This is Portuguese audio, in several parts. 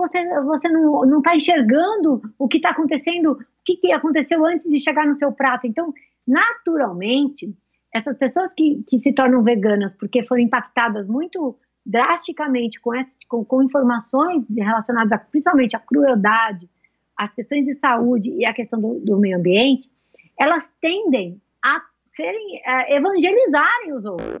você, você não está enxergando o que está acontecendo, o que, que aconteceu antes de chegar no seu prato. Então, naturalmente, essas pessoas que, que se tornam veganas porque foram impactadas muito drasticamente com, essa, com, com informações relacionadas a, principalmente à crueldade, às questões de saúde e à questão do, do meio ambiente, elas tendem a serem, a evangelizarem os outros.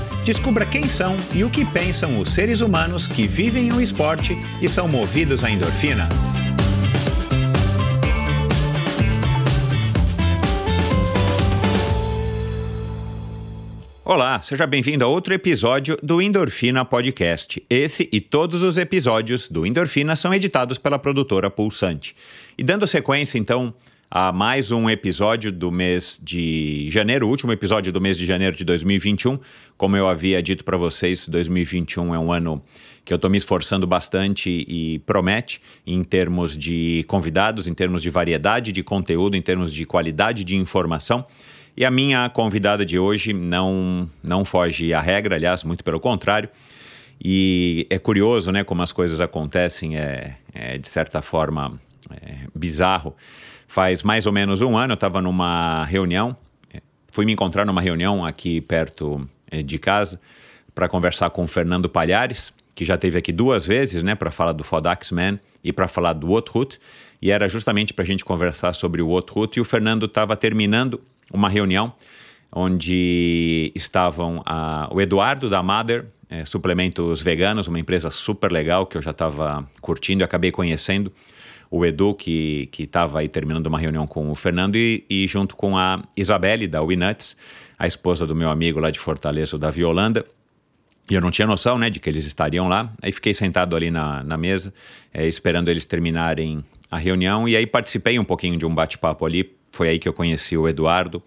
Descubra quem são e o que pensam os seres humanos que vivem o esporte e são movidos à endorfina. Olá, seja bem-vindo a outro episódio do Endorfina Podcast. Esse e todos os episódios do Endorfina são editados pela produtora Pulsante. E dando sequência, então, a mais um episódio do mês de janeiro, último episódio do mês de janeiro de 2021. Como eu havia dito para vocês, 2021 é um ano que eu estou me esforçando bastante e promete em termos de convidados, em termos de variedade de conteúdo, em termos de qualidade de informação. E a minha convidada de hoje não, não foge à regra, aliás, muito pelo contrário. E é curioso, né, como as coisas acontecem, é, é de certa forma é, bizarro. Faz mais ou menos um ano eu estava numa reunião, fui me encontrar numa reunião aqui perto eh, de casa para conversar com o Fernando Palhares, que já teve aqui duas vezes, né, para falar do Fodax Man e para falar do Outroot, e era justamente para a gente conversar sobre o Outroot, e o Fernando estava terminando uma reunião onde estavam a, o Eduardo da Mother, é, Suplementos Veganos, uma empresa super legal que eu já estava curtindo e acabei conhecendo, o Edu, que estava aí terminando uma reunião com o Fernando, e, e junto com a Isabelle, da Winuts, a esposa do meu amigo lá de Fortaleza, o Davi Holanda. E eu não tinha noção, né, de que eles estariam lá. Aí fiquei sentado ali na, na mesa, é, esperando eles terminarem a reunião, e aí participei um pouquinho de um bate-papo ali. Foi aí que eu conheci o Eduardo.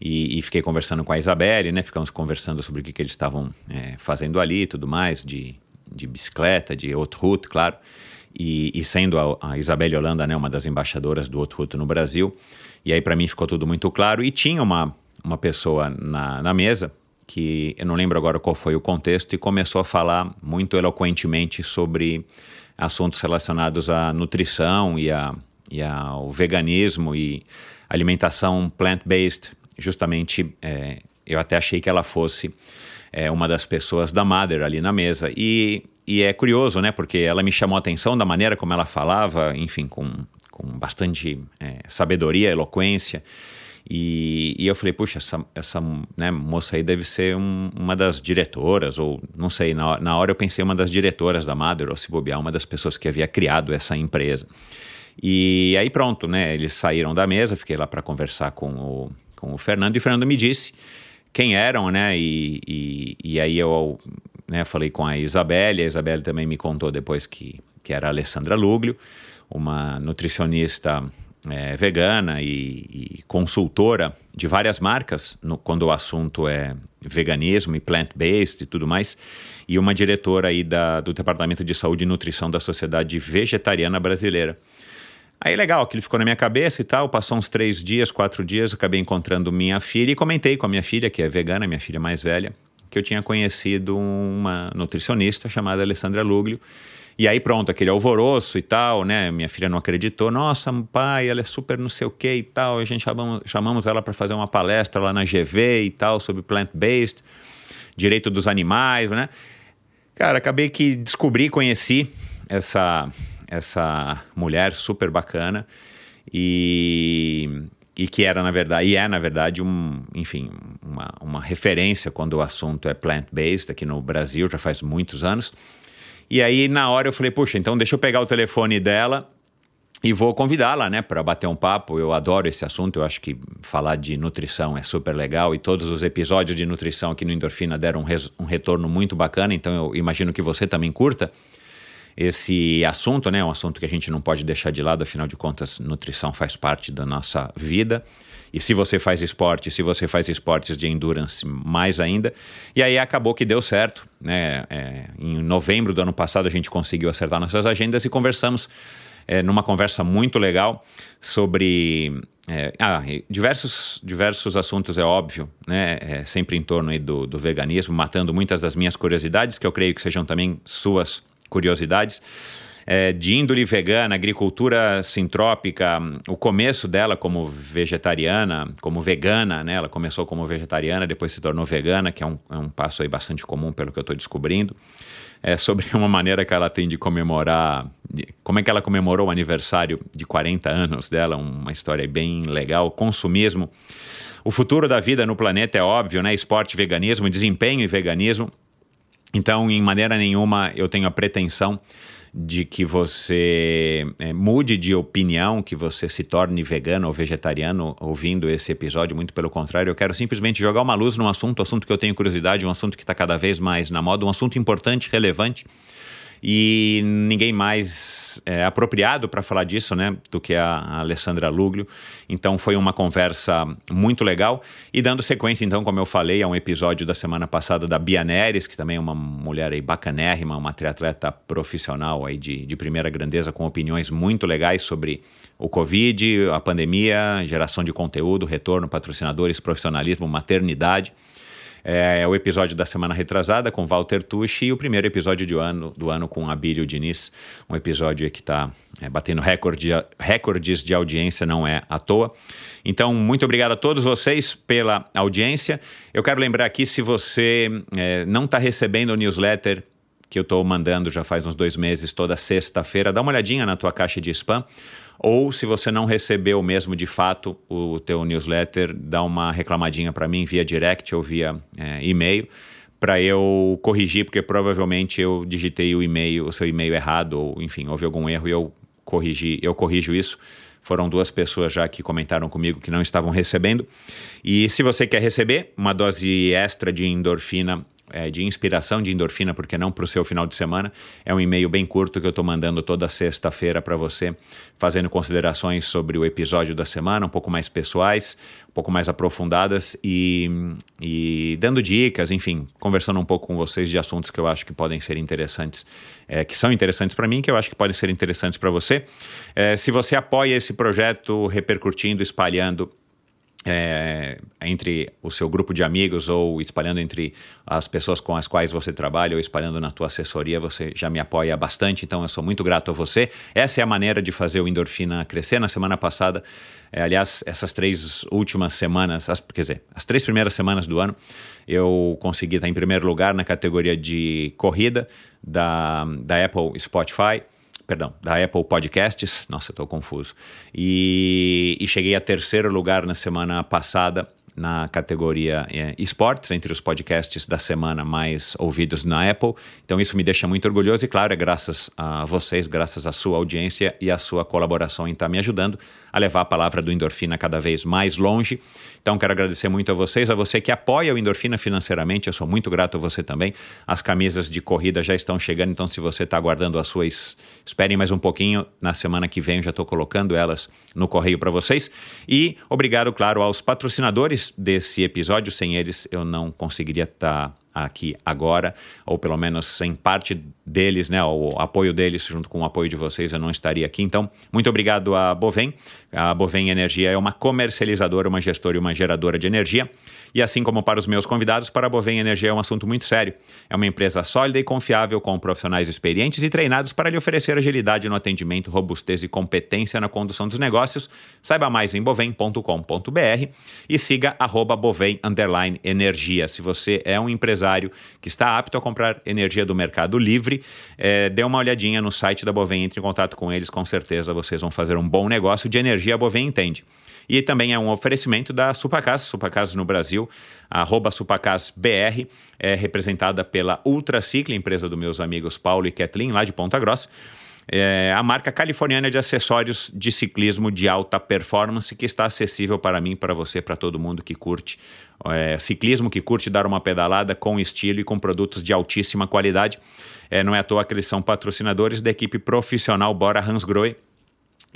E, e, fiquei conversando com a Isabelle, né? Ficamos conversando sobre o que, que eles estavam é, fazendo ali e tudo mais, de, de bicicleta, de outro route, claro e, e sendo a, a Isabelle Holanda né, uma das embaixadoras do Outro no Brasil. E aí para mim ficou tudo muito claro. E tinha uma, uma pessoa na, na mesa que eu não lembro agora qual foi o contexto e começou a falar muito eloquentemente sobre assuntos relacionados à nutrição e, a, e ao veganismo e alimentação plant-based. Justamente, é, eu até achei que ela fosse é, uma das pessoas da Mother ali na mesa. E e é curioso, né? Porque ela me chamou a atenção da maneira como ela falava, enfim, com, com bastante é, sabedoria, eloquência. E, e, eu falei, puxa, essa, essa né, moça aí deve ser um, uma das diretoras, ou não sei, na, na hora eu pensei uma das diretoras da Mother, ou se bobear, uma das pessoas que havia criado essa empresa. E aí pronto, né? Eles saíram da mesa, fiquei lá para conversar com o, com o Fernando, e o Fernando me disse quem eram, né? E, e, e aí eu né, falei com a Isabelle, a Isabelle também me contou depois que, que era a Alessandra Luglio, uma nutricionista é, vegana e, e, consultora de várias marcas no, quando o assunto é veganismo e plant-based e tudo mais, e uma diretora aí da, do Departamento de Saúde e Nutrição da Sociedade Vegetariana Brasileira. Aí legal, aquilo ficou na minha cabeça e tal. Passou uns três dias, quatro dias, acabei encontrando minha filha e comentei com a minha filha, que é vegana, minha filha mais velha, que eu tinha conhecido uma nutricionista chamada Alessandra Luglio. E aí pronto, aquele alvoroço e tal, né? Minha filha não acreditou. Nossa, pai, ela é super não sei o que e tal. A gente chamamos, chamamos ela para fazer uma palestra lá na GV e tal sobre plant-based, direito dos animais, né? Cara, acabei que descobri, conheci essa essa mulher super bacana e e que era na verdade e é na verdade um enfim uma, uma referência quando o assunto é plant-based aqui no Brasil já faz muitos anos e aí na hora eu falei puxa então deixa eu pegar o telefone dela e vou convidá-la, né, para bater um papo. Eu adoro esse assunto. Eu acho que falar de nutrição é super legal e todos os episódios de nutrição aqui no Endorfina deram um, um retorno muito bacana. Então eu imagino que você também curta esse assunto, né? Um assunto que a gente não pode deixar de lado. Afinal de contas, nutrição faz parte da nossa vida. E se você faz esporte, se você faz esportes de endurance, mais ainda. E aí acabou que deu certo, né? É, em novembro do ano passado a gente conseguiu acertar nossas agendas e conversamos é, numa conversa muito legal sobre é, ah, diversos, diversos assuntos, é óbvio, né? É, sempre em torno do, do veganismo, matando muitas das minhas curiosidades, que eu creio que sejam também suas curiosidades. É, de índole vegana, agricultura sintrópica, o começo dela como vegetariana, como vegana, né? Ela começou como vegetariana, depois se tornou vegana, que é um, é um passo aí bastante comum pelo que eu estou descobrindo é, sobre uma maneira que ela tem de comemorar, como é que ela comemorou o aniversário de 40 anos dela, uma história bem legal, consumismo. O futuro da vida no planeta é óbvio, né? Esporte, veganismo, desempenho e veganismo. Então, em maneira nenhuma eu tenho a pretensão de que você é, mude de opinião, que você se torne vegano ou vegetariano ouvindo esse episódio. Muito pelo contrário, eu quero simplesmente jogar uma luz num assunto, assunto que eu tenho curiosidade, um assunto que está cada vez mais na moda, um assunto importante, relevante e ninguém mais é, apropriado para falar disso, né, do que a Alessandra Luglio. Então foi uma conversa muito legal e dando sequência, então, como eu falei, a um episódio da semana passada da Bia Neres, que também é uma mulher aí bacanérrima, uma triatleta profissional aí de, de primeira grandeza com opiniões muito legais sobre o Covid, a pandemia, geração de conteúdo, retorno, patrocinadores, profissionalismo, maternidade. É, é, o episódio da semana retrasada com Walter Tucci e o primeiro episódio do ano, do ano com Abílio Diniz, um episódio que está é, batendo recorde, recordes de audiência, não é à toa. Então, muito obrigado a todos vocês pela audiência. Eu quero lembrar aqui, se você é, não está recebendo o newsletter que eu estou mandando já faz uns dois meses, toda sexta-feira, dá uma olhadinha na tua caixa de spam. Ou se você não recebeu mesmo de fato o teu newsletter, dá uma reclamadinha para mim via direct ou via é, e-mail para eu corrigir, porque provavelmente eu digitei o e-mail, o seu e-mail errado, ou enfim, houve algum erro e eu corrigi, eu corrijo isso. Foram duas pessoas já que comentaram comigo que não estavam recebendo. E se você quer receber uma dose extra de endorfina é, de inspiração de endorfina, porque não para o seu final de semana. É um e-mail bem curto que eu estou mandando toda sexta-feira para você, fazendo considerações sobre o episódio da semana, um pouco mais pessoais, um pouco mais aprofundadas e, e dando dicas, enfim, conversando um pouco com vocês de assuntos que eu acho que podem ser interessantes, é, que são interessantes para mim, que eu acho que podem ser interessantes para você. É, se você apoia esse projeto repercutindo, espalhando é, entre o seu grupo de amigos ou espalhando entre as pessoas com as quais você trabalha ou espalhando na tua assessoria, você já me apoia bastante, então eu sou muito grato a você. Essa é a maneira de fazer o Endorfina crescer. Na semana passada, é, aliás, essas três últimas semanas, as, quer dizer, as três primeiras semanas do ano, eu consegui estar em primeiro lugar na categoria de corrida da, da Apple Spotify perdão, da Apple Podcasts, nossa, estou confuso, e, e cheguei a terceiro lugar na semana passada na categoria é, esportes, entre os podcasts da semana mais ouvidos na Apple. Então isso me deixa muito orgulhoso e, claro, é graças a vocês, graças à sua audiência e à sua colaboração em estar me ajudando a levar a palavra do Endorfina cada vez mais longe. Então quero agradecer muito a vocês, a você que apoia o Endorfina financeiramente, eu sou muito grato a você também. As camisas de corrida já estão chegando, então se você está aguardando as suas, esperem mais um pouquinho, na semana que vem eu já estou colocando elas no correio para vocês. E obrigado, claro, aos patrocinadores desse episódio. Sem eles, eu não conseguiria estar tá aqui agora, ou pelo menos sem parte deles, né, o apoio deles junto com o apoio de vocês, eu não estaria aqui. Então, muito obrigado a Bovem. A Bovem Energia é uma comercializadora, uma gestora e uma geradora de energia. E assim como para os meus convidados, para a Bovem Energia é um assunto muito sério. É uma empresa sólida e confiável, com profissionais experientes e treinados para lhe oferecer agilidade no atendimento, robustez e competência na condução dos negócios. Saiba mais em bovem.com.br e siga arroba Bovem Energia. Se você é um empresário que está apto a comprar energia do mercado livre, é, dê uma olhadinha no site da Bovem, entre em contato com eles, com certeza vocês vão fazer um bom negócio de energia. A Bovem entende. E também é um oferecimento da Supacas, Supacas no Brasil, arroba SupacasBR, é representada pela Ultracicle, empresa dos meus amigos Paulo e Kathleen, lá de Ponta Grossa. é a marca californiana de acessórios de ciclismo de alta performance que está acessível para mim, para você, para todo mundo que curte é, ciclismo, que curte dar uma pedalada com estilo e com produtos de altíssima qualidade. É, não é à toa que eles são patrocinadores da equipe profissional Bora Hansgrohe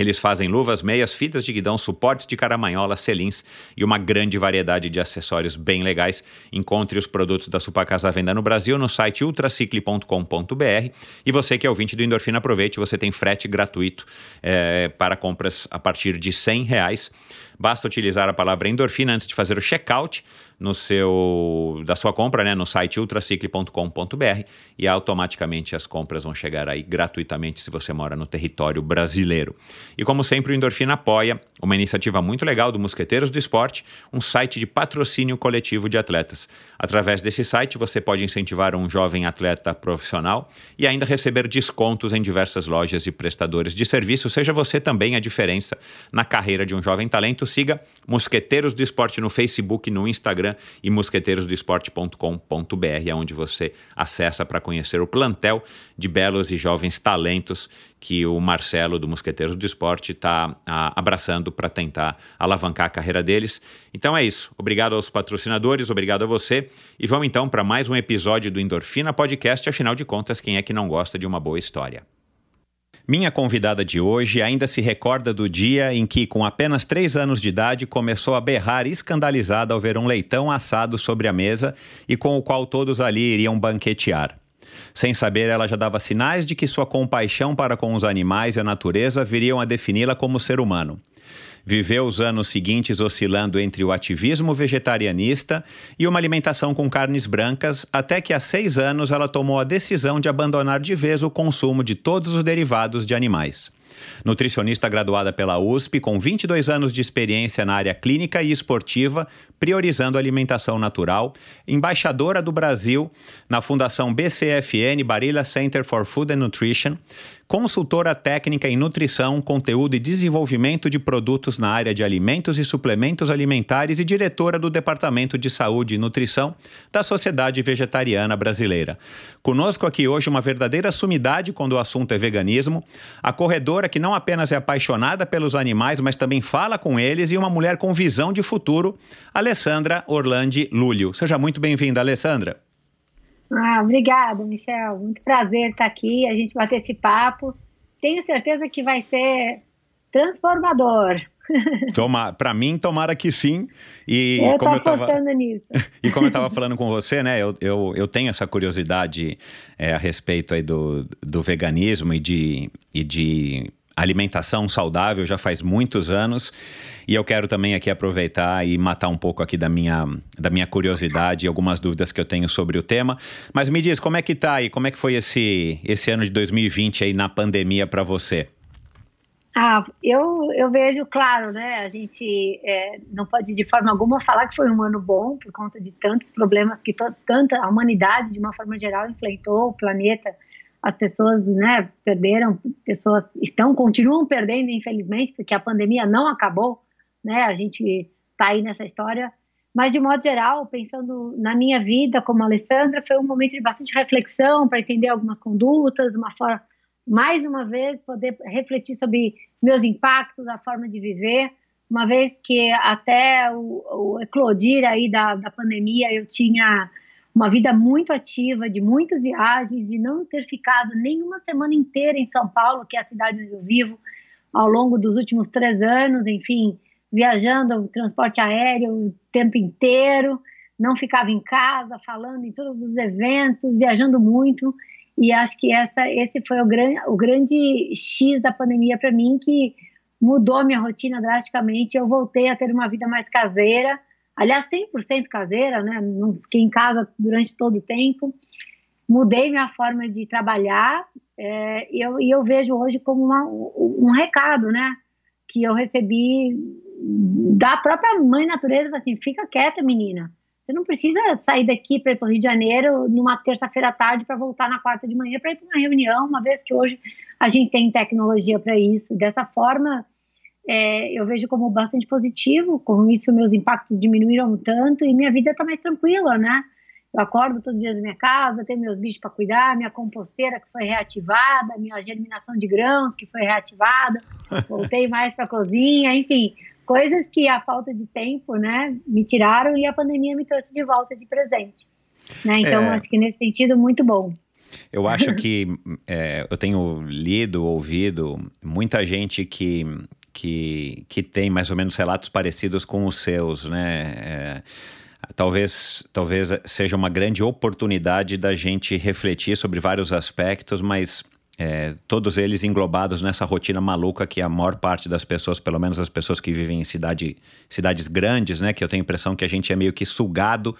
eles fazem luvas, meias, fitas de guidão, suportes de caramanhola, selins e uma grande variedade de acessórios bem legais. Encontre os produtos da Supacasa à venda no Brasil no site ultracicle.com.br. E você que é ouvinte do Endorfina, aproveite, você tem frete gratuito é, para compras a partir de 100 reais. Basta utilizar a palavra endorfina antes de fazer o checkout no seu da sua compra, né, no site ultracicle.com.br e automaticamente as compras vão chegar aí gratuitamente se você mora no território brasileiro. E como sempre, o Endorfina apoia uma iniciativa muito legal do Mosqueteiros do Esporte, um site de patrocínio coletivo de atletas. Através desse site, você pode incentivar um jovem atleta profissional e ainda receber descontos em diversas lojas e prestadores de serviço. Seja você também a diferença na carreira de um jovem talento. Siga Mosqueteiros do Esporte no Facebook, no Instagram e mosqueteirosdoesporte.com.br, é onde você acessa para conhecer o plantel de belos e jovens talentos que o Marcelo do Mosqueteiros do Esporte está abraçando para tentar alavancar a carreira deles. Então é isso. Obrigado aos patrocinadores, obrigado a você. E vamos então para mais um episódio do Endorfina Podcast. Afinal de contas, quem é que não gosta de uma boa história? Minha convidada de hoje ainda se recorda do dia em que, com apenas três anos de idade, começou a berrar escandalizada ao ver um leitão assado sobre a mesa e com o qual todos ali iriam banquetear. Sem saber, ela já dava sinais de que sua compaixão para com os animais e a natureza viriam a defini-la como ser humano. Viveu os anos seguintes oscilando entre o ativismo vegetarianista e uma alimentação com carnes brancas, até que há seis anos ela tomou a decisão de abandonar de vez o consumo de todos os derivados de animais. Nutricionista graduada pela USP, com 22 anos de experiência na área clínica e esportiva, priorizando a alimentação natural, embaixadora do Brasil na Fundação BCFN Barilla Center for Food and Nutrition, consultora técnica em nutrição, conteúdo e desenvolvimento de produtos na área de alimentos e suplementos alimentares e diretora do Departamento de Saúde e Nutrição da Sociedade Vegetariana Brasileira. Conosco aqui hoje uma verdadeira sumidade quando o assunto é veganismo, a corredora que não apenas é apaixonada pelos animais, mas também fala com eles e uma mulher com visão de futuro, Alessandra Orlandi Lúlio. Seja muito bem-vinda, Alessandra. Ah, obrigada, Michel. Muito prazer estar aqui, a gente bater esse papo. Tenho certeza que vai ser transformador. Toma, para mim, tomara que sim. E eu como eu tava, nisso. E como eu estava falando com você, né? Eu, eu, eu tenho essa curiosidade é, a respeito aí do, do veganismo e de, e de alimentação saudável já faz muitos anos e eu quero também aqui aproveitar e matar um pouco aqui da minha, da minha curiosidade e algumas dúvidas que eu tenho sobre o tema. Mas me diz, como é que tá aí? Como é que foi esse, esse ano de 2020 aí na pandemia para você? Ah, eu, eu vejo, claro, né? A gente é, não pode de forma alguma falar que foi um ano bom por conta de tantos problemas que tanta a humanidade, de uma forma geral, enfrentou o planeta as pessoas né, perderam, pessoas estão, continuam perdendo, infelizmente, porque a pandemia não acabou, né? A gente está aí nessa história. Mas, de modo geral, pensando na minha vida como Alessandra, foi um momento de bastante reflexão para entender algumas condutas, uma forma, mais uma vez, poder refletir sobre meus impactos, a forma de viver, uma vez que até o, o eclodir aí da, da pandemia eu tinha uma vida muito ativa, de muitas viagens, de não ter ficado nenhuma semana inteira em São Paulo, que é a cidade onde eu vivo, ao longo dos últimos três anos, enfim, viajando, transporte aéreo o tempo inteiro, não ficava em casa, falando em todos os eventos, viajando muito, e acho que essa, esse foi o, gran, o grande X da pandemia para mim, que mudou minha rotina drasticamente, eu voltei a ter uma vida mais caseira, aliás, 100% caseira, né? Não fiquei em casa durante todo o tempo. Mudei minha forma de trabalhar é, e, eu, e eu vejo hoje como uma, um recado, né? Que eu recebi da própria mãe natureza, assim, fica quieta, menina. Você não precisa sair daqui para ir para o Rio de Janeiro numa terça-feira à tarde para voltar na quarta de manhã para ir para uma reunião, uma vez que hoje a gente tem tecnologia para isso. Dessa forma, é, eu vejo como bastante positivo. Com isso, meus impactos diminuíram tanto e minha vida está mais tranquila, né? Eu acordo todos os dias na minha casa, tenho meus bichos para cuidar, minha composteira que foi reativada, minha germinação de grãos que foi reativada, voltei mais para a cozinha, enfim, coisas que a falta de tempo, né, me tiraram e a pandemia me trouxe de volta de presente. Né? Então, é... acho que nesse sentido, muito bom. Eu acho que é, eu tenho lido, ouvido muita gente que, que, que tem mais ou menos relatos parecidos com os seus, né? É, talvez, talvez seja uma grande oportunidade da gente refletir sobre vários aspectos, mas é, todos eles englobados nessa rotina maluca que a maior parte das pessoas, pelo menos as pessoas que vivem em cidade, cidades grandes, né, que eu tenho a impressão que a gente é meio que sugado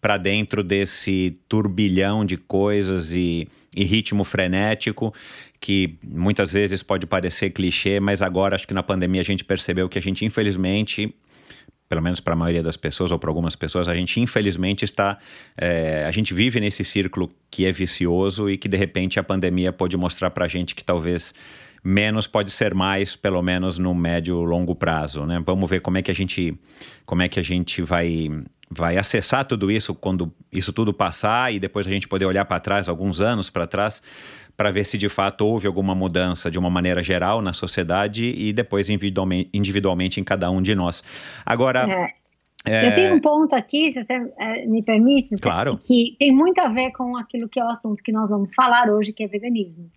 para dentro desse turbilhão de coisas e, e ritmo frenético que muitas vezes pode parecer clichê, mas agora acho que na pandemia a gente percebeu que a gente infelizmente pelo menos para a maioria das pessoas ou para algumas pessoas, a gente infelizmente está, é, a gente vive nesse círculo que é vicioso e que de repente a pandemia pode mostrar para a gente que talvez menos pode ser mais, pelo menos no médio longo prazo, né? Vamos ver como é que a gente, como é que a gente vai vai acessar tudo isso quando isso tudo passar e depois a gente poder olhar para trás, alguns anos para trás, para ver se de fato houve alguma mudança de uma maneira geral na sociedade e depois individualmente, individualmente em cada um de nós. Agora. É. É... Eu tenho um ponto aqui, se você é, me permite, claro. que tem muito a ver com aquilo que é o assunto que nós vamos falar hoje, que é veganismo.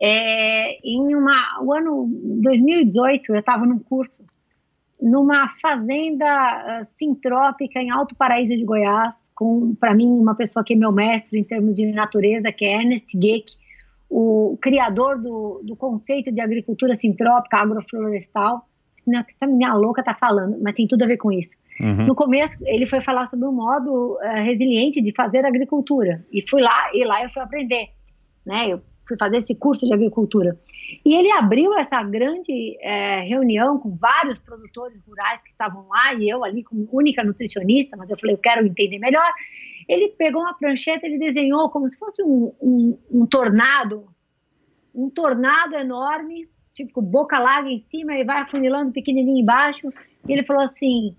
É, em uma, o ano 2018, eu estava num curso numa fazenda uh, sintrópica em Alto Paraíso de Goiás, com, para mim, uma pessoa que é meu mestre em termos de natureza, que é Ernest Geek, o criador do, do conceito de agricultura sintrópica, agroflorestal. Essa minha louca tá falando, mas tem tudo a ver com isso. Uhum. No começo, ele foi falar sobre um modo uh, resiliente de fazer agricultura. E fui lá, e lá eu fui aprender. Né? Eu fui fazer esse curso de agricultura. E ele abriu essa grande é, reunião com vários produtores rurais que estavam lá, e eu ali como única nutricionista, mas eu falei, eu quero entender melhor. Ele pegou uma prancheta, ele desenhou como se fosse um, um, um tornado, um tornado enorme, tipo boca larga em cima e vai afunilando pequenininho embaixo. E ele falou assim,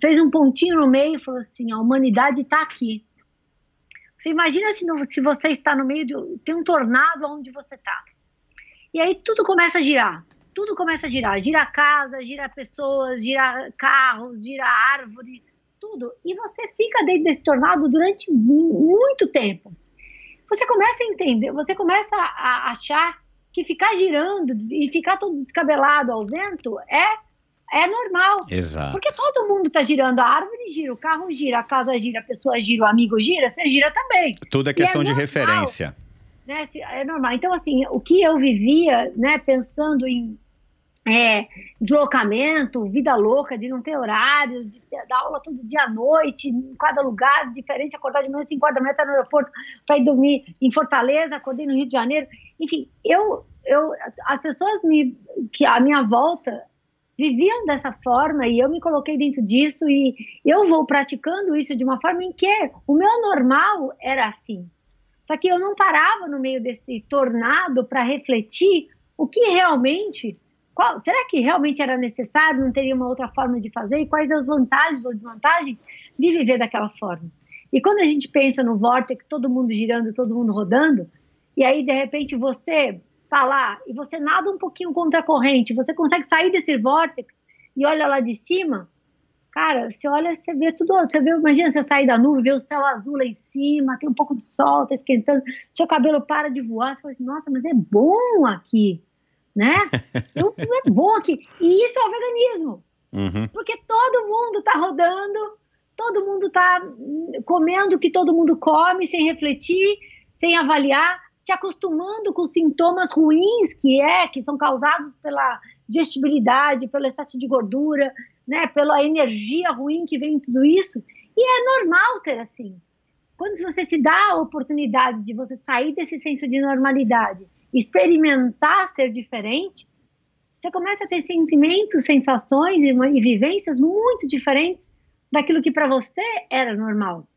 fez um pontinho no meio e falou assim, a humanidade está aqui. Você imagina se, se você está no meio de tem um tornado onde você está. E aí tudo começa a girar. Tudo começa a girar. Gira casa, gira pessoas, gira carros, gira árvore, tudo. E você fica dentro desse tornado durante muito tempo. Você começa a entender, você começa a achar que ficar girando e ficar todo descabelado ao vento é é normal. Exato. Porque todo mundo está girando. A árvore gira, o carro gira, a casa gira, a pessoa gira, o amigo gira, você gira também. Tudo é questão é de normal, referência. Né? É normal. Então, assim, o que eu vivia, né, pensando em é, deslocamento, vida louca, de não ter horário, de ter, dar aula todo dia à noite, em cada lugar diferente, acordar de manhã, 5 horas da manhã, estar no aeroporto para ir dormir em Fortaleza, acordei no Rio de Janeiro. Enfim, eu, eu, as pessoas me, que à minha volta viviam dessa forma e eu me coloquei dentro disso e eu vou praticando isso de uma forma em que o meu normal era assim. Só que eu não parava no meio desse tornado para refletir o que realmente, qual, será que realmente era necessário, não teria uma outra forma de fazer? E quais as vantagens ou desvantagens de viver daquela forma. E quando a gente pensa no vórtex, todo mundo girando, todo mundo rodando, e aí de repente você tá lá e você nada um pouquinho contra a corrente, você consegue sair desse vórtice e olha lá de cima, cara, você olha, você vê tudo, você vê, imagina você sair da nuvem, vê o céu azul lá em cima, tem um pouco de sol, tá esquentando, seu cabelo para de voar, você fala assim, nossa, mas é bom aqui, né? é bom aqui. E isso é o veganismo. Uhum. Porque todo mundo tá rodando, todo mundo tá comendo o que todo mundo come, sem refletir, sem avaliar se acostumando com sintomas ruins que é, que são causados pela digestibilidade, pelo excesso de gordura, né, pela energia ruim que vem tudo isso. E é normal ser assim. Quando você se dá a oportunidade de você sair desse senso de normalidade, experimentar ser diferente, você começa a ter sentimentos, sensações e, e vivências muito diferentes daquilo que para você era normal.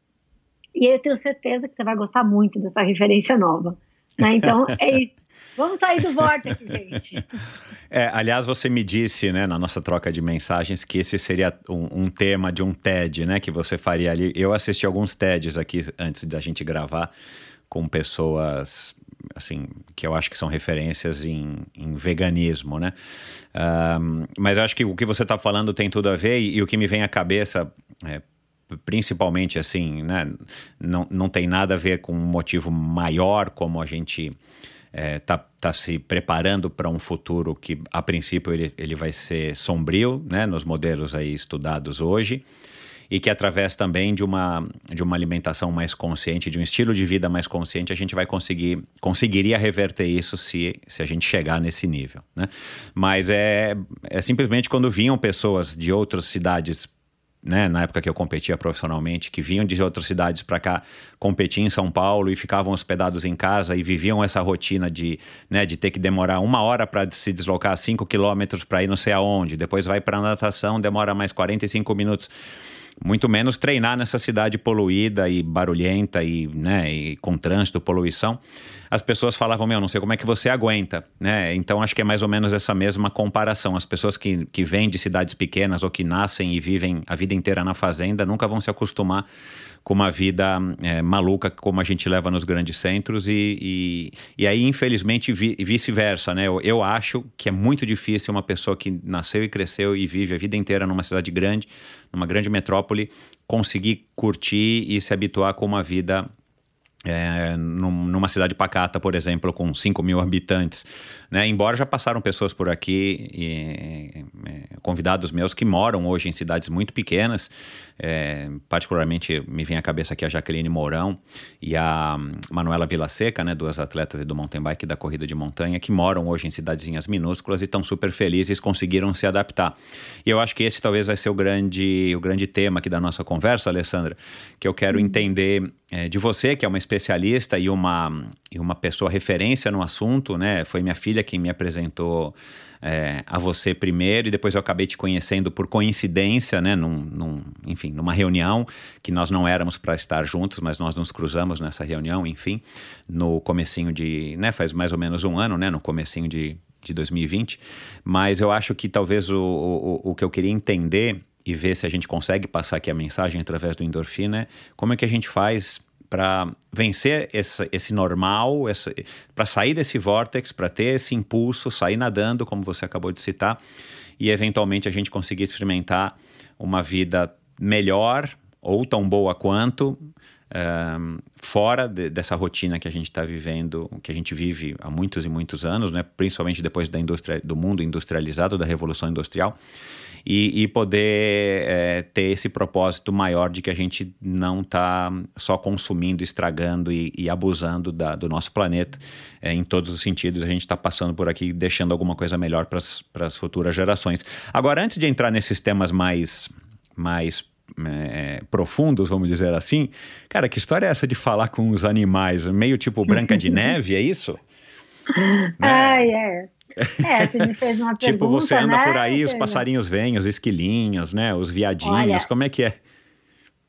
E eu tenho certeza que você vai gostar muito dessa referência nova. Né? Então, é isso. Vamos sair do vórtice, gente. É, aliás, você me disse, né, na nossa troca de mensagens, que esse seria um, um, tema de um TED, né, que você faria ali. Eu assisti alguns TEDs aqui antes da gente gravar com pessoas assim, que eu acho que são referências em, em veganismo, né? Um, mas eu acho que o que você está falando tem tudo a ver e, e, o que me vem à cabeça, é, principalmente assim, né? Não, não tem nada a ver com um motivo maior como a gente está é, tá, tá se preparando para um futuro que, a princípio, ele, ele vai ser sombrio, né? Nos modelos aí estudados hoje e que através também de uma, de uma alimentação mais consciente, de um estilo de vida mais consciente, a gente vai conseguir, conseguiria reverter isso se, se a gente chegar nesse nível, né? Mas é, é simplesmente quando vinham pessoas de outras cidades né, na época que eu competia profissionalmente, que vinham de outras cidades para cá competir em São Paulo e ficavam hospedados em casa e viviam essa rotina de, né, de ter que demorar uma hora para se deslocar 5 quilômetros para ir não sei aonde, depois vai para natação, demora mais 45 minutos muito menos treinar nessa cidade poluída e barulhenta e, né, e com trânsito, poluição. As pessoas falavam, meu, não sei como é que você aguenta, né? Então acho que é mais ou menos essa mesma comparação. As pessoas que, que vêm de cidades pequenas ou que nascem e vivem a vida inteira na fazenda nunca vão se acostumar com uma vida é, maluca como a gente leva nos grandes centros e, e, e aí, infelizmente, vi, vice-versa, né? Eu, eu acho que é muito difícil uma pessoa que nasceu e cresceu e vive a vida inteira numa cidade grande, numa grande metrópole, conseguir curtir e se habituar com uma vida é, numa cidade pacata, por exemplo, com 5 mil habitantes. Né? Embora já passaram pessoas por aqui, e, e, convidados meus que moram hoje em cidades muito pequenas, é, particularmente me vem à cabeça aqui a Jaqueline Mourão e a Manuela Vilaseca, né, duas atletas do mountain bike da corrida de montanha, que moram hoje em cidadezinhas minúsculas e estão super felizes, conseguiram se adaptar. E eu acho que esse talvez vai ser o grande, o grande tema aqui da nossa conversa, Alessandra, que eu quero entender é, de você, que é uma especialista e uma, e uma pessoa referência no assunto, né? Foi minha filha quem me apresentou é, a você primeiro e depois eu acabei te conhecendo por coincidência, né? Num, num enfim, numa reunião que nós não éramos para estar juntos, mas nós nos cruzamos nessa reunião, enfim, no comecinho de, né? Faz mais ou menos um ano, né? No comecinho de, de 2020. Mas eu acho que talvez o, o, o que eu queria entender e ver se a gente consegue passar aqui a mensagem através do endorfina é como é que a gente faz para vencer esse, esse normal, para sair desse vórtex, para ter esse impulso, sair nadando, como você acabou de citar, e eventualmente a gente conseguir experimentar uma vida melhor ou tão boa quanto. Um, fora de, dessa rotina que a gente está vivendo, que a gente vive há muitos e muitos anos, né? principalmente depois da indústria, do mundo industrializado, da revolução industrial, e, e poder é, ter esse propósito maior de que a gente não está só consumindo, estragando e, e abusando da, do nosso planeta é, em todos os sentidos. A gente está passando por aqui deixando alguma coisa melhor para as futuras gerações. Agora, antes de entrar nesses temas mais mais é, profundos, vamos dizer assim. Cara, que história é essa de falar com os animais? Meio tipo Branca de Neve, é isso? né? Ai, é. É, você me fez uma tipo, pergunta, Tipo, você anda né? por aí, os passarinhos vêm, os esquilinhos, né? Os viadinhos, Olha, como é que é?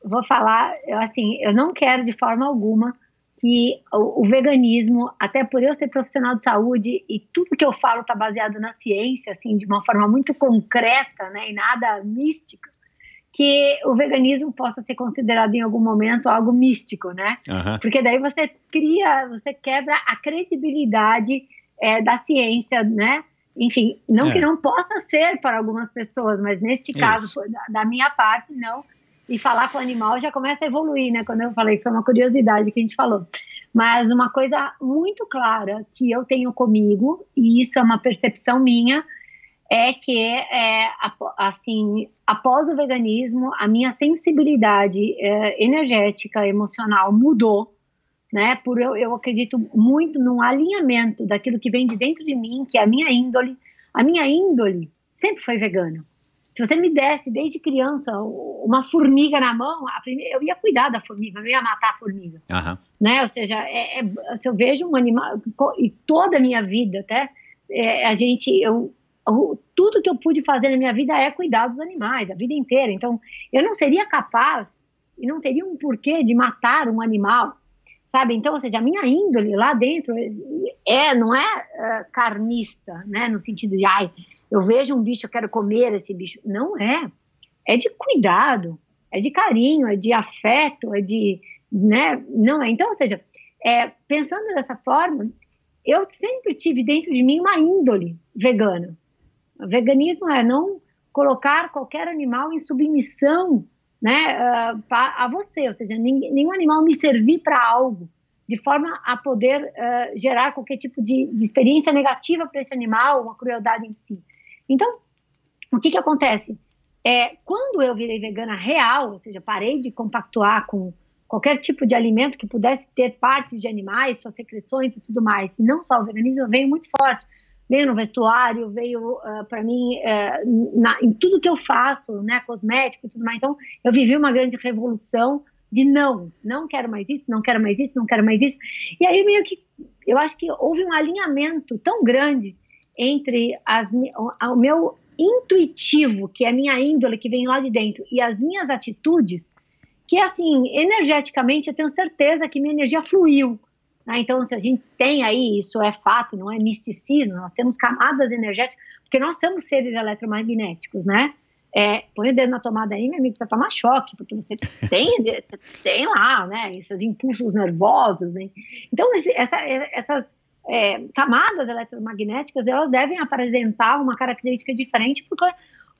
Vou falar, eu, assim, eu não quero de forma alguma que o, o, veganismo, até por eu ser profissional de saúde e tudo que eu falo está baseado na ciência, assim, de uma forma muito concreta, né, e nada mística, que o veganismo possa ser considerado em algum momento algo místico, né? Uhum. Porque daí você cria, você quebra a credibilidade é, da ciência, né? Enfim, não é. que não possa ser para algumas pessoas, mas neste caso, da, da, minha parte, não. E falar com o animal já começa a evoluir, né? Quando eu falei, foi uma curiosidade que a gente falou. Mas uma coisa muito clara que eu tenho comigo, e isso é uma percepção minha, é que, é, assim, após o veganismo, a minha sensibilidade é, energética, emocional mudou, né? Por eu, eu acredito muito num alinhamento daquilo que vem de dentro de mim, que é a minha índole. A minha índole sempre foi vegana. Se você me desse desde criança uma formiga na mão, primeira, eu ia cuidar da formiga, eu ia matar a formiga. Uhum. Né? Ou seja, é, é, se eu vejo um animal, e toda a minha vida até, é, a gente, eu, tudo que eu pude fazer na minha vida é cuidar dos animais, a vida inteira. Então, eu não seria capaz e não teria um porquê de matar um animal sabe? Então, ou seja, a minha índole lá dentro é, não é uh, carnista, né? No sentido de, ai, eu vejo um bicho, eu quero comer esse bicho. Não é. É de cuidado, é de carinho, é de afeto, é de, né? Não é. Então, ou seja, é, pensando dessa forma, eu sempre tive dentro de mim uma índole vegana. Veganismo é não colocar qualquer animal em submissão né, uh, a você, ou seja, nenhum animal me servir para algo, de forma a poder uh, gerar qualquer tipo de, de experiência negativa para esse animal, uma crueldade em si. Então, o que, que acontece? É, quando eu virei vegana real, ou seja, parei de compactuar com qualquer tipo de alimento que pudesse ter partes de animais, suas secreções e tudo mais, e não só o veganismo, veio muito forte veio no vestuário, veio uh, ah, para mim uh, na, em tudo que eu faço, né, cosmético e tudo mais. Então, eu vivi uma grande revolução de não, não quero mais isso, não quero mais isso, não quero mais isso. E aí meio que eu acho que houve um alinhamento tão grande entre as, o, o meu intuitivo, que é a minha índole que vem lá de dentro, e as minhas atitudes, que assim, energeticamente eu tenho certeza que minha energia fluiu né? Então, se a gente tem aí, isso é fato, não é misticismo, nós temos camadas energéticas, porque nós somos seres eletromagnéticos, né? É, põe o dedo na tomada aí, meu amigo, você toma choque, porque você tem, você tem lá, né, esses impulsos nervosos, né? Então, esse, essa, essas é, camadas eletromagnéticas, elas devem apresentar uma característica diferente, porque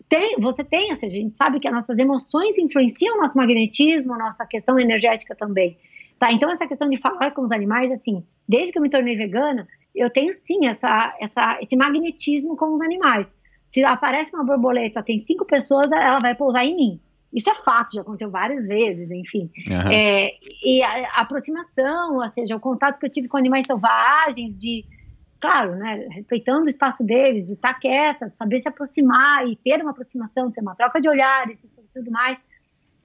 tem, você tem, seja, a gente sabe que as nossas emoções influenciam o nosso magnetismo, a nossa questão energética também. Tá? Então, essa questão de falar com os animais, assim, desde que eu me tornei vegana, eu tenho sim essa, essa, esse magnetismo com os animais. Se aparece uma borboleta, tem cinco pessoas, ela vai pousar em mim. Isso é fato, já aconteceu várias vezes, enfim. Uhum. É, e a, a, aproximação, ou seja, o contato que eu tive com animais selvagens, de, claro, né, respeitando o espaço deles, de estar quieta, saber se aproximar e ter uma aproximação, ter uma troca de olhares e tudo mais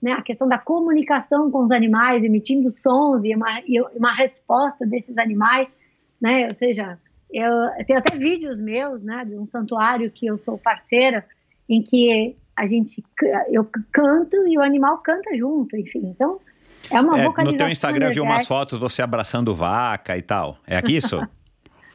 né, a questão da comunicação com os animais, emitindo sons e uma, e uma resposta desses animais, né, ou seja, eu, eu tenho até vídeos meus, né, de um santuário que eu sou parceira, em que a gente, eu canto e o animal canta junto, enfim, então é uma é, No teu Instagram eu vi umas fotos você abraçando vaca e tal, é aqui isso?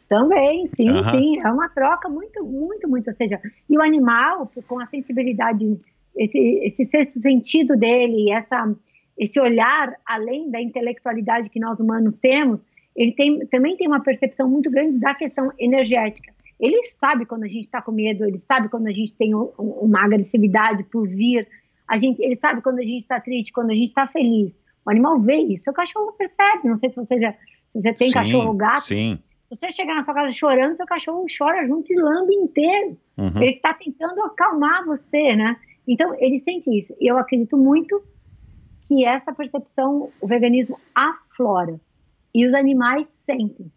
Também, sim, uhum. sim, é uma troca muito, muito, muito, ou seja, e o animal, com a sensibilidade esse, esse sexto sentido dele, essa, esse olhar além da intelectualidade que nós humanos temos, ele tem, também tem uma percepção muito grande da questão energética. Ele sabe quando a gente está com medo, ele sabe quando a gente tem um, uma agressividade por vir, a gente, ele sabe quando a gente está triste, quando a gente está feliz. O animal vê isso, o cachorro percebe. Não sei se você já se você tem sim, cachorro ou gato. Sim. Você chegar na sua casa chorando, seu cachorro chora junto e lambe inteiro. Uhum. Ele está tentando acalmar você, né? Então, ele sente isso. E eu acredito muito que essa percepção, o veganismo aflora. E os animais sentem.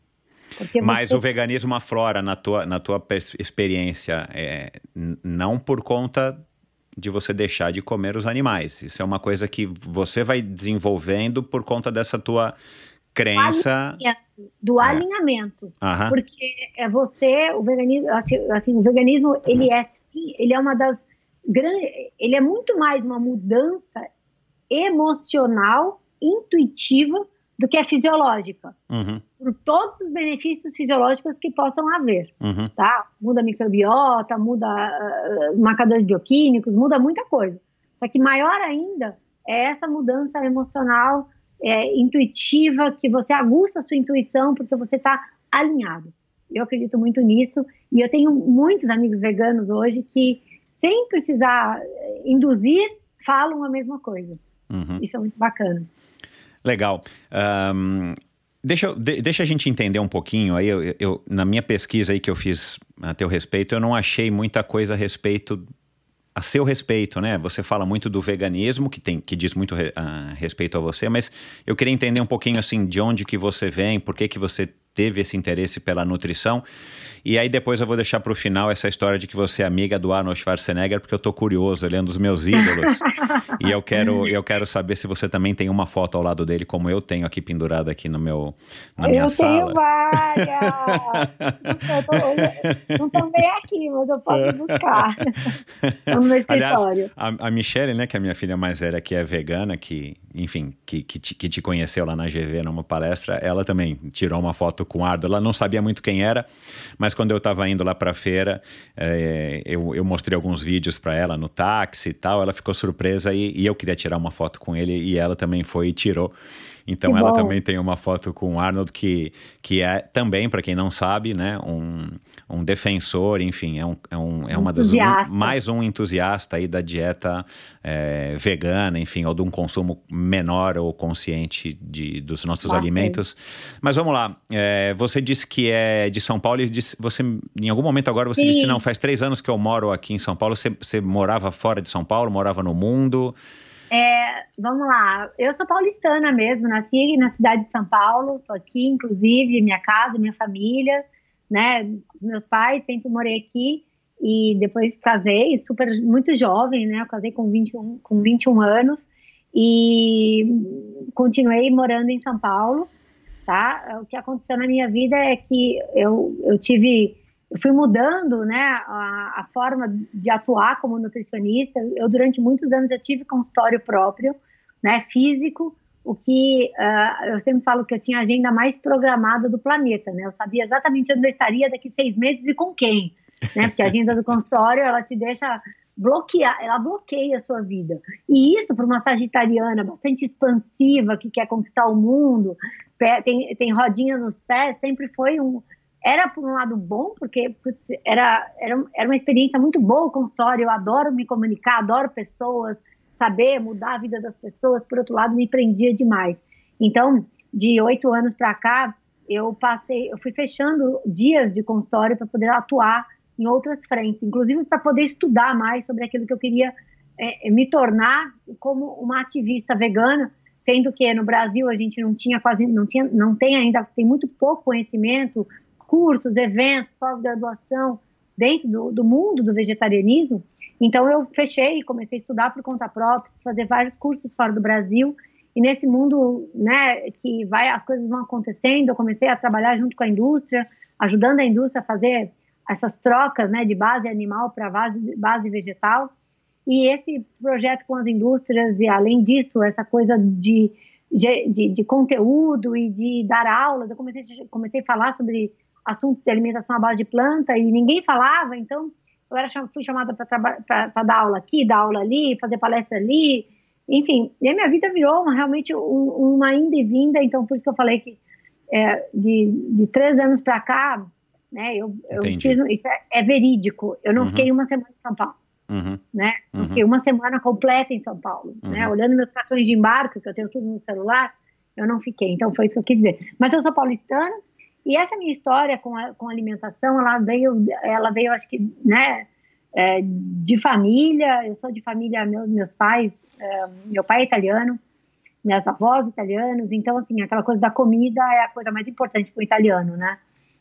Mas você... o veganismo aflora na tua, na tua experiência, é, não por conta de você deixar de comer os animais. Isso é uma coisa que você vai desenvolvendo por conta dessa tua crença. Do é. alinhamento. Porque é você, o veganismo, assim, o veganismo, ele é, ele é uma das ele é muito mais uma mudança emocional, intuitiva, do que a fisiológica. Uhum. Por todos os benefícios fisiológicos que possam haver. Uhum. Tá? Muda a microbiota, muda uh, marcadores bioquímicos, muda muita coisa. Só que maior ainda é essa mudança emocional, é, intuitiva, que você aguça a sua intuição porque você está alinhado. Eu acredito muito nisso e eu tenho muitos amigos veganos hoje que sem precisar eh, induzir, falam a mesma coisa. Uhum. Isso é muito bacana. Legal. Um, deixa, de, deixa a gente entender um pouquinho. Aí eu, eu, na minha pesquisa aí que eu fiz a teu respeito, eu não achei muita coisa a respeito a seu respeito, né? Você fala muito do veganismo, que tem que diz muito a respeito a você, mas eu queria entender um pouquinho assim de onde que você vem, por que que você teve esse interesse pela nutrição. E aí depois eu vou deixar para o final essa história de que você é amiga do Arnold Schwarzenegger, porque eu tô curioso, ele é um dos meus ídolos. e eu quero, eu quero saber se você também tem uma foto ao lado dele, como eu tenho aqui pendurada aqui no meu, na minha eu sala. Eu tenho várias! não estão bem aqui, mas eu posso buscar no meu escritório. Aliás, a, a Michelle, né, que é a minha filha mais velha, que é vegana, que enfim, que, que te, que, te, conheceu lá na GV numa palestra, ela também tirou uma foto com o Ardo. Ela não sabia muito quem era, mas quando eu estava indo lá para a feira, é, eu, eu, mostrei alguns vídeos para ela no táxi e tal. Ela ficou surpresa e, e eu queria tirar uma foto com ele e ela também foi e tirou. Então que ela bom. também tem uma foto com o Arnold, que, que é também, para quem não sabe, né, um, um defensor, enfim, é, um, é, um, é uma das um, mais um entusiasta aí da dieta é, vegana, enfim, ou de um consumo menor ou consciente de, dos nossos ah, alimentos. Sim. Mas vamos lá, é, você disse que é de São Paulo e disse, você, em algum momento agora você sim. disse, não, faz três anos que eu moro aqui em São Paulo, você, você morava fora de São Paulo, morava no mundo... É, vamos lá, eu sou paulistana mesmo, nasci na cidade de São Paulo, tô aqui, inclusive, minha casa, minha família, né? Meus pais, sempre morei aqui e depois casei, super, muito jovem, né? Eu casei com 21, com 21 anos e continuei morando em São Paulo, tá? O que aconteceu na minha vida é que eu, eu tive eu fui mudando né, a, a, forma de atuar como nutricionista. Eu, durante muitos anos, eu tive consultório próprio, né, físico, o que uh, eu sempre falo que eu tinha a agenda mais programada do planeta. Né? Eu sabia exatamente onde eu estaria daqui seis meses e com quem. Né? Porque a agenda do consultório, ela te deixa bloquear, ela bloqueia a sua vida. E isso para uma sagitariana bastante expansiva, que quer conquistar o mundo, tem, tem rodinha nos pés, sempre foi um, era por um lado bom, porque putz, era, era, era uma experiência muito boa o consultório, eu adoro me comunicar, adoro pessoas, saber mudar a vida das pessoas, por outro lado, me prendia demais. Então, de oito anos para cá, eu passei, eu fui fechando dias de consultório para poder atuar em outras frentes, inclusive para poder estudar mais sobre aquilo que eu queria é, me tornar como uma ativista vegana, sendo que no Brasil a gente não tinha quase, não tinha, não tem ainda, tem muito pouco conhecimento cursos, eventos, pós-graduação dentro do, do, mundo do vegetarianismo. Então eu fechei comecei a estudar por conta própria, fazer vários cursos fora do Brasil. E nesse mundo, né, que vai, as coisas vão acontecendo, eu comecei a trabalhar junto com a indústria, ajudando a indústria a fazer essas trocas, né, de base animal para base, base vegetal. E esse projeto com as indústrias e além disso, essa coisa de de, de, de, conteúdo e de dar aulas. Eu comecei, comecei a falar sobre assuntos de alimentação à base de planta e ninguém falava, então eu era, fui chamada para dar aula aqui, dar aula ali, fazer palestra ali, enfim, e a minha vida virou uma, realmente um, uma ida e vinda, então por isso que eu falei que é, de, de três anos para cá, né, eu, eu fiz, isso é, é, verídico, eu não uhum. fiquei uma semana em São Paulo. Uhum. Né? Uhum. Fiquei uma semana completa em São Paulo, né? Uhum. Olhando meus cartões de embarque, que eu tenho tudo no celular, eu não fiquei. Então foi isso que eu quis dizer. Mas eu sou paulistana, e essa minha história com a, com alimentação, ela veio, ela veio, acho que, né, é, de família. Eu sou de família, meus, meus pais, é, meu pai é italiano, minhas avós italianos. Então, assim, aquela coisa da comida é a coisa mais importante para o italiano, né?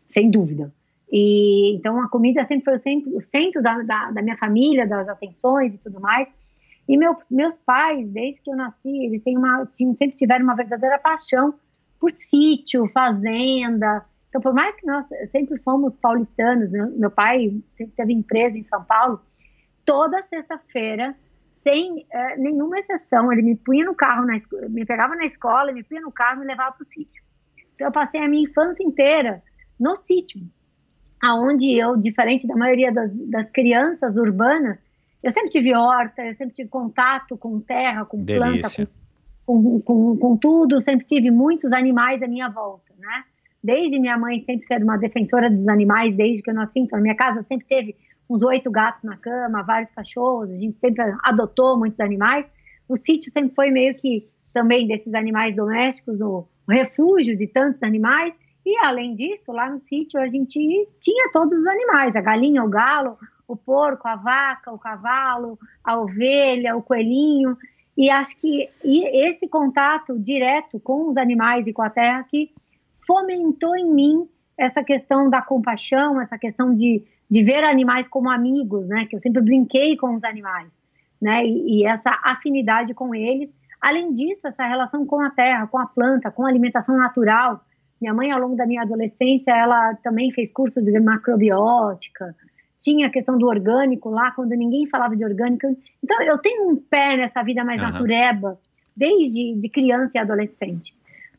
Sem dúvida. E então a comida sempre foi o centro, o centro da, da, da minha família, das atenções e tudo mais. E meu, meus pais, desde que eu nasci, eles têm uma, sempre tiveram uma verdadeira paixão por sítio, fazenda, então, por mais que nós sempre fomos paulistanos, meu, pai sempre teve empresa em São Paulo, toda sexta-feira, sem é, nenhuma exceção, ele me punha no carro, na, me pegava na escola, me punha no carro e me levava para o sítio. Então, eu passei a minha infância inteira no sítio, aonde eu, diferente da maioria das, das crianças urbanas, eu sempre tive horta, eu sempre tive contato com terra, com Delícia. planta, com, com, com, com tudo, sempre tive muitos animais à minha volta, né? Desde minha mãe sempre ser uma defensora dos animais, desde que eu nasci, então minha casa sempre teve uns oito gatos na cama, vários cachorros, a gente sempre adotou muitos animais. O sítio sempre foi meio que também desses animais domésticos, o refúgio de tantos animais. E além disso, lá no sítio a gente tinha todos os animais: a galinha, o galo, o porco, a vaca, o cavalo, a ovelha, o coelhinho. E acho que esse contato direto com os animais e com a terra que fomentou em mim essa questão da compaixão, essa questão de, de ver animais como amigos, né? Que eu sempre brinquei com os animais, né? E, e, essa afinidade com eles. Além disso, essa relação com a terra, com a planta, com a alimentação natural. Minha mãe, ao longo da minha adolescência, ela também fez cursos de macrobiótica. Tinha a questão do orgânico lá, quando ninguém falava de orgânico. Então, eu tenho um pé nessa vida mais uhum. natureba, desde de criança e adolescente.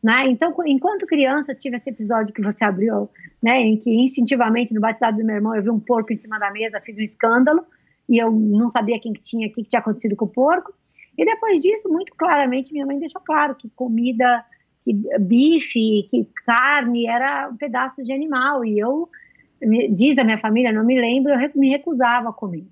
Né? Então, enquanto criança, tive esse episódio que você abriu, né, em que instintivamente no batizado do meu irmão eu vi um porco em cima da mesa, fiz um escândalo e eu não sabia quem que tinha, o que tinha acontecido com o porco. E depois disso, muito claramente, minha mãe deixou claro que comida, que bife, que carne era um pedaço de animal e eu diz a minha família, não me lembro, eu me recusava a comer.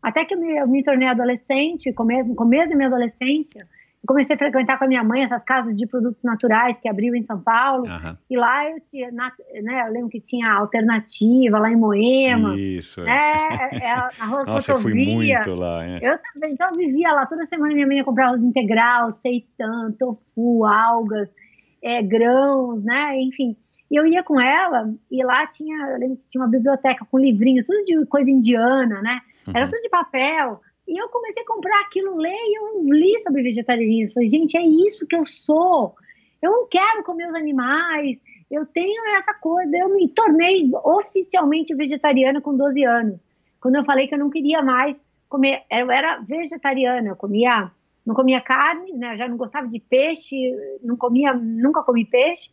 Até que eu me, eu me tornei adolescente, no começo da minha adolescência, comecei a frequentar com a minha mãe essas casas de produtos naturais que abriu em São Paulo. Uhum. E lá eu tinha, na, né, eu lembro que tinha alternativa lá em Moema. Isso. É, é, é a rua Nossa, eu fui muito lá. É. Eu também, então eu vivia lá toda semana. Minha mãe ia comprar arroz integral, seitan, tofu, algas, é, grãos, né? Enfim. E eu ia com ela e lá tinha, eu lembro que tinha uma biblioteca com livrinhos, tudo de coisa indiana, né? Era uhum. tudo de papel. E eu comecei a comprar aquilo, ler e eu li sobre vegetarianismo. Falei, gente, é isso que eu sou. Eu não quero comer os animais. Eu tenho essa coisa. Eu me tornei oficialmente vegetariana com 12 anos. Quando eu falei que eu não queria mais comer, eu era vegetariana, eu comia, não comia carne, né? já não gostava de peixe, não comia, nunca comi peixe,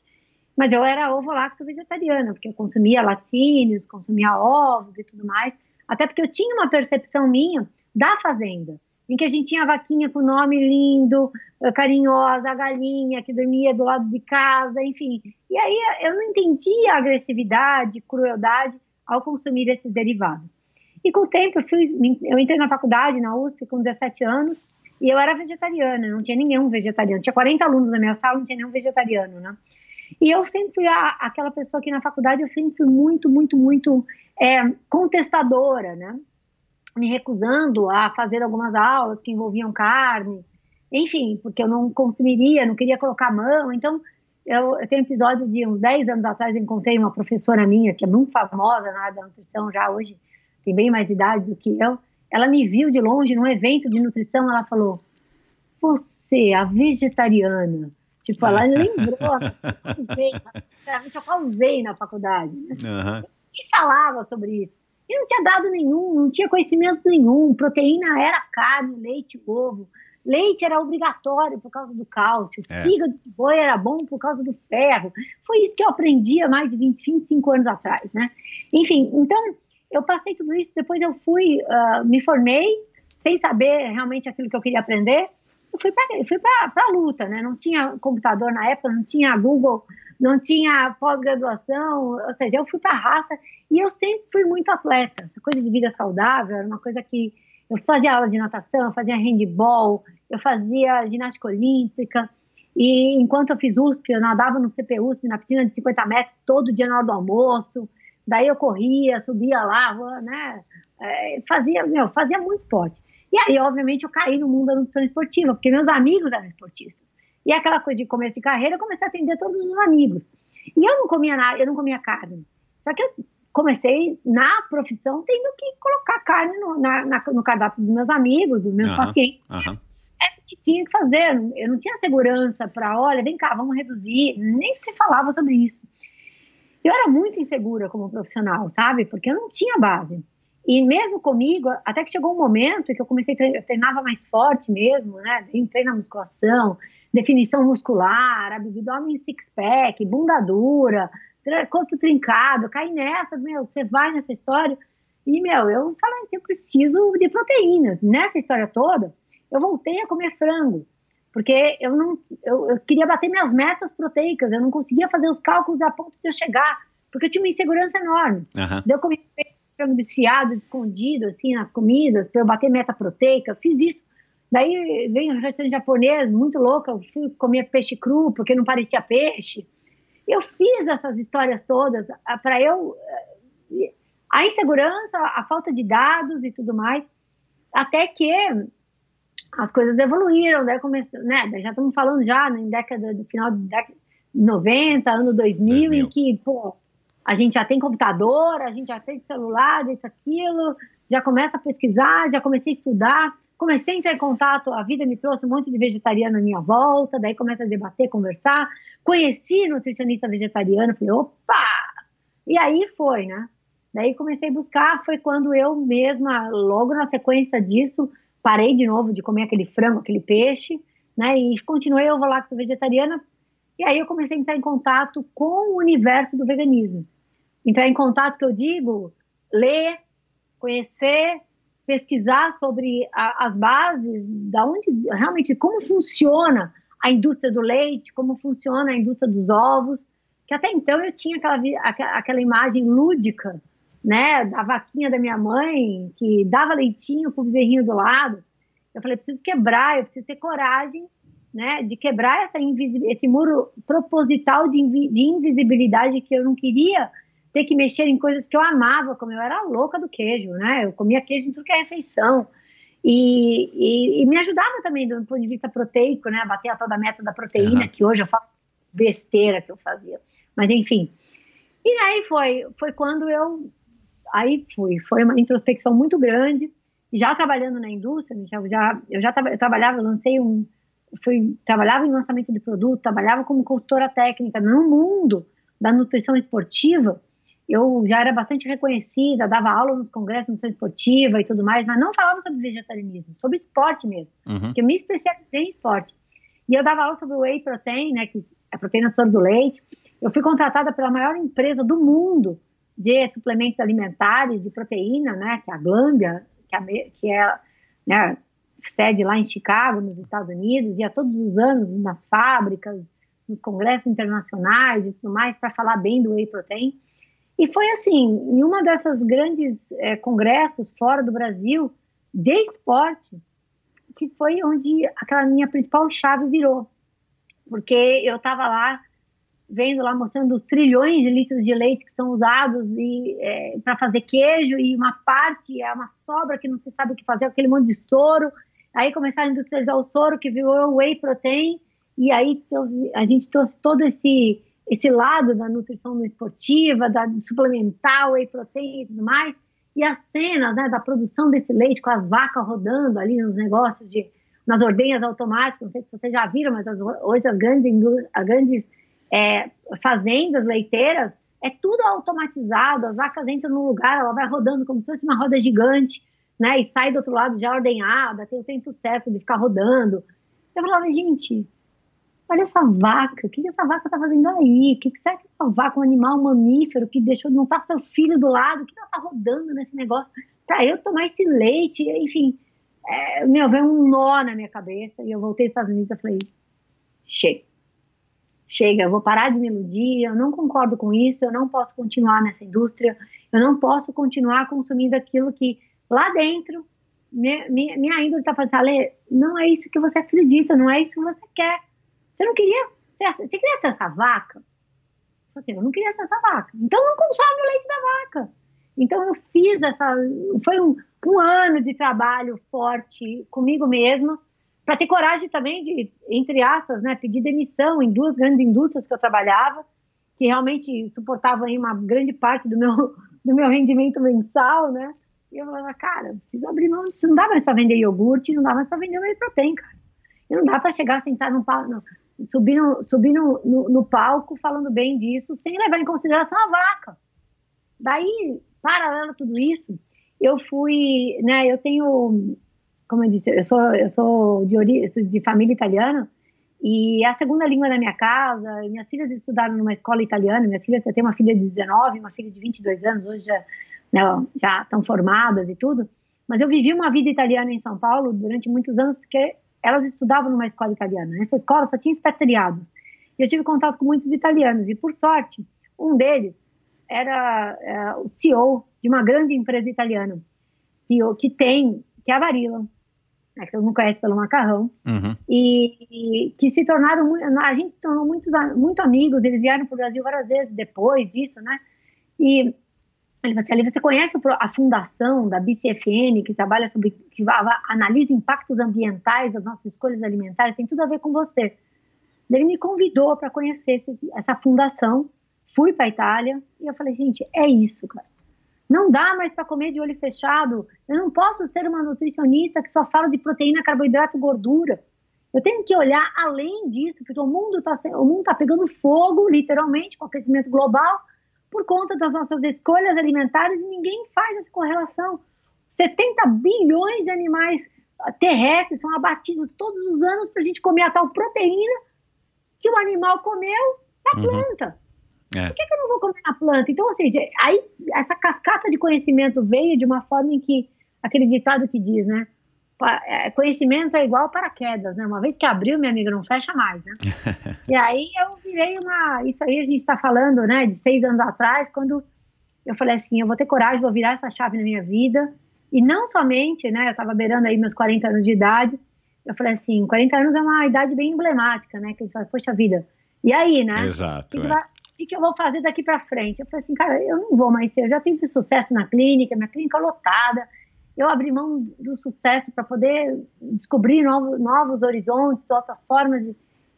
mas eu era ovo-lacto vegetariana, porque eu consumia laticínios, consumia ovos e tudo mais, até porque eu tinha uma percepção minha da fazenda, em que a gente tinha a vaquinha com nome lindo, eh, carinhosa, a galinha que dormia do lado de casa, enfim. E aí eu não entendia a agressividade, crueldade ao consumir esses derivados. E com o tempo eu, fui, eu entrei na faculdade, na USP, com 17 anos, e eu era vegetariana, não tinha nenhum vegetariano. Tinha 40 alunos na minha sala, não tinha nenhum vegetariano, né? E eu sempre fui a, aquela pessoa que na faculdade eu sempre fui muito, muito, muito é, contestadora, né? Me recusando a fazer algumas aulas que envolviam carne, enfim, porque eu não consumiria, não queria colocar a mão. Então, eu, eu tenho um episódio de uns 10 anos atrás, encontrei uma professora minha, que é muito famosa na área da nutrição já hoje, tem bem mais idade do que eu. Ela me viu de longe num evento de nutrição, ela falou: Você, a vegetariana. Tipo, ela lembrou, eu usei, eu pausei na faculdade. Né? Uhum. E falava sobre isso. E não tinha dado nenhum, não tinha conhecimento nenhum. Proteína era carne, leite, ovo. Leite era obrigatório por causa do cálcio. É. Fígado de boi era bom por causa do ferro. Foi isso que eu aprendi há mais de 20, 25 anos atrás, né? Enfim, então eu passei tudo isso. Depois eu fui, uh, me formei, sem saber realmente aquilo que eu queria aprender. Eu fui para a luta, né? Não tinha computador na época, não tinha Google não tinha pós-graduação, ou seja, eu fui para a raça e eu sempre fui muito atleta. Essa coisa de vida saudável era uma coisa que eu fazia aula de natação, eu fazia handball, eu fazia ginástica olímpica. E enquanto eu fiz USP, eu nadava no CPUSP, na piscina de 50 metros, todo dia na hora do almoço. Daí eu corria, subia lá, né? É, fazia, meu, fazia muito esporte. E aí, obviamente, eu caí no mundo da nutrição esportiva, porque meus amigos eram esportistas. E aquela coisa de começo de carreira, eu comecei a atender todos os amigos. E eu não comia nada, eu não comia carne. Só que eu comecei na profissão tendo que colocar carne no, na, na, no cardápio dos meus amigos, dos meus uhum, pacientes. Uhum. É o que tinha que fazer. Eu não tinha segurança para, olha, vem cá, vamos reduzir. Nem se falava sobre isso. Eu era muito insegura como profissional, sabe? Porque eu não tinha base. E mesmo comigo, até que chegou um momento que eu comecei a treinar, eu treinava mais forte mesmo, né? Entrei na musculação, definição muscular, abdômen six-pack, bunda dura, corpo trincado, cai nessa, meu, você vai nessa história. E, meu, eu falei que eu preciso de proteínas. Nessa história toda, eu voltei a comer frango, porque eu não, eu, eu queria bater minhas metas proteicas, eu não conseguia fazer os cálculos a ponto de eu chegar, porque eu tinha uma insegurança enorme. Uhum. Daí eu comi frango desfiado, escondido, assim, nas comidas, para eu bater meta proteica, fiz isso Daí veio um restaurante japonês, muito louca, eu fui comer peixe cru, porque não parecia peixe. Eu fiz essas histórias todas ah, para eu... Eh, a insegurança, a falta de dados e tudo mais, até que as coisas evoluíram, né? Né? Já estamos falando já em década, do final de década 90, ano 2000, 2000, em que, pô, a gente já tem computador, a gente já tem celular, isso, aquilo, já começa a pesquisar, já comecei a estudar comecei a entrar em contato, a vida me trouxe um monte de vegetariano à minha volta, daí começa a debater, conversar. Conheci nutricionista vegetariano, falei, opa! E aí foi, né? Daí comecei a buscar, foi quando eu mesma, logo na sequência disso, parei de novo de comer aquele frango, aquele peixe, né? E continuei ovo lacto vegetariana. E aí eu comecei a entrar em contato com o universo do veganismo. Entrar em contato, que eu digo, ler, conhecer, pesquisar sobre a, as bases, da onde realmente como funciona a indústria do leite, como funciona a indústria dos ovos, que até então eu tinha aquela, aquela imagem lúdica, né, da vaquinha da minha mãe, que dava leitinho pro bezerrinho do lado. Eu falei, preciso quebrar, eu preciso ter coragem, né, de quebrar essa esse muro proposital de, de invisibilidade que eu não queria ter que mexer em coisas que eu amava, como eu era louca do queijo, né? Eu comia queijo em tudo que é refeição. E, e, e, me ajudava também do ponto de vista proteico, né? A bater a tal da meta da proteína, uhum. que hoje eu falo besteira que eu fazia. Mas enfim. E aí foi, foi quando eu. Aí fui. Foi uma introspecção muito grande. Já trabalhando na indústria, já, já, eu já eu trabalhava, eu lancei um. Fui, trabalhava em lançamento de produto, trabalhava como consultora técnica no mundo da nutrição esportiva eu já era bastante reconhecida, dava aula nos congressos nutrição esportiva e tudo mais, mas não falava sobre vegetarianismo, sobre esporte mesmo, uhum. porque eu me especializei em esporte. E eu dava aula sobre whey protein, né, que é a proteína soro do leite. Eu fui contratada pela maior empresa do mundo de suplementos alimentares de proteína, né, que é a Glambia, que é, que é né, sede lá em Chicago, nos Estados Unidos, ia todos os anos nas fábricas, nos congressos internacionais e tudo mais para falar bem do whey protein. E foi assim, em uma dessas grandes é, congressos fora do Brasil de esporte, que foi onde aquela minha principal chave virou. Porque eu estava lá vendo lá mostrando os trilhões de litros de leite que são usados é, para fazer queijo e uma parte é uma sobra que não se sabe o que fazer, aquele monte de soro. Aí começaram a industrializar o soro que virou whey protein e aí a gente trouxe todo esse esse lado da nutrição esportiva, da suplementar, whey protein e tudo mais, e as cenas né, da produção desse leite com as vacas rodando ali nos negócios de nas ordenhas automáticas, não sei se vocês já viram, mas as, hoje as grandes, as grandes é, fazendas leiteiras é tudo automatizado, as vacas entram no lugar, ela vai rodando como se fosse uma roda gigante, né, e sai do outro lado já ordenhada, tem o tempo certo de ficar rodando. Eu falava, gente, olha essa vaca, o que, essa vaca está fazendo aí? O que, que será que essa vaca, um animal mamífero que deixou não tá seu filho do lado, o que ela está rodando nesse negócio para eu tomar esse leite? Enfim, é, meu, veio um nó na minha cabeça e eu voltei aos Estados Unidos e falei, chega, chega, eu vou parar de me iludir, eu não concordo com isso, eu não posso continuar nessa indústria, eu não posso continuar consumindo aquilo que lá dentro minha, minha, minha índole está falando, Ale, não é isso que você acredita, não é isso que você quer. Você não queria você queria ser essa vaca? Eu não queria ser essa vaca. Então não consome o leite da vaca. Então eu fiz essa. Foi um, um ano de trabalho forte comigo mesma, para ter coragem também de, entre aspas, né, pedir demissão em duas grandes indústrias que eu trabalhava, que realmente suportavam aí uma grande parte do meu, do meu rendimento mensal, né? E eu falava, cara, preciso abrir mão disso. Não dá mais para vender iogurte, não dá mais para vender whey protein, cara. E não dá para chegar, sentar num, subir, no, no, no, palco falando bem disso, sem levar em consideração a vaca. Daí, paralelo a tudo isso, eu fui, né, eu tenho, como eu disse, eu sou, eu sou de, de família italiana, e é a segunda língua da minha casa, minhas filhas estudaram numa escola italiana, minhas filhas, eu tenho uma filha de 19, uma filha de 22 anos, hoje já, né, já estão formadas e tudo, mas eu vivi uma vida italiana em São Paulo durante muitos anos, porque elas estudavam numa escola italiana. Nessa escola só tinha expatriados. E eu tive contato com muitos italianos. E, por sorte, um deles era é, o CEO de uma grande empresa italiana, que, que tem, que é a Varilla, né, que todo mundo conhece pelo macarrão, uhum. e, e, que se tornaram, a gente se tornou muitos, muito amigos, eles vieram para o Brasil várias vezes depois disso, né? E ele falou assim, ali você conhece a fundação da BCFN, que trabalha sobre, que analisa impactos ambientais das nossas escolhas alimentares, tem tudo a ver com você. Ele me convidou para conhecer esse, essa fundação, fui para a Itália, e eu falei, gente, é isso, cara. Não dá mais para comer de olho fechado. Eu não posso ser uma nutricionista que só fala de proteína, carboidrato, gordura. Eu tenho que olhar além disso, porque o mundo está o mundo tá pegando fogo, literalmente, com o aquecimento global por conta das nossas escolhas alimentares e ninguém faz essa correlação. 70 bilhões de animais terrestres são abatidos todos os anos para a gente comer a tal proteína que o animal comeu na uhum. planta. É. Por que, que, eu não vou comer na planta? Então, ou seja, aí essa cascata de conhecimento veio de uma forma em que, aquele ditado que diz, né? É, conhecimento é igual paraquedas, né? Uma vez que abriu, minha amiga, não fecha mais, né? e aí eu virei uma. Isso aí a gente está falando, né? De seis anos atrás, quando eu falei assim: eu vou ter coragem, vou virar essa chave na minha vida. E não somente, né? Eu estava beirando aí meus 40 anos de idade. Eu falei assim: 40 anos é uma idade bem emblemática, né? Que a gente fala, poxa vida. E aí, né? Exato. O que, é. que, que eu vou fazer daqui para frente? Eu falei assim, cara, eu não vou mais ser. Eu já tive sucesso na clínica, minha clínica lotada eu abri mão do sucesso para poder descobrir novos, novos horizontes, outras formas de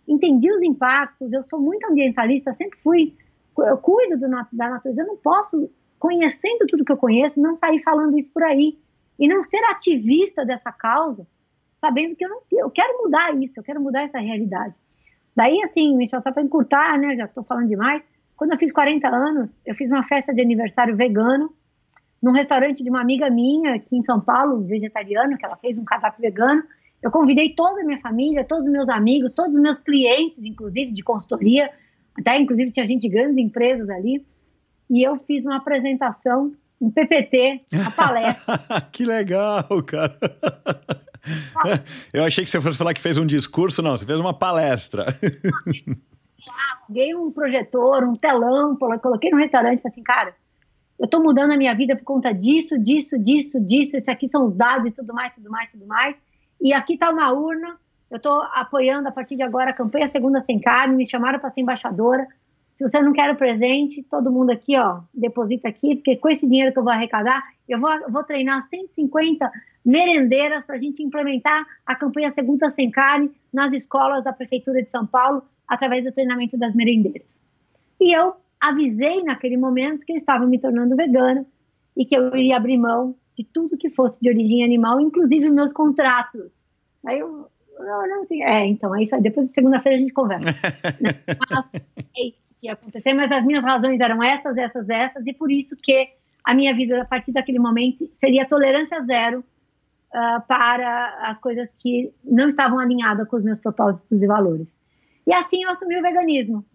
entendi os impactos. Eu sou muito ambientalista, sempre fui. Eu cuido do, da natureza. Eu não posso, conhecendo tudo que eu conheço, não sair falando isso por aí e não ser ativista dessa causa, sabendo que eu não eu quero mudar isso, eu quero mudar essa realidade. Daí, assim, Michel, só para encurtar, né? Já estou falando demais. Quando eu fiz 40 anos, eu fiz uma festa de aniversário vegano num restaurante de uma amiga minha aqui em São Paulo, vegetariano, que ela fez um cardápio vegano. Eu convidei toda a minha família, todos os meus amigos, todos os meus clientes, inclusive de consultoria, até inclusive tinha gente de grandes empresas ali. E eu fiz uma apresentação, um PPT, uma palestra. que legal, cara. Eu achei que você fosse falar que fez um discurso, não, você fez uma palestra. Dei um projetor, um telão, coloquei no restaurante e falei assim, cara, eu estou mudando a minha vida por conta disso, disso, disso, disso, esse aqui são os dados e tudo mais, tudo mais, tudo mais. E aqui está uma urna, eu estou apoiando a partir de agora a campanha Segunda Sem Carne, me chamaram para ser embaixadora. Se você não quer o presente, todo mundo aqui, ó, deposita aqui, porque com esse dinheiro que eu vou arrecadar, eu vou, vou treinar 150 merendeiras para a gente implementar a campanha Segunda Sem Carne nas escolas da Prefeitura de São Paulo, através do treinamento das merendeiras. E eu avisei naquele momento que eu estava me tornando vegana e que eu iria abrir mão de tudo que fosse de origem animal, inclusive meus contratos. Aí eu, não, não, é, então é isso aí. Depois de segunda-feira a gente conversa. é isso que ia acontecer, mas as minhas razões eram essas, essas, essas, e por isso que a minha vida, a partir daquele momento, seria tolerância zero uh, para as coisas que não estavam alinhadas com os meus propósitos e valores. E assim eu assumi o veganismo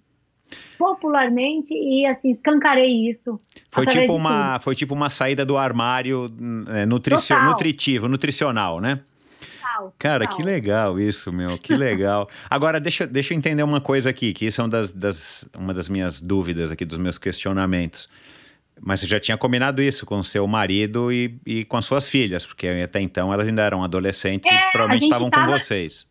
popularmente e assim escancarei isso. Foi tipo uma foi tipo uma saída do armário é, nutricio, nutritivo, nutricional, né? Total, Cara, total. que legal isso, meu, que legal. Agora, deixa, deixa eu entender uma coisa aqui, que isso é uma das, das, uma das minhas dúvidas aqui, dos meus questionamentos. Mas você já tinha combinado isso com seu marido e, e com as suas filhas, porque até então elas ainda eram adolescentes é, e provavelmente estavam tava... com vocês.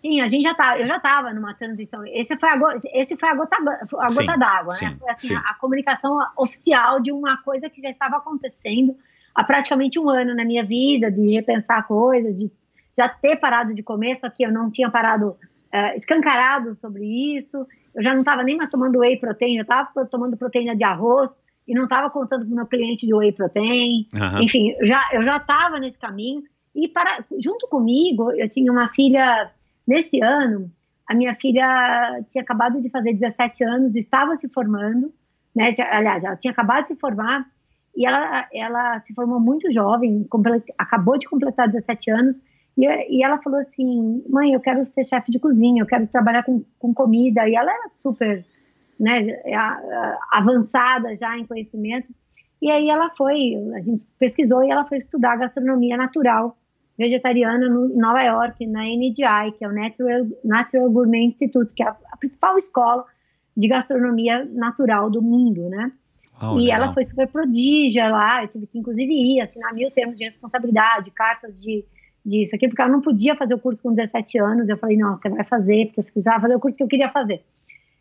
Sim, a gente já tá, eu já estava numa transição. Esse foi a, esse foi a gota, a gota d'água, né? Foi assim, a, a, comunicação oficial de uma coisa que já estava acontecendo há praticamente um ano na minha vida, de repensar coisas, de já ter parado de comer, só que eu não tinha parado uh, escancarado sobre isso. Eu já não estava nem mais tomando whey protein, eu estava tomando proteína de arroz e não estava contando para o meu cliente de whey protein. Uhum. Enfim, já, eu já estava nesse caminho. E para, junto comigo, eu tinha uma filha Nesse ano, a minha filha tinha acabado de fazer 17 anos, estava se formando, né? Aliás, ela tinha acabado de se formar e ela, ela se formou muito jovem, acabou de completar 17 anos e, e ela falou assim, mãe, eu quero ser chefe de cozinha, eu quero trabalhar com, com comida. E ela era super né, avançada já em conhecimento. E aí ela foi, a gente pesquisou e ela foi estudar gastronomia natural vegetariana no, em Nova York, na NDI, que é o Natural, Natural Gourmet Institute, que é a, a principal escola de gastronomia natural do mundo, né? Oh, e legal. ela foi super prodígia lá, eu tive que inclusive ir, assinar mil termos de responsabilidade, cartas de disso aqui, porque ela não podia fazer o curso com 17 anos. Eu falei, não, você vai fazer, porque eu precisava fazer o curso que eu queria fazer.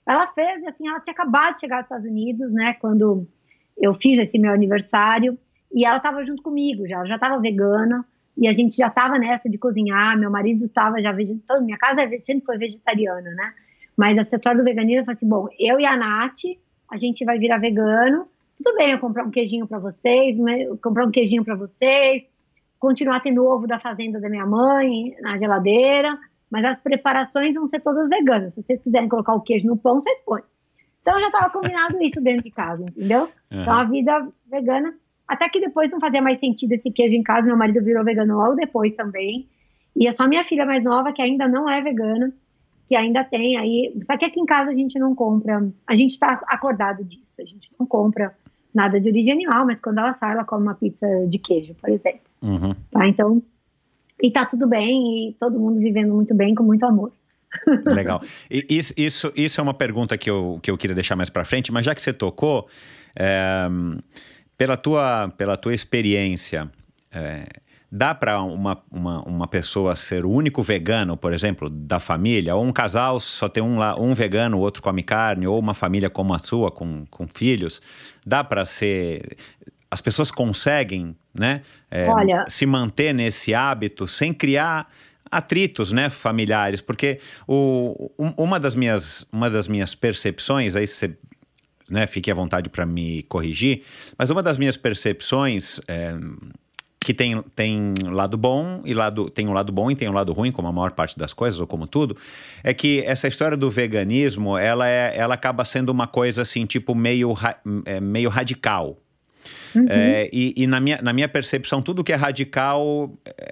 Ela fez, assim, ela tinha acabado de chegar aos Estados Unidos, né, quando eu fiz esse meu aniversário, e ela estava junto comigo já, ela já estava vegana, e a gente já estava nessa de cozinhar, meu marido estava já vegetariano, minha casa é sempre foi vegetariana, né? Mas a história do veganismo, eu falei assim, bom, eu e a Nath, a gente vai virar vegano, tudo bem eu comprar um queijinho para vocês, comprar um queijinho para vocês, continuar tendo ovo da fazenda da minha mãe na geladeira, mas as preparações vão ser todas veganas. Se vocês quiserem colocar o queijo no pão, vocês põem. Então já estava combinado isso dentro de casa, entendeu? Uhum. Então a vida vegana até que depois não fazia mais sentido esse queijo em casa, meu marido virou vegano logo depois também. E é só minha filha mais nova, que ainda não é vegana, que ainda tem aí. Só que aqui em casa a gente não compra, a gente está acordado disso, a gente não compra nada de origem animal, mas quando ela sai, ela come uma pizza de queijo, por exemplo. Uhum. Tá? Então, e tá tudo bem, e todo mundo vivendo muito bem, com muito amor. Legal. Isso, isso, isso é uma pergunta que eu, que eu queria deixar mais para frente, mas já que você tocou, é, pela, tua, pela tua experiência, é, Dá para uma, uma, uma pessoa ser o único vegano, por exemplo, da família? Ou um casal só tem um, um vegano, o outro come carne? Ou uma família como a sua, com, com filhos? Dá para ser. As pessoas conseguem né, é, Olha... se manter nesse hábito sem criar atritos né, familiares, porque o, um, uma, das minhas, uma das minhas percepções, aí você né, fique à vontade para me corrigir, mas uma das minhas percepções é, que tem, tem lado bom e lado tem um lado bom e tem um lado ruim, como a maior parte das coisas ou como tudo, é que essa história do veganismo, ela é, ela acaba sendo uma coisa assim, tipo meio, é, meio radical. Uhum. É, e, e na, minha, na minha percepção, tudo que é radical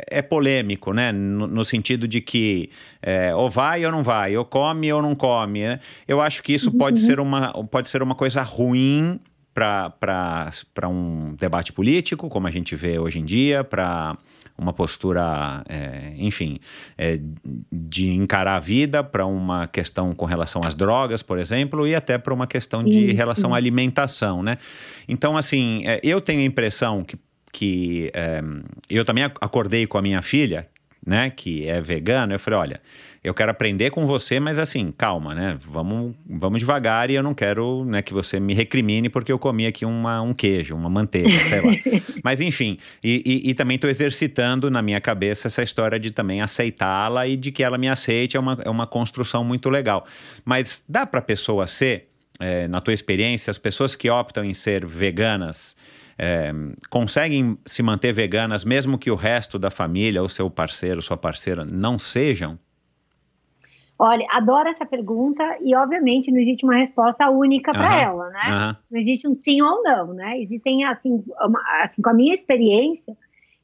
é polêmico, né? No, no sentido de que é, ou vai ou não vai, ou come ou não come. Né? Eu acho que isso uhum. pode, ser uma, pode ser uma coisa ruim para um debate político, como a gente vê hoje em dia, para uma postura, é, enfim, é, de encarar a vida, para uma questão com relação às drogas, por exemplo, e até para uma questão de relação à alimentação, né? Então, assim, é, eu tenho a impressão que, que é, eu também acordei com a minha filha, né, que é vegana, eu falei, olha, eu quero aprender com você, mas assim, calma, né? Vamos, vamos devagar e eu não quero né, que você me recrimine porque eu comi aqui uma, um queijo, uma manteiga, sei lá. mas enfim, e, e, e também estou exercitando na minha cabeça essa história de também aceitá-la e de que ela me aceite é uma, é uma construção muito legal. Mas dá para a pessoa ser, é, na tua experiência, as pessoas que optam em ser veganas, é, conseguem se manter veganas mesmo que o resto da família, ou seu parceiro, sua parceira, não sejam? Olha, adoro essa pergunta e, obviamente, não existe uma resposta única para uhum. ela, né? Uhum. Não existe um sim ou não, né? Existem, assim, uma, assim, com a minha experiência,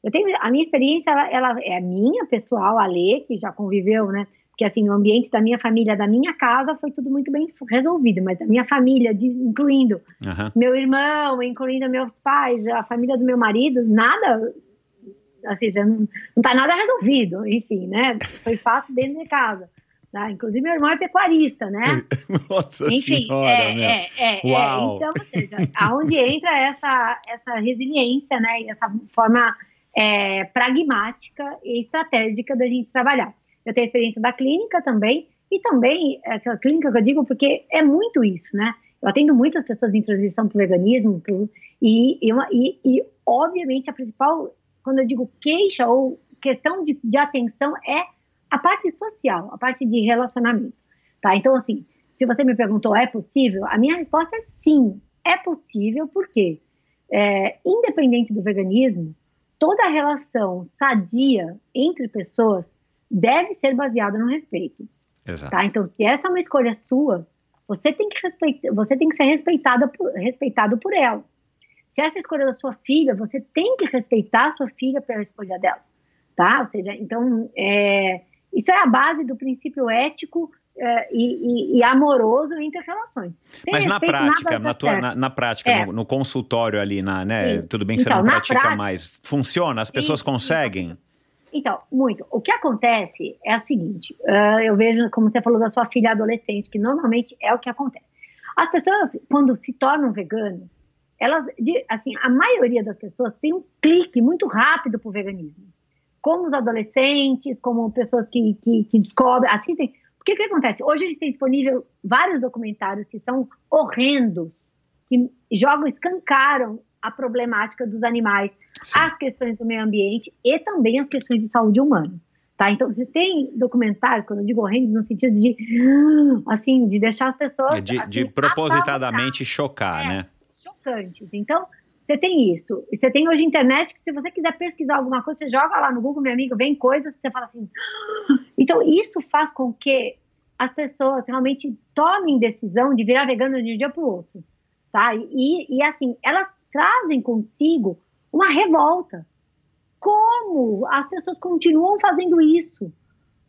eu tenho, a minha experiência, ela, ela é minha, pessoal, a Lê, que já conviveu, né? Porque, assim, o ambiente da minha família, da minha casa, foi tudo muito bem resolvido, mas da minha família, de, incluindo uhum. meu irmão, incluindo meus pais, a família do meu marido, nada, assim, já não, não tá nada resolvido, enfim, né? Foi fácil dentro de casa. Tá? Inclusive, meu irmão é pecuarista, né? Nossa Enfim, senhora, é, é, é, é, Então, ou seja, aonde entra essa, essa resiliência, né? Essa forma é, pragmática e estratégica da gente trabalhar. Eu tenho experiência da clínica também, e também, aquela clínica que eu digo, porque é muito isso, né? Eu atendo muitas pessoas em transição para o veganismo, pro, e, e, e, obviamente, a principal, quando eu digo queixa ou questão de, de atenção, é a parte social, a parte de relacionamento, tá? Então, assim, se você me perguntou, é possível? A minha resposta é sim, é possível, porque, é, independente do veganismo, toda relação sadia entre pessoas deve ser baseada no respeito. Exato. Tá? Então, se essa é uma escolha sua, você tem que respeitar, você tem que ser respeitada por, respeitado por ela. Se essa é a escolha da sua filha, você tem que respeitar a sua filha pela escolha dela, tá? Ou seja, então, é, isso é a base do princípio ético é, e, e, amoroso entre as relações. Sem Mas na prática, na, tua, na, na, prática, é. no, no, consultório ali, na, né? Sim. Tudo bem que então, você não pratica prática, mais. Funciona? As pessoas sim, conseguem? Então, muito. O que acontece é o seguinte: uh, eu vejo, como você falou da sua filha adolescente, que normalmente é o que acontece. As pessoas, quando se tornam veganas, elas, assim, a maioria das pessoas tem um clique muito rápido para o veganismo como os adolescentes, como pessoas que, que, que descobrem, assistem. Porque o que acontece? Hoje a gente tem disponível vários documentários que são horrendos, que jogam, escancaram a problemática dos animais, Sim. as questões do meio ambiente e também as questões de saúde humana. Tá? Então, você tem documentários, quando eu digo horrendos, no sentido de, assim, de deixar as pessoas... É de, assim, de propositadamente chocar, é, né? Chocantes. Então, você tem isso. E você tem hoje internet que, se você quiser pesquisar alguma coisa, você joga lá no Google, meu amigo, vem coisas que você fala assim. Então, isso faz com que as pessoas realmente tomem decisão de virar vegano de um dia para o outro. Tá? E, e, assim, elas trazem consigo uma revolta. como as pessoas continuam fazendo isso?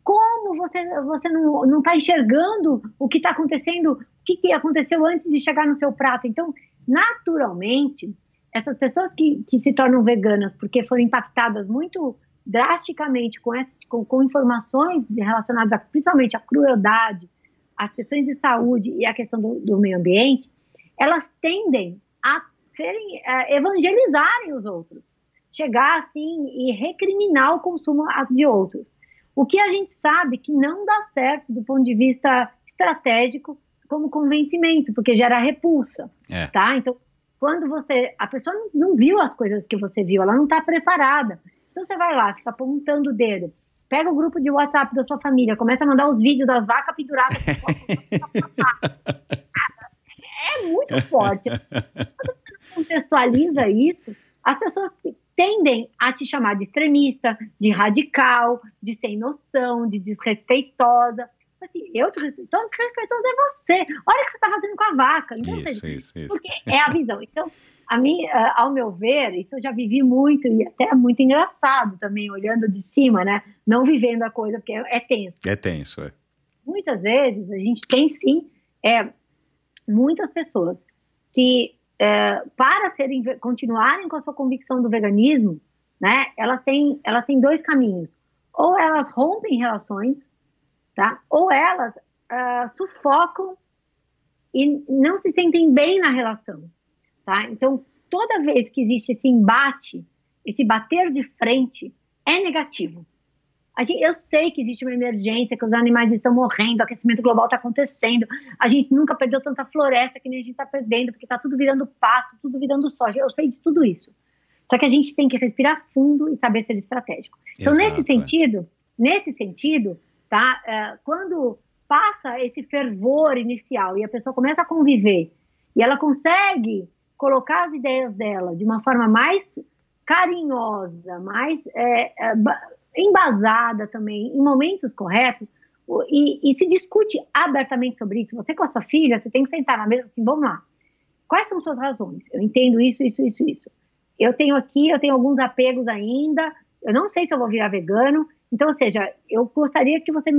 Como você, você não está enxergando o que está acontecendo, o que, que aconteceu antes de chegar no seu prato? Então, naturalmente, essas pessoas que, que se tornam veganas porque foram impactadas muito drasticamente com, essa, com, com informações relacionadas a, principalmente à crueldade, às questões de saúde e à questão do, do meio ambiente, elas tendem a serem, a evangelizarem os outros, chegar assim e recriminar o consumo de outros. O que a gente sabe que não dá certo do ponto de vista estratégico como convencimento, porque gera repulsa, é. tá? Então, quando você, a pessoa não, não viu as coisas que você viu, ela não está preparada. Então você vai lá, fica apontando o dedo, pega o grupo de WhatsApp da sua família, começa a mandar os vídeos das vacas penduradas. é muito forte. Quando você contextualiza isso, as pessoas tendem a te chamar de extremista, de radical, de sem noção, de desrespeitosa. Assim, eu desrespeitosa, desrespeitosa é você. Olha o que você está fazendo com a vaca. Então, isso, isso, isso. Porque é a visão. Então, a mim, ao meu ver, isso eu já vivi muito e até é muito engraçado também, olhando de cima, né? Não vivendo a coisa, porque é tenso. É tenso, é. Muitas vezes a gente tem sim é, muitas pessoas que, é, para serem, continuarem com a sua convicção do veganismo, né? Elas têm, elas têm dois caminhos. Ou elas rompem relações, tá? Ou elas uh, sufocam e não se sentem bem na relação. Tá? Então, toda vez que existe esse embate, esse bater de frente, é negativo. Gente, eu sei que existe uma emergência, que os animais estão morrendo, o aquecimento global está acontecendo, a gente nunca perdeu tanta floresta que nem a gente está perdendo, porque está tudo virando pasto, tudo virando soja. Eu sei de tudo isso. Só que a gente tem que respirar fundo e saber ser estratégico. Então, Exato, nesse é. sentido, é. nesse sentido, tá? Uh, quando passa esse fervor inicial e a pessoa começa a conviver e ela consegue colocar as ideias dela de uma forma mais carinhosa, mais é, é, embasada também, em momentos corretos, e, e, se discute abertamente sobre isso. Você com a sua filha, você tem que sentar na mesa assim, vamos lá. Quais são suas razões? Eu entendo isso, isso, isso, isso. Eu tenho aqui, eu tenho alguns apegos ainda. Eu não sei se eu vou virar vegano. Então, ou seja, eu gostaria que você,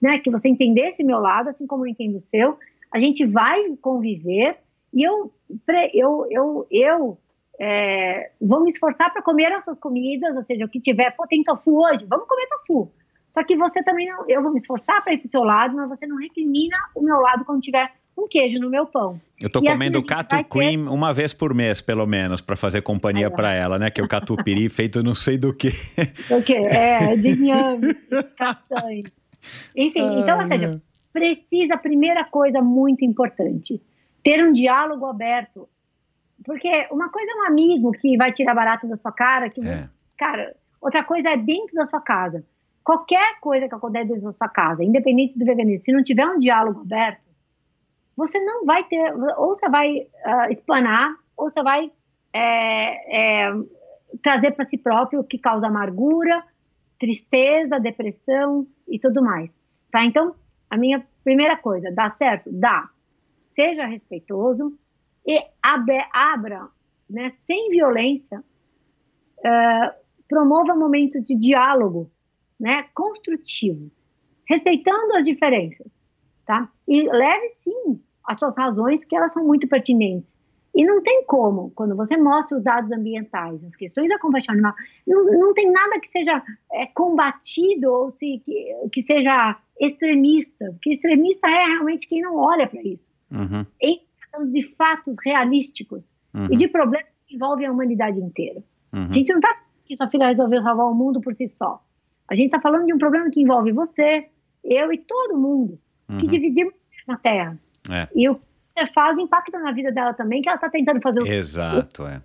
né, que você entendesse meu lado, assim como eu entendo o seu. A gente vai conviver e eu, eu, eu, eu é, vou me esforçar para comer as suas comidas, ou seja, o que tiver, pô, tem tofu hoje, vamos comer tofu. Só que você também não, eu vou me esforçar para ir para o seu lado, mas você não recrimina o meu lado quando tiver um queijo no meu pão. Eu tô e assim comendo assim catu cream ter... uma vez por mês, pelo menos, para fazer companhia para ela, né? Que é o catupiry feito não sei do que. O quê? É, de inhame, castanha. Enfim, então, ou seja, precisa, primeira coisa muito importante, ter um diálogo aberto. Porque uma coisa é um amigo que vai tirar barato da sua cara, que, é. cara, outra coisa é dentro da sua casa. Qualquer coisa que acontece dentro da sua casa, independente do veganismo, se não tiver um diálogo aberto, você não vai ter, ou você vai uh, explanar, ou você vai é, é, trazer para si próprio o que causa amargura, tristeza, depressão e tudo mais. Tá? Então, a minha primeira coisa, dá certo? Dá seja respeitoso e abra, né, sem violência, uh, promova momentos de diálogo né, construtivo, respeitando as diferenças, tá? E leve sim as suas razões, que elas são muito pertinentes. E não tem como, quando você mostra os dados ambientais, as questões da compaixão animal, não, não tem nada que seja é, combatido ou se, que, que seja extremista, porque extremista é realmente quem não olha para isso. Uhum. Em de fatos realísticos uhum. e de problemas que envolvem a humanidade inteira. Uhum. A gente não está que sua filha resolveu salvar o mundo por si só. A gente está falando de um problema que envolve você, eu e todo mundo, que uhum. dividimos a Terra. É. E o que você faz impacta na vida dela também, que ela está tentando fazer o Exato, é.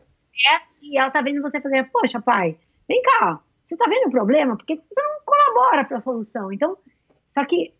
é. E ela está vendo você fazer, poxa, pai, vem cá, você está vendo o problema? Por que você não colabora para a solução? Então, só que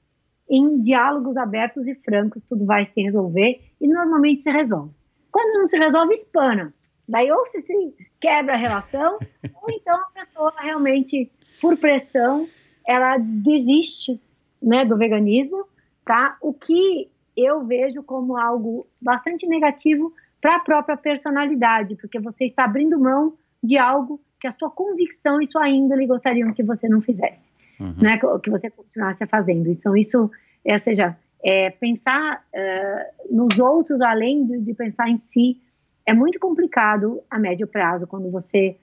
em diálogos abertos e francos, tudo vai se resolver e normalmente se resolve. Quando não se resolve, espana. Daí ou se, se quebra a relação, ou então a pessoa realmente, por pressão, ela desiste né, do veganismo, tá? O que eu vejo como algo bastante negativo para a própria personalidade, porque você está abrindo mão de algo que a sua convicção e sua índole gostariam que você não fizesse, uhum. né? Que você continuasse fazendo. Então, isso, é, ou seja, é, pensar uh, nos outros além de, de, pensar em si é muito complicado a médio prazo quando você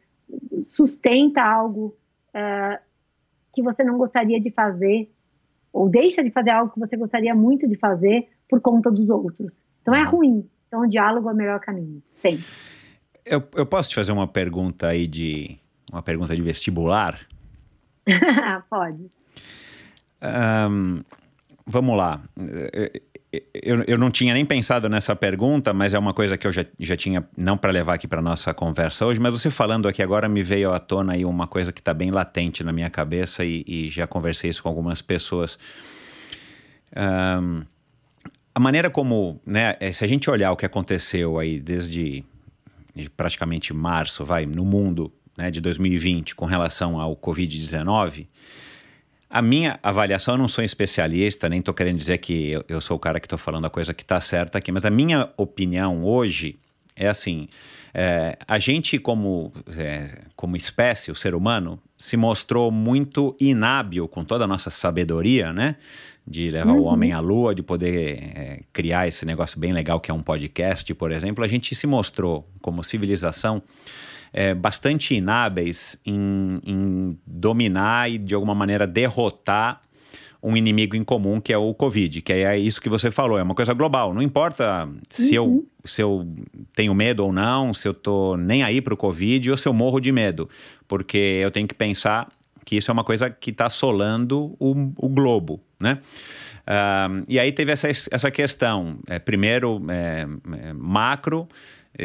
sustenta algo uh, que você não gostaria de fazer ou deixa de fazer algo que você gostaria muito de fazer por conta dos outros. Então é uhum. ruim. Então o diálogo é o melhor caminho, sempre. Eu, eu posso te fazer uma pergunta aí de uma pergunta de vestibular? Pode. Um, vamos lá. Eu, eu não tinha nem pensado nessa pergunta, mas é uma coisa que eu já, já tinha, não para levar aqui para nossa conversa hoje, mas você falando aqui agora me veio à tona aí uma coisa que está bem latente na minha cabeça e, e, já conversei isso com algumas pessoas. Um, a maneira como, né, é, se a gente olhar o que aconteceu aí desde praticamente março, vai, no mundo né, de 2020 com relação ao Covid-19, a minha avaliação, eu não sou especialista, nem estou querendo dizer que eu, eu, sou o cara que estou falando a coisa que está certa aqui, mas a minha opinião hoje é assim: é, a gente, como, é, como espécie, o ser humano, se mostrou muito inábil com toda a nossa sabedoria, né? De levar uhum. o homem à lua, de poder é, criar esse negócio bem legal que é um podcast, por exemplo. A gente se mostrou, como civilização, é, bastante inábeis em, em dominar e, de alguma maneira, derrotar um inimigo em comum que é o Covid, que é isso que você falou, é uma coisa global. Não importa se, uhum. eu, se eu tenho medo ou não, se eu tô nem aí para o Covid ou se eu morro de medo, porque eu tenho que pensar que isso é uma coisa que está assolando o, o globo, né? Uh, e aí teve essa, essa questão, é, primeiro é, é macro,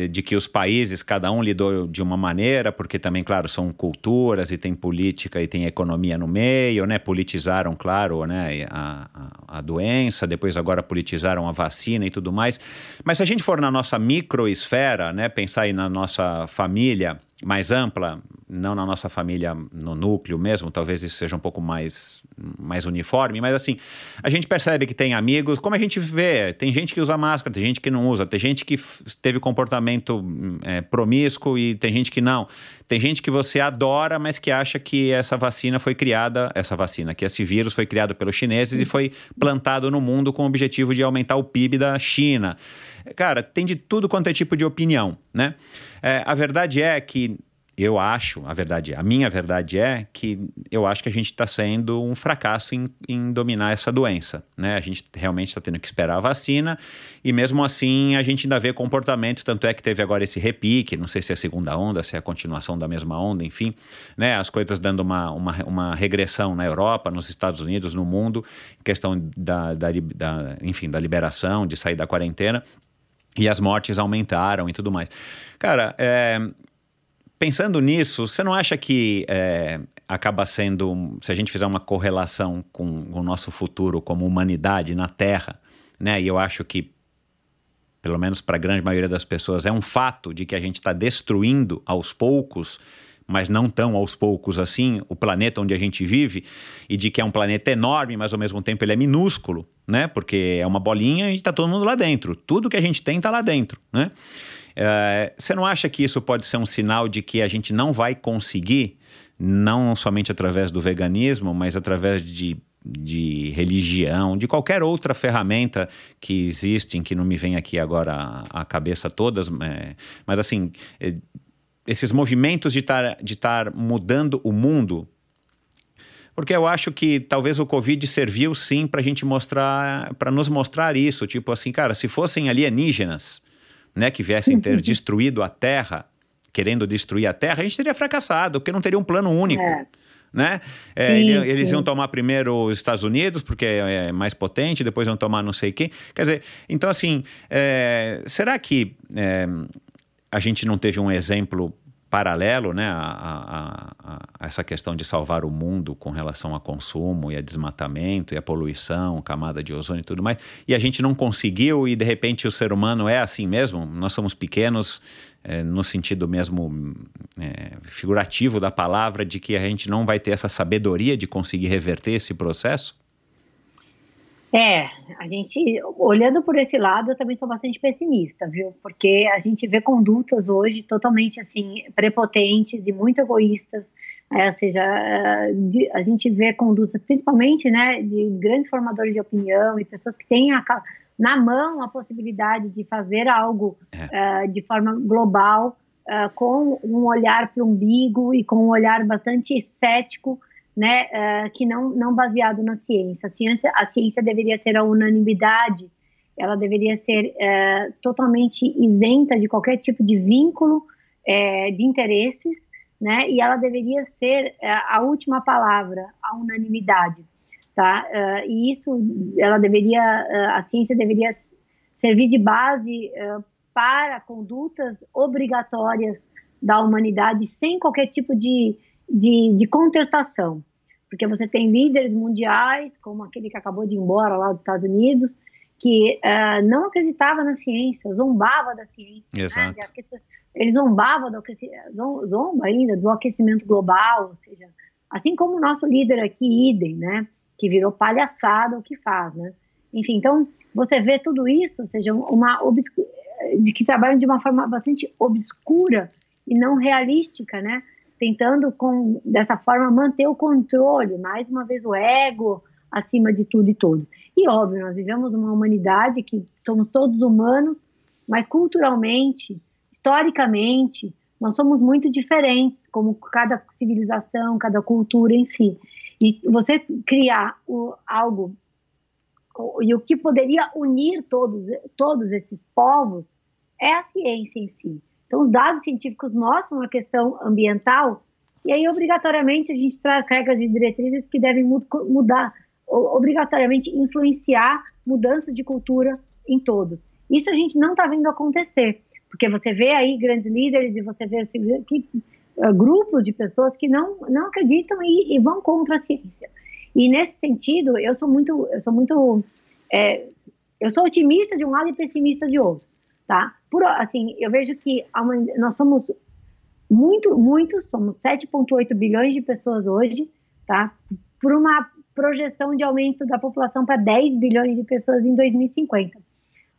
de que os países, cada um lidou de uma maneira, porque também, claro, são culturas e tem política e tem economia no meio, né? Politizaram, claro, né, a, a, a doença, depois agora politizaram a vacina e tudo mais. Mas se a gente for na nossa microesfera, né, pensar aí na nossa família, mais ampla, não na nossa família no núcleo mesmo, talvez isso seja um pouco mais, mais uniforme, mas assim, a gente percebe que tem amigos, como a gente vê, tem gente que usa máscara, tem gente que não usa, tem gente que teve comportamento é, promíscuo e tem gente que não. Tem gente que você adora, mas que acha que essa vacina foi criada, essa vacina, que esse vírus foi criado pelos chineses e foi plantado no mundo com o objetivo de aumentar o PIB da China. Cara, tem de tudo quanto é tipo de opinião, né? É, a verdade é que eu acho, a verdade, a minha verdade é que eu acho que a gente está sendo um fracasso em, em, dominar essa doença, né? A gente realmente está tendo que esperar a vacina e mesmo assim a gente ainda vê comportamento, tanto é que teve agora esse repique, não sei se é a segunda onda, se é a continuação da mesma onda, enfim, né? As coisas dando uma, uma, uma regressão na Europa, nos Estados Unidos, no mundo, questão da, da, da enfim, da liberação, de sair da quarentena e as mortes aumentaram e tudo mais. Cara, é, pensando nisso, você não acha que é, acaba sendo, se a gente fizer uma correlação com o nosso futuro como humanidade na Terra, né? E eu acho que, pelo menos para a grande maioria das pessoas, é um fato de que a gente está destruindo aos poucos mas não tão aos poucos assim, o planeta onde a gente vive, e de que é um planeta enorme, mas ao mesmo tempo ele é minúsculo, né? Porque é uma bolinha e está todo mundo lá dentro. Tudo que a gente tem está lá dentro, né? É, você não acha que isso pode ser um sinal de que a gente não vai conseguir, não somente através do veganismo, mas através de de religião, de qualquer outra ferramenta que existe, em que não me vem aqui agora a, cabeça todas, é, mas assim, é, esses movimentos de estar de mudando o mundo, porque eu acho que talvez o Covid serviu sim para a gente mostrar, para nos mostrar isso, tipo assim, cara, se fossem alienígenas, né, que viessem ter destruído a Terra, querendo destruir a Terra, a gente teria fracassado, porque não teria um plano único. É. Né? É, sim, eles sim. iam tomar primeiro os Estados Unidos, porque é mais potente, depois iam tomar não sei quem. Quer dizer, então assim, é, será que é, a gente não teve um exemplo paralelo né, a, a, a, essa questão de salvar o mundo com relação a consumo e a desmatamento e a poluição, camada de ozônio e tudo mais, e a gente não conseguiu e de repente o ser humano é assim mesmo, nós somos pequenos é, no sentido mesmo é, figurativo da palavra, de que a gente não vai ter essa sabedoria de conseguir reverter esse processo? É, a gente, olhando por esse lado, eu também sou bastante pessimista, viu? Porque a gente vê condutas hoje totalmente, assim, prepotentes e muito egoístas, é, ou seja, a gente vê condutas, principalmente, né, de grandes formadores de opinião e pessoas que têm a, na mão a possibilidade de fazer algo é. uh, de forma global, uh, com um olhar para o umbigo e com um olhar bastante cético, né, uh, que não, não baseado na ciência. A, ciência. a ciência deveria ser a unanimidade, ela deveria ser uh, totalmente isenta de qualquer tipo de vínculo uh, de interesses, né, e ela deveria ser a última palavra, a unanimidade, tá? e isso, ela deveria, a ciência deveria servir de base para condutas obrigatórias da humanidade sem qualquer tipo de de, de contestação, porque você tem líderes mundiais, como aquele que acabou de ir embora lá dos Estados Unidos, que uh, não acreditava na ciência, zombava da ciência. Né? Exato. Né? Ele zombava do aquecimento, zomba ainda do aquecimento global, ou seja, assim como o nosso líder aqui, Idem, né, que virou palhaçada o que faz, né. Enfim, então, você vê tudo isso, ou seja, uma de que trabalham de uma forma bastante obscura e não realística, né, tentando com dessa forma manter o controle, mais uma vez o ego acima de tudo e todos. E óbvio, nós vivemos uma humanidade que somos todos humanos, mas culturalmente, historicamente, nós somos muito diferentes, como cada civilização, cada cultura em si. E você criar o, algo e o que poderia unir todos, todos esses povos é a ciência em si. Então, os dados científicos mostram a questão ambiental, e aí, obrigatoriamente, a gente traz regras e diretrizes que devem mudar, obrigatoriamente influenciar mudanças de cultura em todos. Isso a gente não está vendo acontecer, porque você vê aí grandes líderes e você vê assim, que, uh, grupos de pessoas que não, não acreditam e, e, vão contra a ciência. E nesse sentido, eu sou muito, eu sou muito, é, eu sou otimista de um lado e pessimista de outro tá? Por, assim, eu vejo que nós somos muito, muito, somos 7,8 bilhões de pessoas hoje, tá? Por uma projeção de aumento da população para 10 bilhões de pessoas em 2050.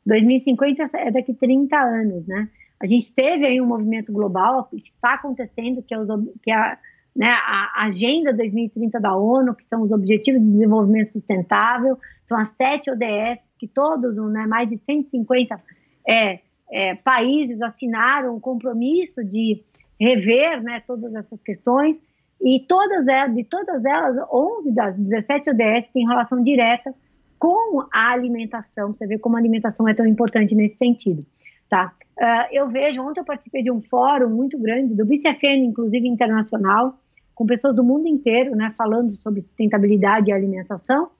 2050 é daqui 30 anos, né? A gente teve aí um movimento global que está acontecendo, que é, os, que é a, né, a Agenda 2030 da ONU, que são os Objetivos de Desenvolvimento Sustentável, são as sete ODS que todos, né, mais de 150 é, é, países assinaram um compromisso de rever né, todas essas questões, e todas elas, de todas elas, 11 das 17 ODS têm relação direta com a alimentação, você vê como a alimentação é tão importante nesse sentido. Tá? Uh, eu vejo, ontem eu participei de um fórum muito grande, do BCFN, inclusive internacional, com pessoas do mundo inteiro, né, falando sobre sustentabilidade e alimentação,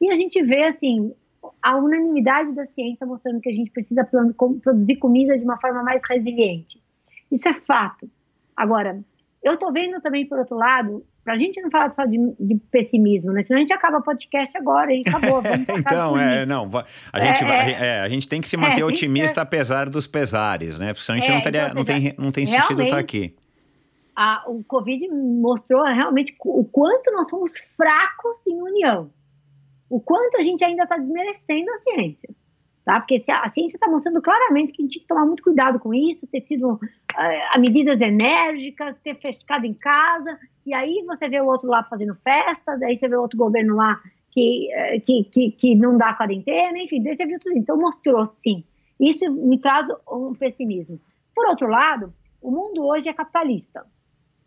e a gente vê, assim, a unanimidade da ciência mostrando que a gente precisa produzir comida de uma forma mais resiliente. Isso é fato. Agora, eu estou vendo também, por outro lado, para a gente não falar só de, de, pessimismo, né? Senão a gente acaba o podcast agora e acabou. então, é, não, a gente, é, vai, é, a gente tem que se manter é, otimista apesar dos pesares, né? Porque senão a gente não, é, teria, então, não, tem, não tem sentido estar aqui. A, o Covid mostrou realmente o quanto nós somos fracos em união o quanto a gente ainda está desmerecendo a ciência. Tá? Porque a, a ciência está mostrando claramente que a gente tem que tomar muito cuidado com isso, ter tido uh, medidas enérgicas, ter fechado em casa, e aí você vê o outro lá fazendo festa, daí você vê outro governo lá que, uh, que, que, que, não dá quarentena, enfim, daí você viu tudo. Então mostrou sim. Isso me traz um pessimismo. Por outro lado, o mundo hoje é capitalista.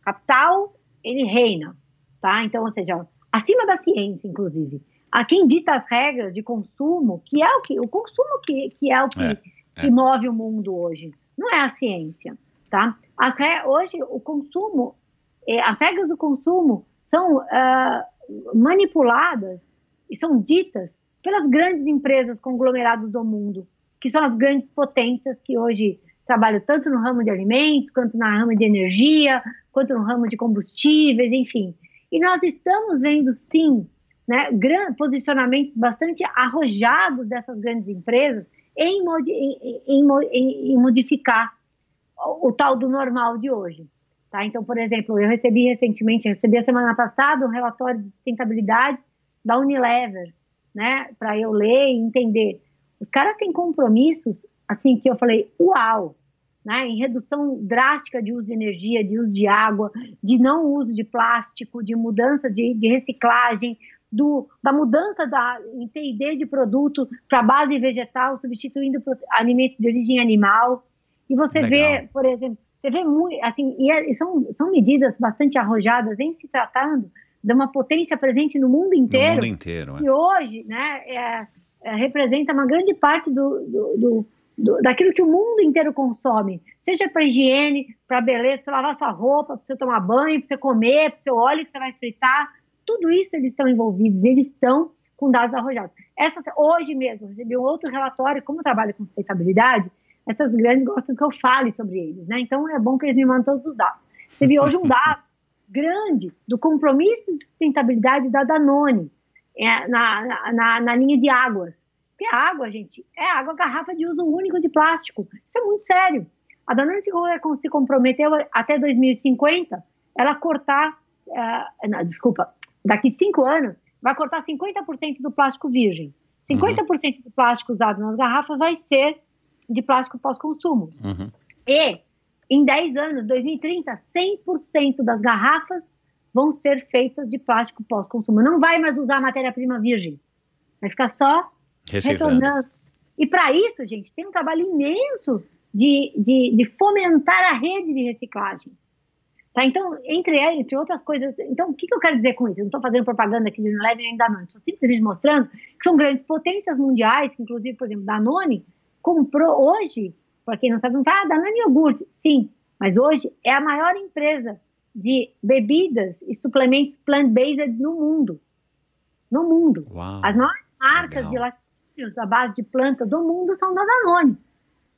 Capital, ele reina, tá? Então, ou seja, acima da ciência, inclusive a quem dita as regras de consumo, que é o que o consumo que, que é o que, é, é. que move o mundo hoje, não é a ciência, tá? As hoje o consumo, eh, as regras do consumo são uh, manipuladas e são ditas pelas grandes empresas conglomeradas do mundo, que são as grandes potências que hoje trabalham tanto no ramo de alimentos, quanto no ramo de energia, quanto no ramo de combustíveis, enfim. E nós estamos vendo, sim, né, posicionamentos bastante arrojados dessas grandes empresas em, em, em, em modificar o, o, tal do normal de hoje. Tá? Então, por exemplo, eu recebi recentemente, recebi a semana passada um relatório de sustentabilidade da Unilever, né, para eu ler e entender. Os caras têm compromissos, assim, que eu falei, uau, né, em redução drástica de uso de energia, de uso de água, de não uso de plástico, de mudança de, de reciclagem, do, da mudança da, em de produto para base vegetal, substituindo alimentos de origem animal. E você Legal. vê, por exemplo, você vê muito, assim, e, é, e são, são medidas bastante arrojadas em se tratando de uma potência presente no mundo inteiro. No mundo inteiro, é. E hoje, né, é, é, representa uma grande parte do, do, do, do, daquilo que o mundo inteiro consome, seja para higiene, para beleza, para lavar sua roupa, para você tomar banho, para você comer, para seu óleo que você vai fritar, tudo isso eles estão envolvidos, eles estão com dados arrojados. Essa, hoje mesmo, recebi um outro relatório, como eu trabalho com sustentabilidade, essas grandes gostam que eu fale sobre eles, né? Então é bom que eles me mandem todos os dados. Viu hoje um dado grande do compromisso de sustentabilidade da Danone é, na, na, na, linha de águas. Porque água, gente, é água garrafa de uso único de plástico. Isso é muito sério. A Danone se comprometeu até 2050 ela cortar, uh, não, desculpa, daqui cinco anos, vai cortar 50% do plástico virgem. 50% uhum. do plástico usado nas garrafas vai ser de plástico pós-consumo. Uhum. E, em 10 anos, 2030, 100% das garrafas vão ser feitas de plástico pós-consumo. Não vai mais usar matéria-prima virgem. Vai ficar só Reciclando. retornando. E para isso, gente, tem um trabalho imenso de, de, de fomentar a rede de reciclagem. Tá? Então, entre, entre outras coisas, então o que, que eu quero dizer com isso? Eu não estou fazendo propaganda aqui de Unilever nem Danone, estou simplesmente mostrando que são grandes potências mundiais, que inclusive, por exemplo, Danone comprou hoje, para quem não sabe, não fala, ah, Danone iogurte, sim, mas hoje é a maior empresa de bebidas e suplementos plant-based no mundo. No mundo. Uau, As maiores marcas legal. de laticínios à base de planta do mundo são da Danone.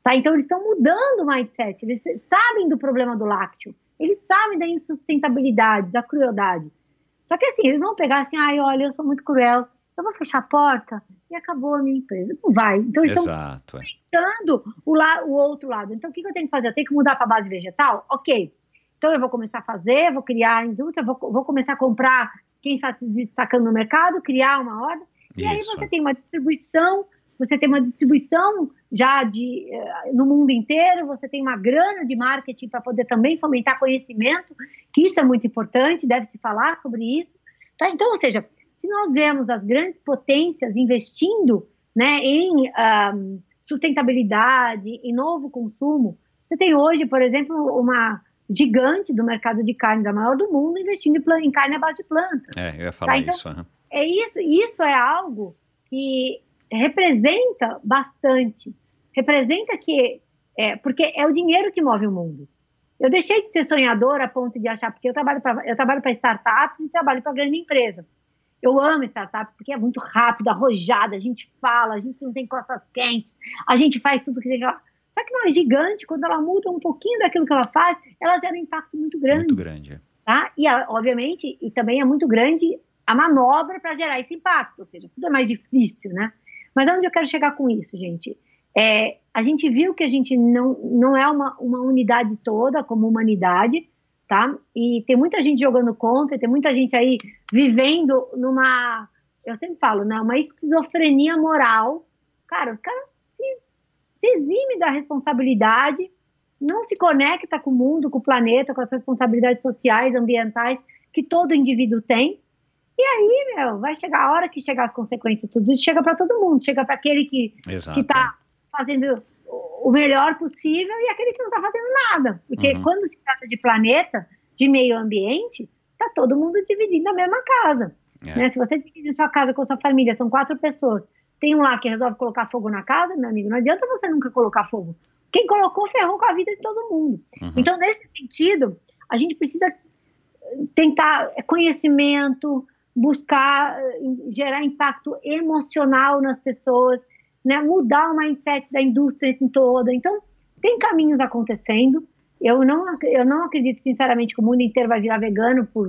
Tá? Então, eles estão mudando o mindset, eles sabem do problema do lácteo eles sabem da insustentabilidade, da crueldade. Só que assim, eles vão pegar assim, ai, olha, eu sou muito cruel, eu vou fechar a porta e acabou a minha empresa. Não vai. Então, eles Exato. estão é. o, la o outro lado. Então, o que, que eu tenho que fazer? Eu tenho que mudar para base vegetal? Ok. Então, eu vou começar a fazer, vou criar a indústria, vou, vou começar a comprar quem está se destacando no mercado, criar uma ordem. E Isso. aí você tem uma distribuição você tem uma distribuição já de, eh, no mundo inteiro, você tem uma grana de marketing para poder também fomentar conhecimento, que isso é muito importante, deve-se falar sobre isso. Tá? Então, ou seja, se nós vemos as grandes potências investindo né, em um, sustentabilidade, em novo consumo, você tem hoje, por exemplo, uma gigante do mercado de carnes, a maior do mundo, investindo em carne à base de planta. É, eu ia falar tá? então, isso. Uhum. É isso, isso é algo que representa bastante. Representa que. É, porque é o dinheiro que move o mundo. Eu deixei de ser sonhadora a ponto de achar, porque eu trabalho para startups e trabalho para grande empresa. Eu amo startup porque é muito rápido, arrojada, a gente fala, a gente não tem costas quentes, a gente faz tudo que tem que Só que uma gigante, quando ela muda um pouquinho daquilo que ela faz, ela gera um impacto muito grande. Muito grande. É. Tá? E, obviamente, e também é muito grande a manobra para gerar esse impacto, ou seja, tudo é mais difícil, né? Mas onde eu quero chegar com isso, gente? É, a gente viu que a gente não, não é uma, uma unidade toda como humanidade, tá? E tem muita gente jogando contra, tem muita gente aí vivendo numa, eu sempre falo, né, uma esquizofrenia moral. Cara, o cara se, se exime da responsabilidade, não se conecta com o mundo, com o planeta, com as responsabilidades sociais, ambientais que todo indivíduo tem, e aí, meu, vai chegar a hora que chegar as consequências, tudo isso chega para todo mundo, chega para aquele que está fazendo o melhor possível e aquele que não está fazendo nada. Porque uhum. quando se trata de planeta, de meio ambiente, está todo mundo dividindo na mesma casa. É. Né? Se você divide sua casa com sua família, são quatro pessoas, tem um lá que resolve colocar fogo na casa, meu amigo, não adianta você nunca colocar fogo. Quem colocou ferrou com a vida de todo mundo. Uhum. Então, nesse sentido, a gente precisa tentar conhecimento, buscar eh, gerar impacto emocional nas pessoas, né, mudar o mindset da indústria toda. Então, tem caminhos acontecendo. Eu não, eu não acredito, sinceramente, que o mundo inteiro vai virar vegano por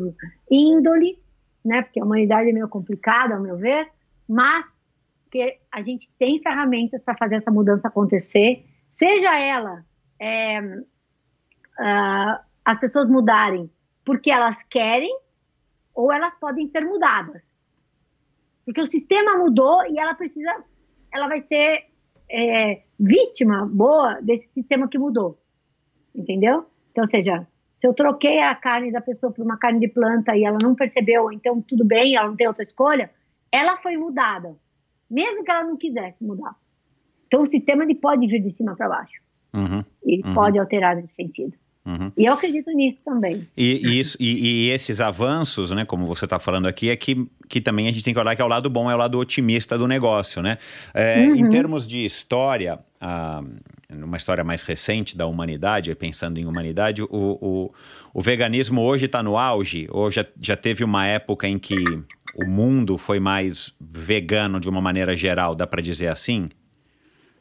índole, né, porque a humanidade é meio complicada, ao meu ver, mas que a gente tem ferramentas para fazer essa mudança acontecer, seja ela é, uh, as pessoas mudarem porque elas querem ou elas podem ser mudadas. Porque o sistema mudou e ela precisa, ela vai ser é, vítima boa desse sistema que mudou. Entendeu? Então, ou seja, se eu troquei a carne da pessoa por uma carne de planta e ela não percebeu, então tudo bem, ela não tem outra escolha, ela foi mudada, mesmo que ela não quisesse mudar. Então, o sistema ele pode vir de cima para baixo. Uhum, ele uhum. pode alterar nesse sentido. Uhum. E eu acredito nisso também. E, e, isso, e, e esses avanços, né, como você está falando aqui, é que, que também a gente tem que olhar que é o lado bom, é o lado otimista do negócio, né? É, uhum. Em termos de história, numa história mais recente da humanidade, pensando em humanidade, o, o, o veganismo hoje está no auge? Ou já, já teve uma época em que o mundo foi mais vegano de uma maneira geral, dá para dizer assim?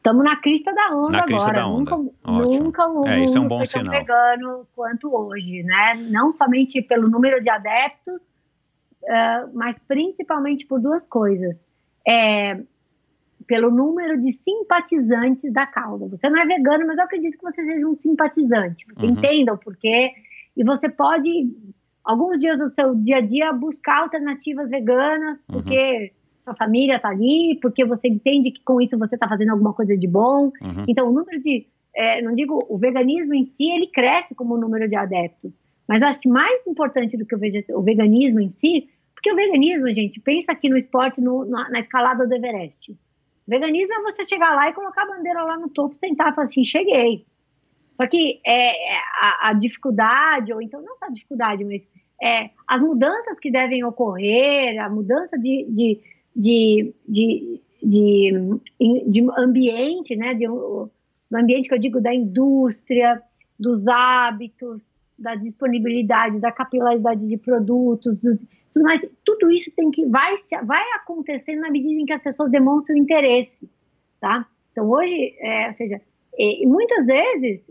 Estamos na crista da onda na crista agora. Da onda. Nunca, nunca o é, isso é um bom sinal. tão vegano quanto hoje, né? Não somente pelo número de adeptos, uh, mas principalmente por duas coisas. É, pelo número de simpatizantes da causa. Você não é vegano, mas eu acredito que você seja um simpatizante. Você uhum. entenda o porquê e você pode, alguns dias do seu dia a dia, buscar alternativas veganas, uhum. Sua família está ali, porque você entende que com isso você está fazendo alguma coisa de bom. Uhum. Então, o número de, é, não digo, o veganismo em si, ele cresce como o número de adeptos. Mas acho que mais importante do que o, veganismo em si, porque o veganismo, gente, pensa aqui no esporte, no, na, na, escalada do Everest. O veganismo é você chegar lá e colocar a bandeira lá no topo, sentar e falar assim, cheguei. Só que é, é a, a dificuldade, ou então não só a dificuldade, mas é, as mudanças que devem ocorrer, a mudança de, de de, de, de, de ambiente, né? De, do ambiente que eu digo da indústria, dos hábitos, da disponibilidade, da capilaridade de produtos, do, tudo mais. Tudo isso tem que vai vai acontecer na medida em que as pessoas demonstram interesse, tá? Então hoje, é, ou seja, e muitas vezes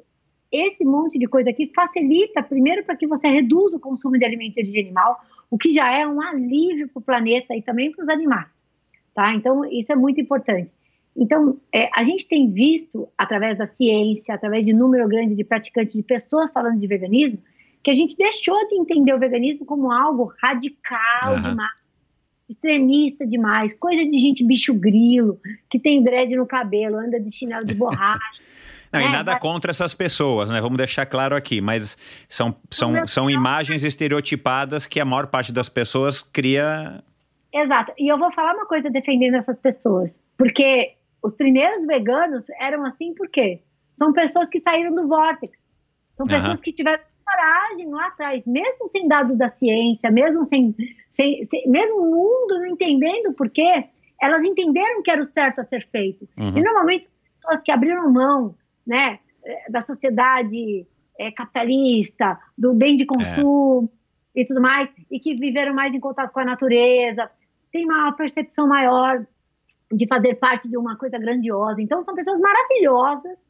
esse monte de coisa aqui facilita primeiro para que você reduza o consumo de alimento de origem animal, o que já é um alívio para o planeta e também para os animais tá? Então, isso é muito importante. Então, é, a gente tem visto, através da ciência, através de número grande de praticantes, de pessoas falando de veganismo, que a gente deixou de entender o veganismo como algo radical uhum. demais, extremista demais, coisa de gente bicho grilo, que tem dread no cabelo, anda de chinelo de borracha. Não, é, e nada mas... contra essas pessoas, né? Vamos deixar claro aqui, mas são, são, são imagens estereotipadas que a maior parte das pessoas cria Exato. E eu vou falar uma coisa defendendo essas pessoas. Porque os primeiros veganos eram assim por quê? São pessoas que saíram do vórtex. São pessoas uhum. que tiveram coragem lá atrás, mesmo sem dados da ciência, mesmo sem, sem, sem mesmo o mundo não entendendo por quê, elas entenderam que era o certo a ser feito. Uhum. E normalmente pessoas que abriram mão, né, da sociedade é, capitalista, do bem de consumo é. e tudo mais, e que viveram mais em contato com a natureza, tem uma percepção maior de fazer parte de uma coisa grandiosa. Então, são pessoas maravilhosas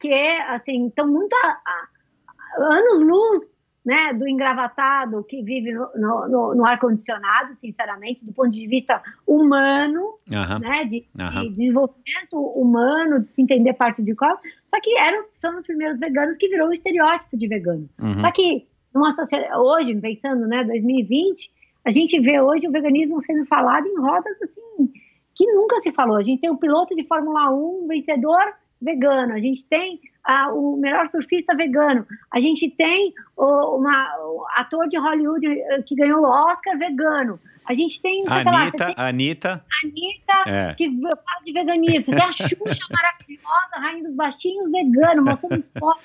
que, assim, estão muito a, a, anos-luz né, do engravatado que vive no, no, no ar-condicionado, sinceramente, do ponto de vista humano, uhum. né, de, uhum. de, desenvolvimento humano, de se entender parte de qual. Só que eram, são os primeiros veganos que virou o estereótipo de vegano. Uhum. Só que numa sociedade, hoje, pensando, né, 2020, a gente vê hoje o veganismo sendo falado em rodas assim que nunca se falou. A gente tem um piloto de Fórmula 1 vencedor vegano, a gente tem ah, o melhor surfista vegano, a gente tem o, uma, o ator de Hollywood eh, que ganhou o Oscar vegano, a gente tem. Anitta, lá, tem Anitta. Anitta, é. que fala de veganismo. Tem a Xuxa maravilhosa, rainha dos baixinhos, vegano, mostrando foto.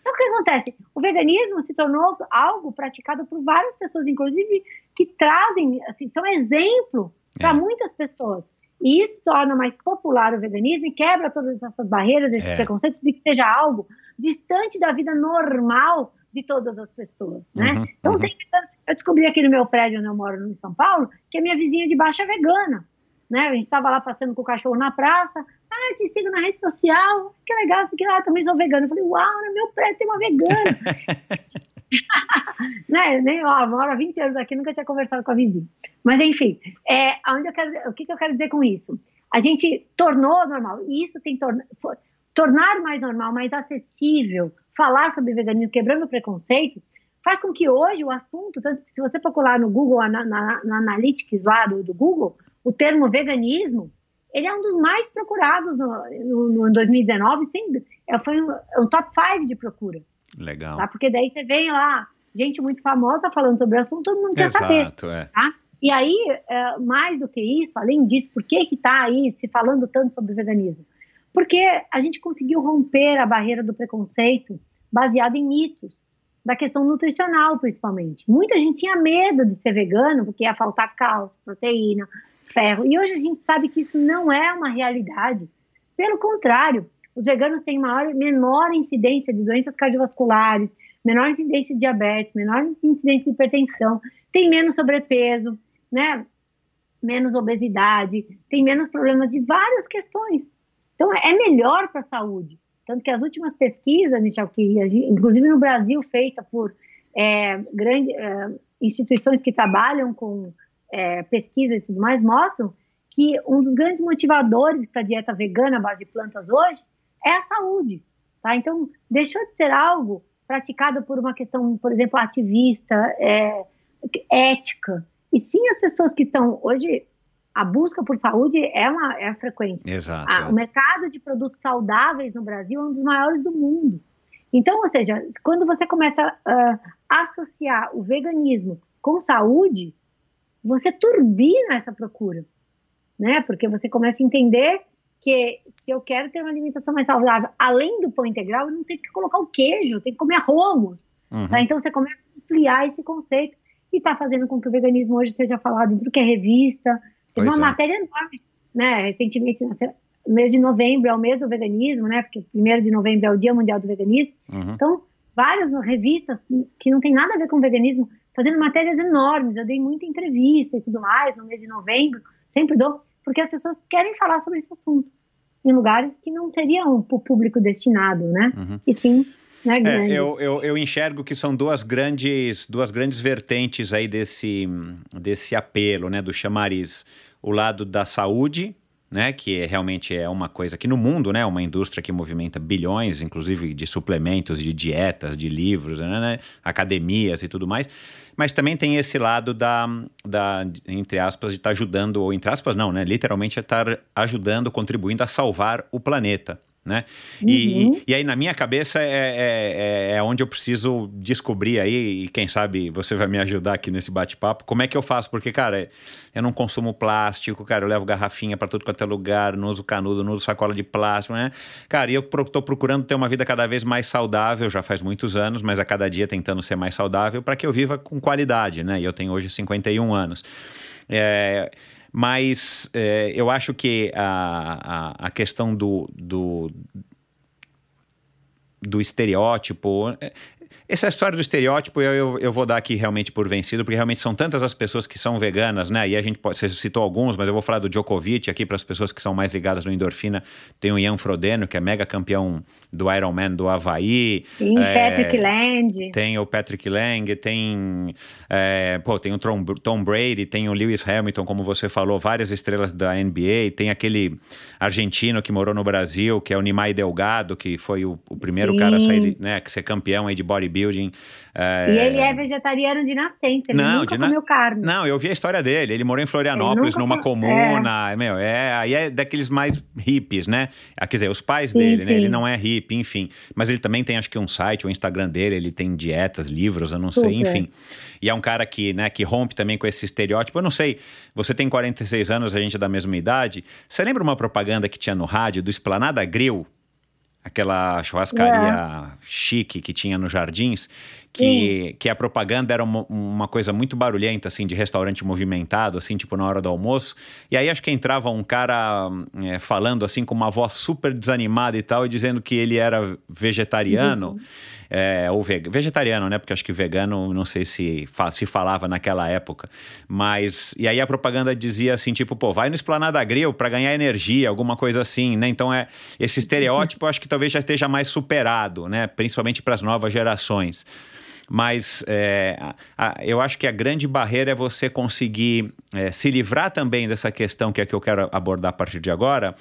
Então, o que acontece? O veganismo se tornou algo praticado por várias pessoas, inclusive que trazem, assim, são exemplo para é. muitas pessoas. E isso torna mais popular o veganismo e quebra todas essas barreiras, esses é. preconceitos de que seja algo distante da vida normal de todas as pessoas, né? Uhum, então, uhum. Tem, eu descobri aqui no meu prédio onde eu moro, em São Paulo, que a minha vizinha de baixo é vegana, né? A gente estava lá passando com o cachorro na praça, ah, te sigo na rede social, que legal, aqui, ah, também sou vegana. Eu falei, uau, no meu prédio tem uma vegana. né? Nem, ó, moro há 20 anos aqui, nunca tinha conversado com a vizinha. Mas, enfim, é, onde eu quero, o que, que eu quero dizer com isso? A gente tornou normal, e isso tem torna, tornar mais normal, mais acessível, falar sobre veganismo, quebrando o preconceito, faz com que hoje o assunto, tanto que se você procurar no Google, na, na, na Analytics lá do, do Google, o termo veganismo, ele é um dos mais procurados no, no, no 2019, sem, é, foi um, um top 5 de procura. Legal. Tá? Porque daí você vem lá, gente muito famosa falando sobre o assunto, todo mundo quer Exato, saber. É. Tá? E aí, é, mais do que isso, além disso, por que está aí se falando tanto sobre veganismo? Porque a gente conseguiu romper a barreira do preconceito baseado em mitos, da questão nutricional, principalmente. Muita gente tinha medo de ser vegano porque ia faltar cálcio, proteína, ferro. E hoje a gente sabe que isso não é uma realidade. Pelo contrário, os veganos têm maior, menor incidência de doenças cardiovasculares, menor incidência de diabetes, menor incidência de hipertensão, tem menos sobrepeso, né? menos obesidade, tem menos problemas de várias questões. Então, é melhor para a saúde. Tanto que as últimas pesquisas, Michel, que inclusive no Brasil, feita por é, grandes é, instituições que trabalham com é, pesquisa e tudo mais, mostram que um dos grandes motivadores para a dieta vegana à base de plantas hoje é a saúde. Tá? Então, deixou de ser algo praticado por uma questão, por exemplo, ativista, é, ética. E sim as pessoas que estão hoje a busca por saúde é, uma, é frequente. Exato. A, o mercado de produtos saudáveis no Brasil é um dos maiores do mundo. Então, ou seja, quando você começa a associar o veganismo com saúde, você turbina essa procura, né? Porque você começa a entender que se eu quero ter uma alimentação mais saudável, além do pão integral, eu não tenho que colocar o queijo, eu tenho que comer arromos. Uhum. Tá? Então você começa a ampliar esse conceito e está fazendo com que o veganismo hoje seja falado em tudo que é revista, Teve uma é. matéria enorme, né? Recentemente, no mês de novembro é o mês do veganismo, né? Porque primeiro de novembro é o Dia Mundial do Veganismo. Uhum. Então, várias revistas que não tem nada a ver com veganismo fazendo matérias enormes. Eu dei muita entrevista e tudo mais no mês de novembro, sempre dou, porque as pessoas querem falar sobre esse assunto em lugares que não seriam para o público destinado, né? Uhum. E sim né, é, eu, eu, eu, enxergo que são duas grandes, duas grandes vertentes aí desse, desse apelo, né, do chamariz o lado da saúde, né, que realmente é uma coisa que no mundo, né, uma indústria que movimenta bilhões, inclusive de suplementos, de dietas, de livros, né, né, academias e tudo mais, mas também tem esse lado da, da entre aspas, de estar tá ajudando, ou entre aspas não, né, literalmente é estar ajudando, contribuindo a salvar o planeta né? Uhum. E, e, aí na minha cabeça é, é, é, é, onde eu preciso descobrir aí, e quem sabe você vai me ajudar aqui nesse bate-papo, como é que eu faço? Porque, cara, eu não consumo plástico, cara, eu levo garrafinha para tudo quanto é lugar, não uso canudo, não uso sacola de plástico, né? Cara, e eu tô procurando ter uma vida cada vez mais saudável, já faz muitos anos, mas a cada dia tentando ser mais saudável para que eu viva com qualidade, né? E eu tenho hoje 51 anos. É, mas é, eu acho que a, a, a questão do, do, do estereótipo. Essa história do estereótipo eu, eu, eu, vou dar aqui realmente por vencido, porque realmente são tantas as pessoas que são veganas, né? E a gente pode, você citou alguns, mas eu vou falar do Djokovic aqui para as pessoas que são mais ligadas no endorfina. Tem o Ian Frodeno, que é mega campeão do Ironman do Havaí. Tem é, Patrick Lang. Tem o Patrick Lang, tem, é, pô, tem o Tom, Tom Brady, tem o Lewis Hamilton, como você falou, várias estrelas da NBA. Tem aquele argentino que morou no Brasil, que é o Nimai Delgado, que foi o, o primeiro Sim. cara a sair, né, a ser campeão aí de bodybuilding bodybuilding. É... E ele é vegetariano de nascença, ele não, nunca de comeu carne. Não, eu vi a história dele. Ele morou em Florianópolis, numa comuna. É. Meu, é, aí é daqueles mais hippies, né? Ah, quer dizer, os pais sim, dele, sim. né? Ele não é hippie, enfim. Mas ele também tem, acho que, um site, o Instagram dele, ele tem dietas, livros, eu não Super. sei, enfim. E é um cara que, né, que rompe também com esse estereótipo. Eu não sei, você tem 46 anos, a gente é da mesma idade. Você lembra uma propaganda que tinha no rádio do Esplanada Grill? Aquela churrascaria é. chique que tinha nos jardins, que, que a propaganda era uma, uma, coisa muito barulhenta, assim, de restaurante movimentado, assim, tipo na hora do almoço. E aí acho que entrava um cara é, falando, assim, com uma voz super desanimada e tal, e dizendo que ele era vegetariano. Uhum. É, ou vegetariano, né? Porque acho que vegano, não sei se se falava naquela época. Mas. E aí a propaganda dizia assim: tipo, pô, vai no Esplanada Grill para ganhar energia, alguma coisa assim, né? Então é. Esse estereótipo acho que talvez já esteja mais superado, né? Principalmente para as novas gerações. Mas é, a, a, eu acho que a grande barreira é você conseguir é, se livrar também dessa questão que é que eu quero abordar a partir de agora,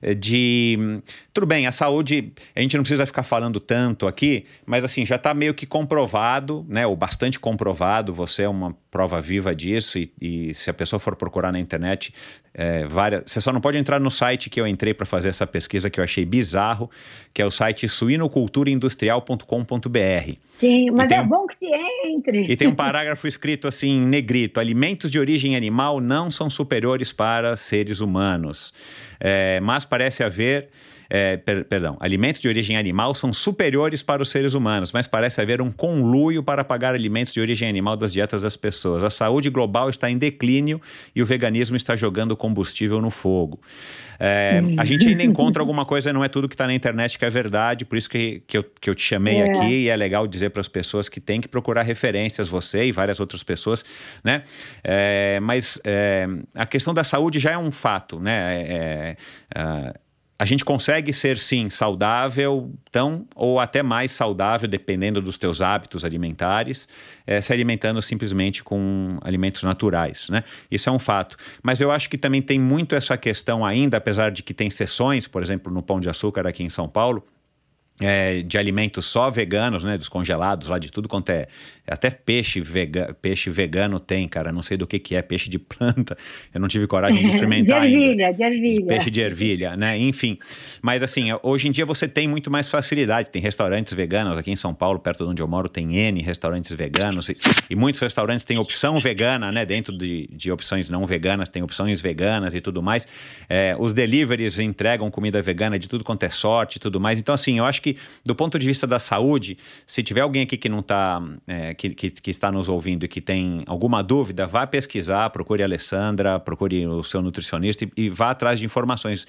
é, de tudo bem, a saúde a gente não precisa ficar falando tanto aqui, mas assim já está meio que comprovado, né, ou bastante comprovado. Você é uma prova viva disso. E, e, se a pessoa for procurar na internet, é, várias, você só não pode entrar no site que eu entrei para fazer essa pesquisa que eu achei bizarro, que é o site suinoculturaindustrial.com.br. Sim, mas é um, bom que se entre. E tem um parágrafo escrito assim, em negrito: alimentos de origem animal não são superiores para seres humanos, é, mas parece haver é, per, perdão, alimentos de origem animal são superiores para os seres humanos, mas parece haver um conluio para pagar alimentos de origem animal das dietas das pessoas. A saúde global está em declínio e o veganismo está jogando combustível no fogo. É, a gente ainda encontra alguma coisa, não é tudo que está na internet que é verdade, por isso que, que, eu, que eu te chamei é. aqui e é legal dizer para as pessoas que tem que procurar referências, você e várias outras pessoas, né? É, mas é, a questão da saúde já é um fato, né? A gente consegue ser sim saudável, tão ou até mais saudável, dependendo dos teus hábitos alimentares, é, se alimentando simplesmente com alimentos naturais, né? Isso é um fato. Mas eu acho que também tem muito essa questão ainda, apesar de que tem sessões, por exemplo, no Pão de Açúcar aqui em São Paulo, é, de alimentos só veganos, né? Dos congelados lá de tudo quanto é. Até peixe, vega, peixe vegano tem, cara. Não sei do que, que é, peixe de planta. Eu não tive coragem de experimentar. de ervilha, ainda. de ervilha. Peixe de ervilha, né? Enfim. Mas assim, hoje em dia você tem muito mais facilidade. Tem restaurantes veganos aqui em São Paulo, perto de onde eu moro, tem N restaurantes veganos. E, e muitos restaurantes têm opção vegana, né? Dentro de, de opções não veganas, tem opções veganas e tudo mais. É, os deliveries entregam comida vegana de tudo quanto é sorte e tudo mais. Então, assim, eu acho que, do ponto de vista da saúde, se tiver alguém aqui que não está, é, que, que, que, está nos ouvindo e que tem alguma dúvida, vá pesquisar, procure a Alessandra, procure o seu nutricionista e, e vá atrás de informações.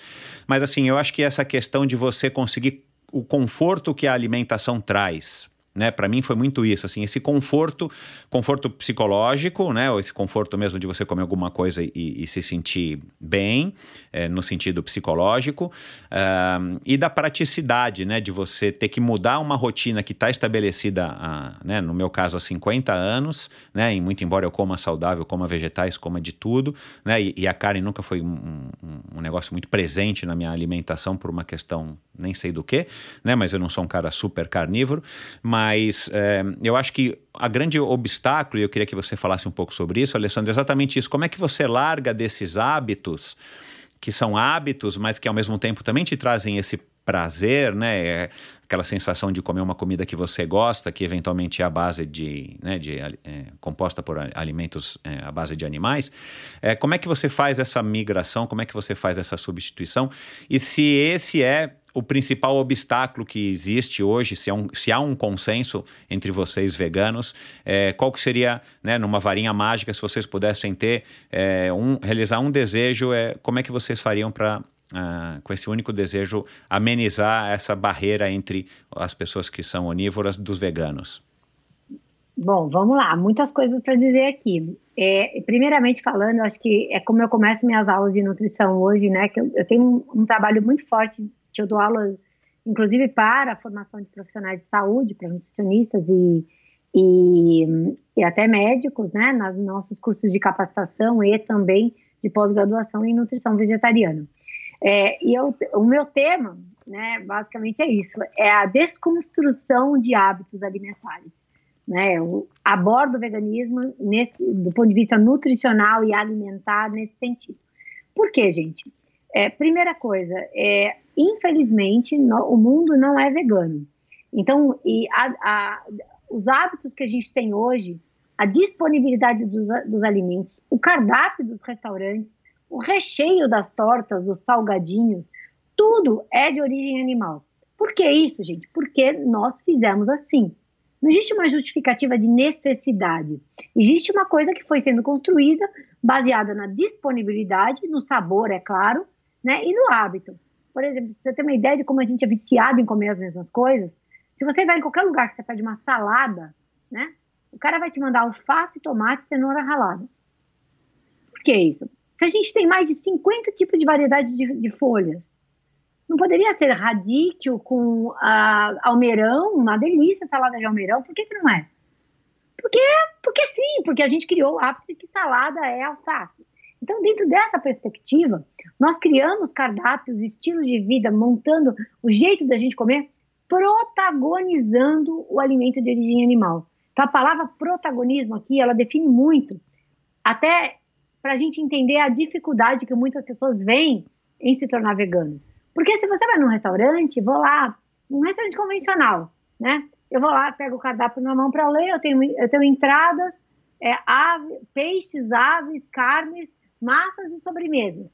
Mas assim, eu acho que essa questão de você conseguir o conforto que a alimentação traz né? Para mim foi muito isso, assim, esse conforto, conforto psicológico, né? Ou esse conforto mesmo de você comer alguma coisa e, e se sentir bem, é, no sentido psicológico, uh, e da praticidade, né? De você ter que mudar uma rotina que está estabelecida, há, né? No meu caso, há 50 anos, né? E muito embora eu coma saudável, coma vegetais, coma de tudo, né? E, e a carne nunca foi um, um, um negócio muito presente na minha alimentação por uma questão nem sei do que, né? Mas eu não sou um cara super carnívoro, mas é, eu acho que a grande obstáculo, e eu queria que você falasse um pouco sobre isso, Alessandro, é exatamente isso. Como é que você larga desses hábitos, que são hábitos, mas que ao mesmo tempo também te trazem esse prazer, né? É aquela sensação de comer uma comida que você gosta, que eventualmente é a base de, né, de é, composta por alimentos é, à base de animais. É, como é que você faz essa migração? Como é que você faz essa substituição? E se esse é o principal obstáculo que existe hoje, se há um, se há um consenso entre vocês veganos, é, qual que seria, né, numa varinha mágica, se vocês pudessem ter, é, um, realizar um desejo, é, como é que vocês fariam para Uh, com esse único desejo, amenizar essa barreira entre as pessoas que são onívoras dos veganos? Bom, vamos lá, muitas coisas para dizer aqui. É, primeiramente falando, acho que é como eu começo minhas aulas de nutrição hoje, né? Que eu, eu tenho um, um, trabalho muito forte que eu dou aula, inclusive para a formação de profissionais de saúde, para nutricionistas e, e, e até médicos, né, nos nossos cursos de capacitação e também de pós-graduação em nutrição vegetariana. É, e eu, o meu tema, né, basicamente é isso, é a desconstrução de hábitos alimentares. Né, eu abordo o veganismo nesse, do ponto de vista nutricional e alimentar nesse sentido. Por quê, gente? É, primeira coisa, é, infelizmente, no, o mundo não é vegano. Então, e a, a, os hábitos que a gente tem hoje, a disponibilidade dos, dos alimentos, o cardápio dos restaurantes, o recheio das tortas, dos salgadinhos, tudo é de origem animal. Por que isso, gente? Porque nós fizemos assim. Não existe uma justificativa de necessidade. Existe uma coisa que foi sendo construída baseada na disponibilidade, no sabor, é claro, né? E no hábito. Por exemplo, você tem uma ideia de como a gente é viciado em comer as mesmas coisas? Se você vai em qualquer lugar que você pede uma salada, né? O cara vai te mandar alface, tomate, cenoura ralada. Por que isso? Se a gente tem mais de 50 tipos de variedade de, de folhas, não poderia ser radíquio com uh, almeirão, uma delícia salada de almeirão, por que, que não é? Porque, porque sim, porque a gente criou o hábito de que salada é alface. Então, dentro dessa perspectiva, nós criamos cardápios, estilos de vida, montando o jeito da gente comer, protagonizando o alimento de origem animal. Então, a palavra protagonismo aqui, ela define muito, até para a gente entender a dificuldade que muitas pessoas veem em se tornar vegano. Porque se você vai num restaurante, vou lá, um restaurante convencional, né? Eu vou lá, pego o cardápio na mão para ler, eu tenho, eu tenho entradas, é, ave, peixes, aves, carnes, massas e sobremesas.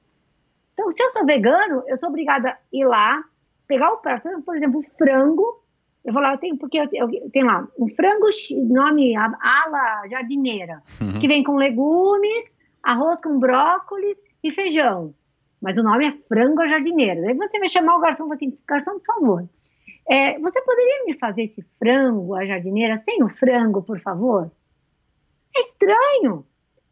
Então, se eu sou vegano, eu sou obrigada a ir lá, pegar o prato, por exemplo, frango, eu vou lá, eu tenho, porque eu, eu tenho lá um frango, nome ala jardineira, uhum. que vem com legumes, arroz com brócolis e feijão. Mas o nome é frango jardineira. Aí você vai chamar o garçom e fala assim, garçom, por favor, é, você poderia me fazer esse frango a jardineira sem o frango, por favor? É estranho,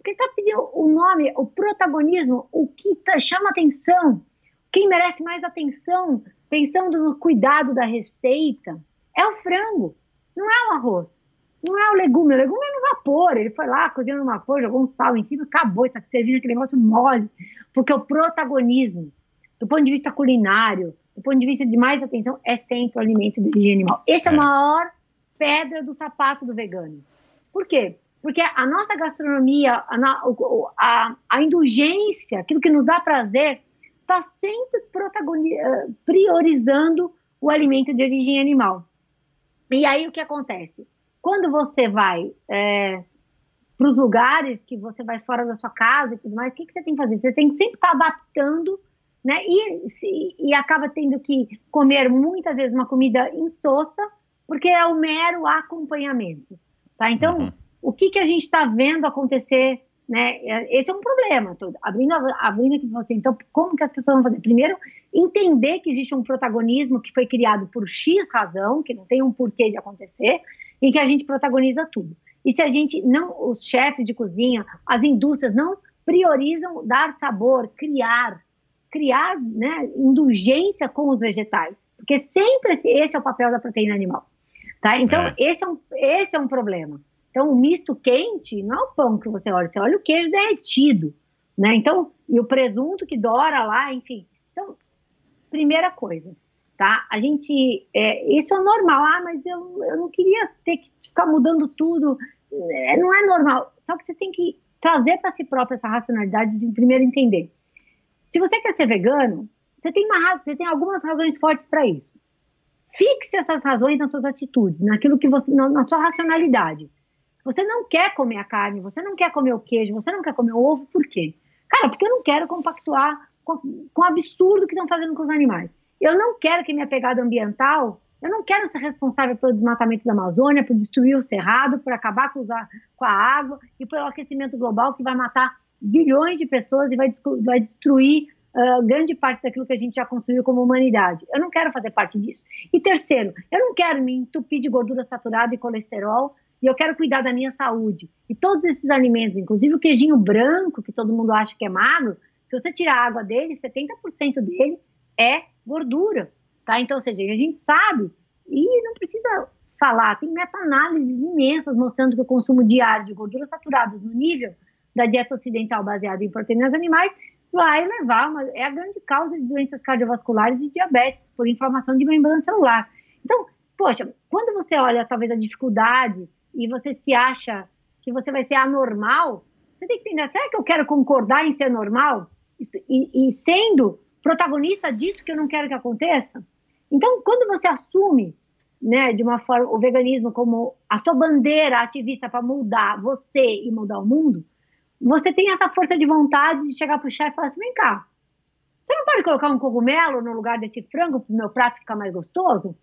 porque está pedindo o nome, o protagonismo, o que tá, chama atenção, quem merece mais atenção, pensando no cuidado da receita, é o frango, não é o arroz, não é o legume. O legume é no vapor. Ele foi lá, cozinhando no vapor, jogou um sal em cima, acabou, está servindo aquele negócio mole. Porque o protagonismo, do ponto de vista culinário, do ponto de vista de mais atenção, é sempre o alimento de origem animal. Esse é, é a maior pedra do sapato do vegano. Por quê? Porque a nossa gastronomia, a, a, a indulgência, aquilo que nos dá prazer, está sempre eh, priorizando o alimento de origem animal. E aí o que acontece? Quando você vai é, para os lugares que você vai fora da sua casa e tudo mais, o que, que você tem que fazer? Você tem que sempre estar tá adaptando, né? E, se, e acaba tendo que comer muitas vezes uma comida insossa, porque é o mero acompanhamento, tá? Então, uhum. O que, que a gente está vendo acontecer né? Esse é um problema. Tô abrindo, abrindo aqui para você. Então, como que as pessoas vão fazer? Primeiro, entender que existe um protagonismo que foi criado por X razão, que não tem um porquê de acontecer, e que a gente protagoniza tudo. E se a gente não, os chefes de cozinha, as indústrias não priorizam dar sabor, criar, criar, né, indulgência com os vegetais, porque sempre esse, esse é o papel da proteína animal, tá? Então é. esse é um esse é um problema. Então, o misto quente não é o pão que você olha, você olha o queijo derretido, né? Então, e o presunto que dora lá, enfim. Então, primeira coisa, tá? A gente, é, isso é normal, ah, mas eu, eu não queria ter que ficar mudando tudo. É, não é normal, só que você tem que trazer para si próprio essa racionalidade de primeiro entender. Se você quer ser vegano, você tem, uma, você tem algumas razões fortes para isso. Fixe essas razões nas suas atitudes, naquilo que você, na, na sua racionalidade. Você não quer comer a carne, você não quer comer o queijo, você não quer comer o ovo, por quê? Cara, porque eu não quero compactuar com, com o absurdo que estão fazendo com os animais. Eu não quero que minha pegada ambiental, eu não quero ser responsável pelo desmatamento da Amazônia, por destruir o cerrado, por acabar com, a, com a água e pelo aquecimento global que vai matar bilhões de pessoas e vai, vai destruir uh, grande parte daquilo que a gente já construiu como humanidade. Eu não quero fazer parte disso. E terceiro, eu não quero me entupir de gordura saturada e colesterol e eu quero cuidar da minha saúde. E todos esses alimentos, inclusive o queijinho branco, que todo mundo acha que é magro, se você tirar a água dele, 70% dele é gordura, tá? Então, ou seja, a gente sabe, e não precisa falar, tem meta-análises imensas mostrando que o consumo diário de gorduras saturadas no nível da dieta ocidental baseada em proteínas animais vai levar, uma, é a grande causa de doenças cardiovasculares e diabetes por inflamação de membrana celular. Então, poxa, quando você olha talvez a dificuldade e você se acha que você vai ser anormal, você tem que entender, será que eu quero concordar em ser normal? E, e sendo protagonista disso que eu não quero que aconteça? Então, quando você assume, né, de uma forma, o veganismo como a sua bandeira ativista para mudar você e mudar o mundo, você tem essa força de vontade de chegar para o chefe e falar assim, vem cá, você não pode colocar um cogumelo no lugar desse frango para o meu prato ficar mais gostoso?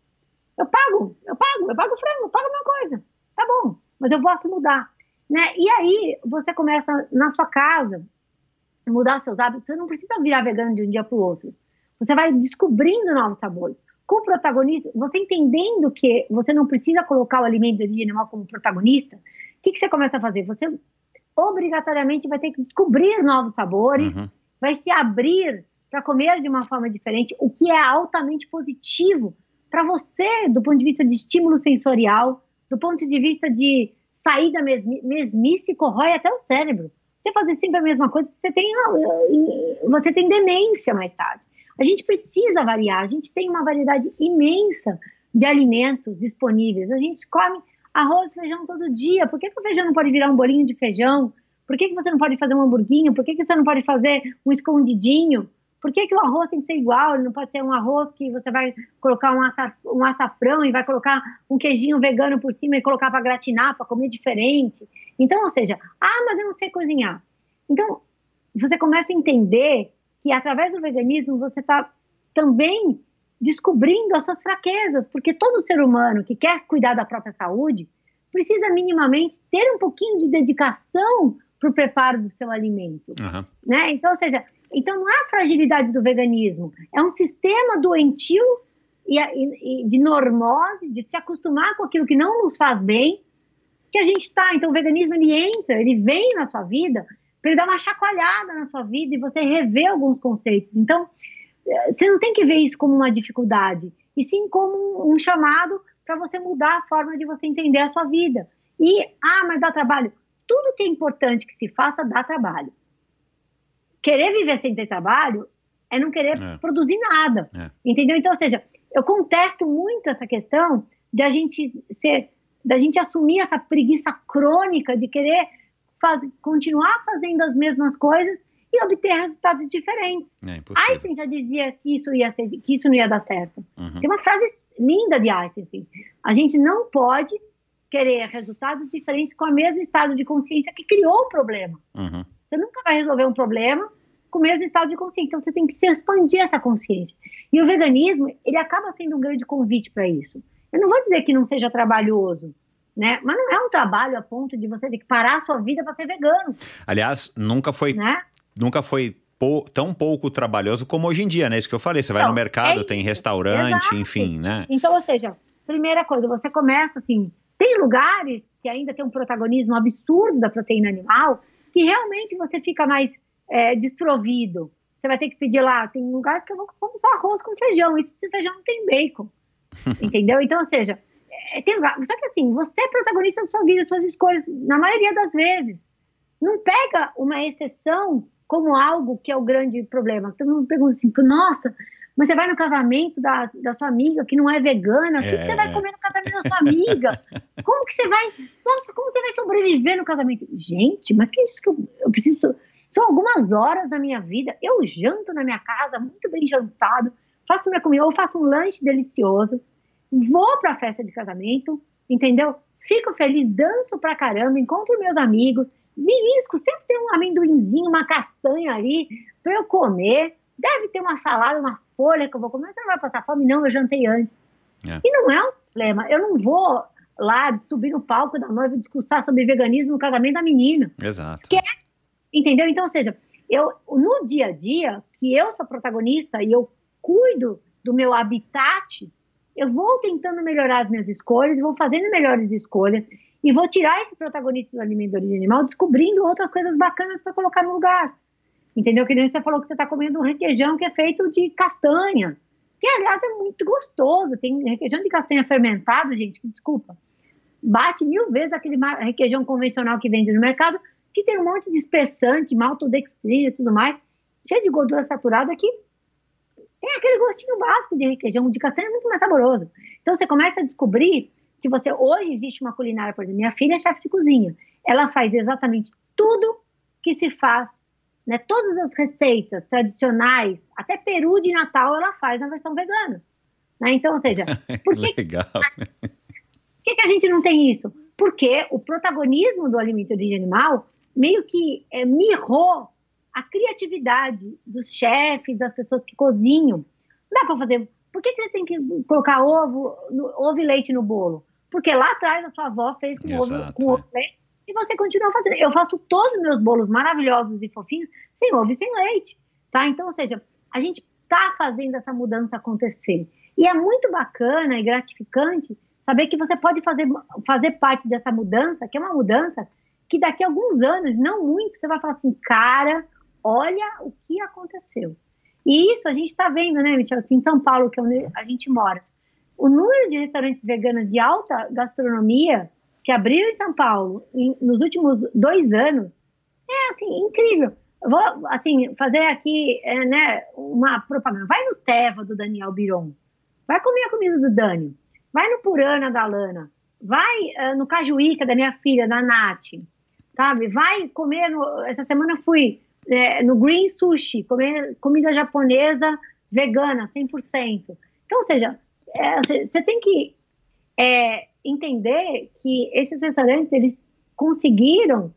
Eu pago, eu pago, eu pago o frango, eu pago a mesma coisa tá bom, mas eu posso mudar. Né? E aí você começa na sua casa mudar seus hábitos. Você não precisa virar vegano de um dia para o outro. Você vai descobrindo novos sabores. Com o protagonista, você entendendo que você não precisa colocar o alimento de origem animal como protagonista, o que, que você começa a fazer? Você obrigatoriamente vai ter que descobrir novos sabores, uhum. vai se abrir para comer de uma forma diferente, o que é altamente positivo para você, do ponto de vista de estímulo sensorial, do ponto de vista de sair da mesmice, corrói até o cérebro. Você fazer sempre a mesma coisa, você tem, você tem demência mais tarde. A gente precisa variar, a gente tem uma variedade imensa de alimentos disponíveis. A gente come arroz e feijão todo dia. Por que, que o feijão não pode virar um bolinho de feijão? Por que, que você não pode fazer um hamburguinho? Por que, que você não pode fazer um escondidinho? Por que, que o arroz tem que ser igual? Ele não pode ser um arroz que você vai colocar um, assa, um açafrão e vai colocar um queijinho vegano por cima e colocar para gratinar, para comer diferente. Então, ou seja, ah, mas eu não sei cozinhar. Então, você começa a entender que através do veganismo você está também descobrindo as suas fraquezas, porque todo ser humano que quer cuidar da própria saúde precisa minimamente ter um pouquinho de dedicação para o preparo do seu alimento, uhum. né? Então, ou seja, então não é a fragilidade do veganismo, é um sistema doentio e, e, e de normose, de se acostumar com aquilo que não nos faz bem, que a gente está. Então o veganismo ele entra, ele vem na sua vida para ele dar uma chacoalhada na sua vida e você rever alguns conceitos. Então você não tem que ver isso como uma dificuldade, e sim como um chamado para você mudar a forma de você entender a sua vida. E, ah, mas dá trabalho. Tudo que é importante que se faça dá trabalho. Querer viver sem ter trabalho é não querer é. produzir nada. É. Entendeu? Então, ou seja, eu contesto muito essa questão da gente ser, da gente assumir essa preguiça crônica de querer faz, continuar fazendo as mesmas coisas e obter resultados diferentes. É Einstein já dizia que isso, ia ser, que isso não ia dar certo. Uhum. Tem uma frase linda de Einstein, assim, a gente não pode querer resultados diferentes com o mesmo estado de consciência que criou o problema. Uhum. Você nunca vai resolver um problema com o mesmo estado de consciência, então você tem que se expandir essa consciência. E o veganismo, ele acaba sendo um grande convite para isso. Eu não vou dizer que não seja trabalhoso, né? Mas não é um trabalho a ponto de você ter que parar a sua vida para ser vegano. Aliás, nunca foi né? nunca foi pou, tão pouco trabalhoso como hoje em dia, né? Isso que eu falei. Você vai no mercado, é tem restaurante, Exato. enfim, né? Então, ou seja, primeira coisa, você começa assim. Tem lugares que ainda tem um protagonismo absurdo da proteína animal que realmente você fica mais é, desprovido. Você vai ter que pedir lá. Tem lugares que eu vou comer só arroz com feijão. Isso se feijão não tem bacon. entendeu? Então, ou seja, é, tem lugar. Só que assim, você é protagonista da sua vida, suas escolhas, na maioria das vezes. Não pega uma exceção como algo que é o grande problema. Todo mundo pergunta assim, nossa, mas você vai no casamento da, da sua amiga que não é vegana, o que, é, que, você vai é. comer no casamento da sua amiga? Como que você vai, nossa, como você vai sobreviver no casamento? Gente, mas quem disse que eu, eu preciso, são algumas horas da minha vida, eu janto na minha casa, muito bem jantado, faço minha comida, ou faço um lanche delicioso, vou para a festa de casamento, entendeu? Fico feliz, danço pra caramba, encontro meus amigos, Belisco, sempre tem um amendoinzinho, uma castanha ali para eu comer. Deve ter uma salada, uma folha que eu vou comer. Você não vai passar fome? Não, eu jantei antes. É. E não é um problema. Eu não vou lá subir no palco da noiva e discursar sobre veganismo no casamento da menina. Exato. Esquece. Entendeu? Então, ou seja, eu, no dia a dia, que eu sou protagonista e eu cuido do meu habitat, eu vou tentando melhorar as minhas escolhas, vou fazendo melhores escolhas e vou tirar esse protagonista do alimento de origem animal, descobrindo outras coisas bacanas para colocar no lugar. Entendeu? Que nem você falou que você está comendo um requeijão que é feito de castanha, que aliás é muito gostoso. Tem requeijão de castanha fermentado, gente, que desculpa. Bate mil vezes aquele requeijão convencional que vende no mercado, que tem um monte de espessante, maltodextrina e tudo mais, cheio de gordura saturada que tem aquele gostinho básico de requeijão de castanha muito mais saboroso. Então você começa a descobrir que você hoje existe uma culinária, por exemplo, minha filha é chefe de cozinha. Ela faz exatamente tudo que se faz, né? Todas as receitas tradicionais, até peru de Natal ela faz na versão vegana. Né? Então, ou seja, por que, Legal. por que, que a gente não tem isso? Porque o protagonismo do alimento de origem animal meio que é, mirrou a criatividade dos chefes, das pessoas que cozinham. Não dá para fazer. Por que, que você tem que colocar ovo, no, ovo e leite no bolo? Porque lá atrás a sua avó fez com, Exato, ovo, com ovo e leite e você continua fazendo. Eu faço todos os meus bolos maravilhosos e fofinhos sem ovo e sem leite, tá? Então, ou seja, a gente está fazendo essa mudança acontecer. E é muito bacana e gratificante saber que você pode fazer, fazer parte dessa mudança, que é uma mudança que daqui a alguns anos, não muito, você vai falar assim, cara, olha o que aconteceu. E isso a gente está vendo, né, Michel, assim, em São Paulo, que é onde a gente mora o número de restaurantes veganos de alta gastronomia que abriram em São Paulo em, nos últimos dois anos é assim incrível. Eu vou assim fazer aqui é, né, uma propaganda. Vai no Teva do Daniel Biron, vai comer a comida do Dani, vai no Purana da Lana, vai uh, no Cajuíca da minha filha, da Nath, sabe? Vai comer, no, essa semana fui é, no Green Sushi, comer comida japonesa vegana, 100%. Então, ou seja, você é, tem que é, entender que esses restaurantes, eles conseguiram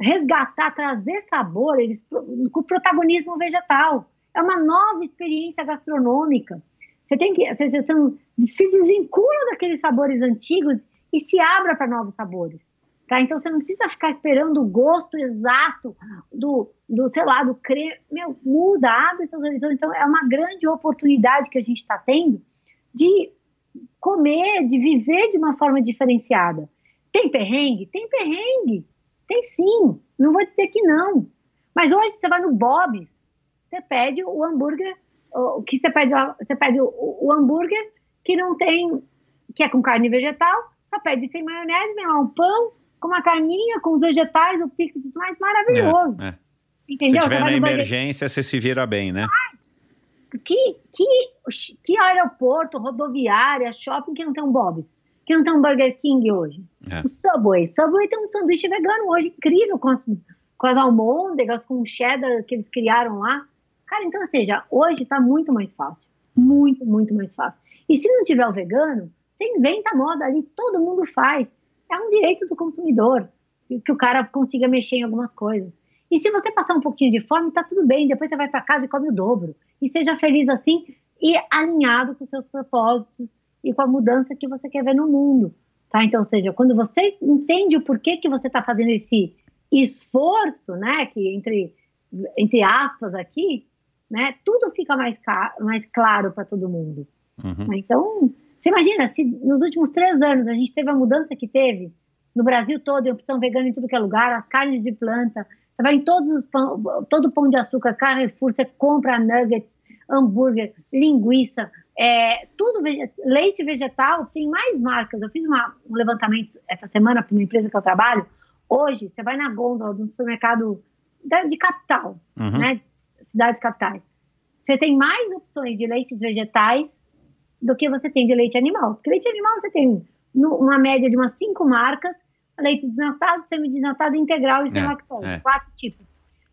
resgatar, trazer sabor, eles, com protagonismo vegetal. É uma nova experiência gastronômica. Você tem que, você, você se desvincula daqueles sabores antigos e se abra para novos sabores. Tá? Então você não precisa ficar esperando o gosto exato do, do sei lá, do creme. Meu, muda, abre seus horizontes. Então é uma grande oportunidade que a gente está tendo de comer, de viver de uma forma diferenciada. Tem perrengue? Tem perrengue. Tem sim. Não vou dizer que não. Mas hoje você vai no Bob's, você pede o hambúrguer, que você pede, você pede o, o hambúrguer que não tem, que é com carne vegetal, só pede sem maionese, lá um pão, com uma carninha, com os vegetais, o pico tudo mais, maravilhoso. É, é. Entendeu? Se tiver na emergência, você se vira bem, né? que, que, que aeroporto, rodoviária, shopping que não tem um Bob's? Que não tem um Burger King hoje? É. O Subway. Subway tem um sanduíche vegano hoje, incrível, com as, com as almôndegas, com o cheddar que eles criaram lá. Cara, então, ou seja, hoje está muito mais fácil. Muito, muito mais fácil. E se não tiver o vegano, você inventa moda ali, todo mundo faz. É um direito do consumidor que o cara consiga mexer em algumas coisas. E se você passar um pouquinho de fome, tá tudo bem. Depois você vai para casa e come o dobro. E seja feliz assim e alinhado com seus propósitos e com a mudança que você quer ver no mundo. Tá? Então, ou seja, quando você entende o porquê que você está fazendo esse esforço, né, que entre, entre aspas aqui, né, tudo fica mais, mais claro para todo mundo. Uhum. Então, você imagina, se nos últimos três anos a gente teve a mudança que teve no Brasil todo, em opção vegana em tudo que é lugar, as carnes de planta, você vai em todos os pão, todo pão de açúcar, Carrefour, você compra nuggets, hambúrguer, linguiça, é, tudo leite vegetal, tem mais marcas. Eu fiz uma, um levantamento essa semana para uma empresa que eu trabalho. Hoje, você vai na gôndola do supermercado de capital, uhum. né? Cidades capitais. Você tem mais opções de leites vegetais do que você tem de leite animal. Porque leite animal você tem uma média de umas cinco marcas leite desnatado, semidesnatado, integral e sem é, lactose. É. Quatro tipos.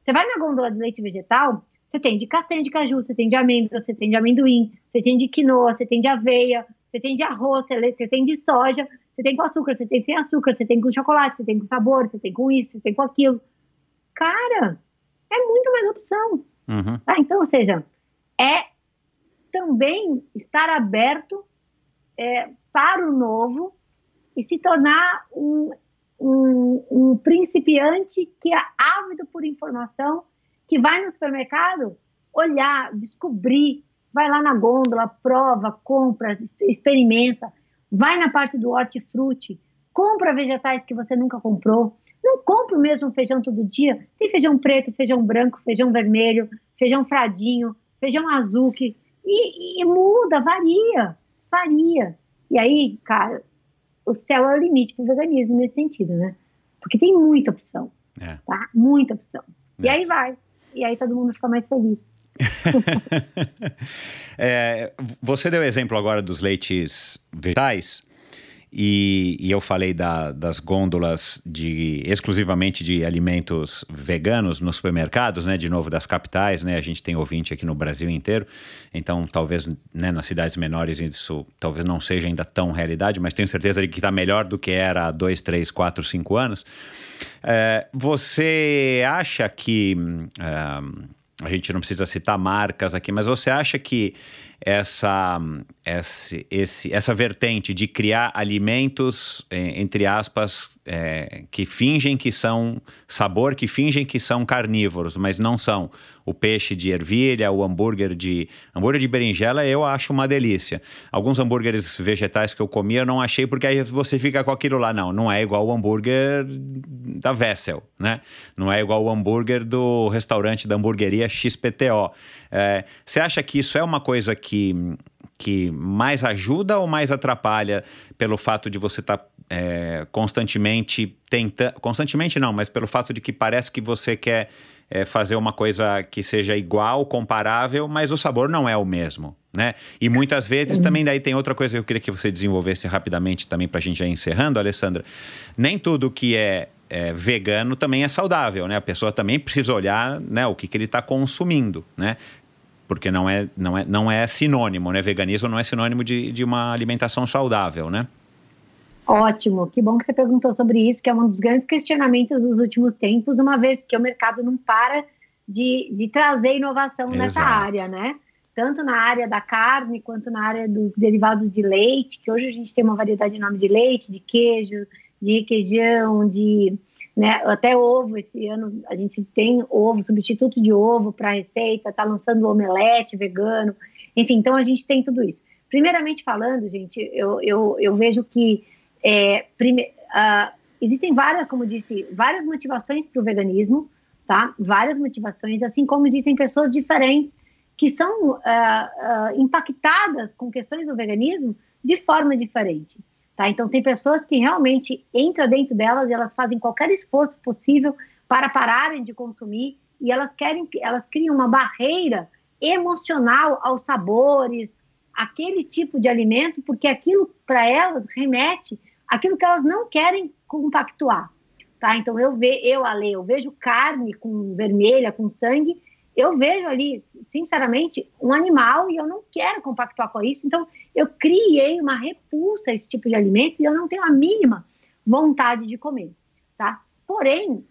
Você vai na gôndola de leite vegetal, você tem de castanha de caju, você tem de amêndoa, você tem de amendoim, você tem de quinoa, você tem de aveia, você tem de arroz, você tem de soja, você tem com açúcar, você tem sem açúcar, você tem com chocolate, você tem com sabor, você tem com isso, você tem com aquilo. Cara, é muito mais opção. Uhum. Tá? Então, ou seja, é também estar aberto é, para o novo e se tornar um um, um principiante que é ávido por informação, que vai no supermercado olhar, descobrir, vai lá na gôndola, prova, compra, experimenta, vai na parte do hortifruti, compra vegetais que você nunca comprou. Não compra o mesmo feijão todo dia. Tem feijão preto, feijão branco, feijão vermelho, feijão fradinho, feijão azul, que, e, e muda, varia, varia. E aí, cara, o céu é o limite para o veganismo nesse sentido, né? Porque tem muita opção, é. tá? Muita opção. É. E aí vai. E aí todo mundo fica mais feliz. é, você deu exemplo agora dos leites vegetais. E, e eu falei da, das gôndolas de exclusivamente de alimentos veganos nos supermercados, né? De novo, das capitais, né? A gente tem ouvinte aqui no Brasil inteiro, então talvez né, nas cidades menores isso talvez não seja ainda tão realidade, mas tenho certeza de que está melhor do que era há dois, três, quatro, cinco anos. É, você acha que. É, a gente não precisa citar marcas aqui, mas você acha que essa, esse, esse, essa vertente de criar alimentos, entre aspas, é, que fingem que são sabor, que fingem que são carnívoros, mas não são. O peixe de ervilha, o hambúrguer de. Hambúrguer de berinjela eu acho uma delícia. Alguns hambúrgueres vegetais que eu comi eu não achei, porque aí você fica com aquilo lá. Não, não é igual o hambúrguer da Vessel, né? Não é igual o hambúrguer do restaurante da hamburgueria XPTO. É, você acha que isso é uma coisa que que mais ajuda ou mais atrapalha pelo fato de você estar tá, é, constantemente tentando. Constantemente não, mas pelo fato de que parece que você quer é, fazer uma coisa que seja igual, comparável, mas o sabor não é o mesmo. Né? E muitas vezes também daí tem outra coisa que eu queria que você desenvolvesse rapidamente também para a gente já encerrando, Alessandra. Nem tudo que é, é, vegano também é saudável, né? A pessoa também precisa olhar né, o que, que ele está consumindo, né? Porque não é, não, é, não é sinônimo, né? Veganismo não é sinônimo de, de uma alimentação saudável, né? Ótimo, que bom que você perguntou sobre isso, que é um dos grandes questionamentos dos últimos tempos, uma vez que o mercado não para de, de trazer inovação Exato. nessa área, né? tanto na área da carne quanto na área dos derivados de leite, que hoje a gente tem uma variedade enorme de leite, de queijo, de requeijão, de né, até ovo. Esse ano a gente tem ovo, substituto de ovo para receita, está lançando omelete vegano, enfim, então a gente tem tudo isso. Primeiramente falando, gente, eu, eu, eu vejo que é, prime, uh, existem várias, como disse, várias motivações para o veganismo, tá? Várias motivações, assim como existem pessoas diferentes que são uh, uh, impactadas com questões do veganismo de forma diferente. Tá? Então, tem pessoas que realmente entram dentro delas e elas fazem qualquer esforço possível para pararem de consumir e elas querem, elas criam uma barreira emocional aos sabores, aquele tipo de alimento, porque aquilo para elas remete aquilo que elas não querem compactuar. Tá? Então, eu, ve, eu, Ale, eu vejo carne com vermelha, com sangue, eu vejo ali, sinceramente, um animal e eu não quero compactuar com isso. Então, eu criei uma repulsa a esse tipo de alimento e eu não tenho a mínima vontade de comer, tá? Porém, uh,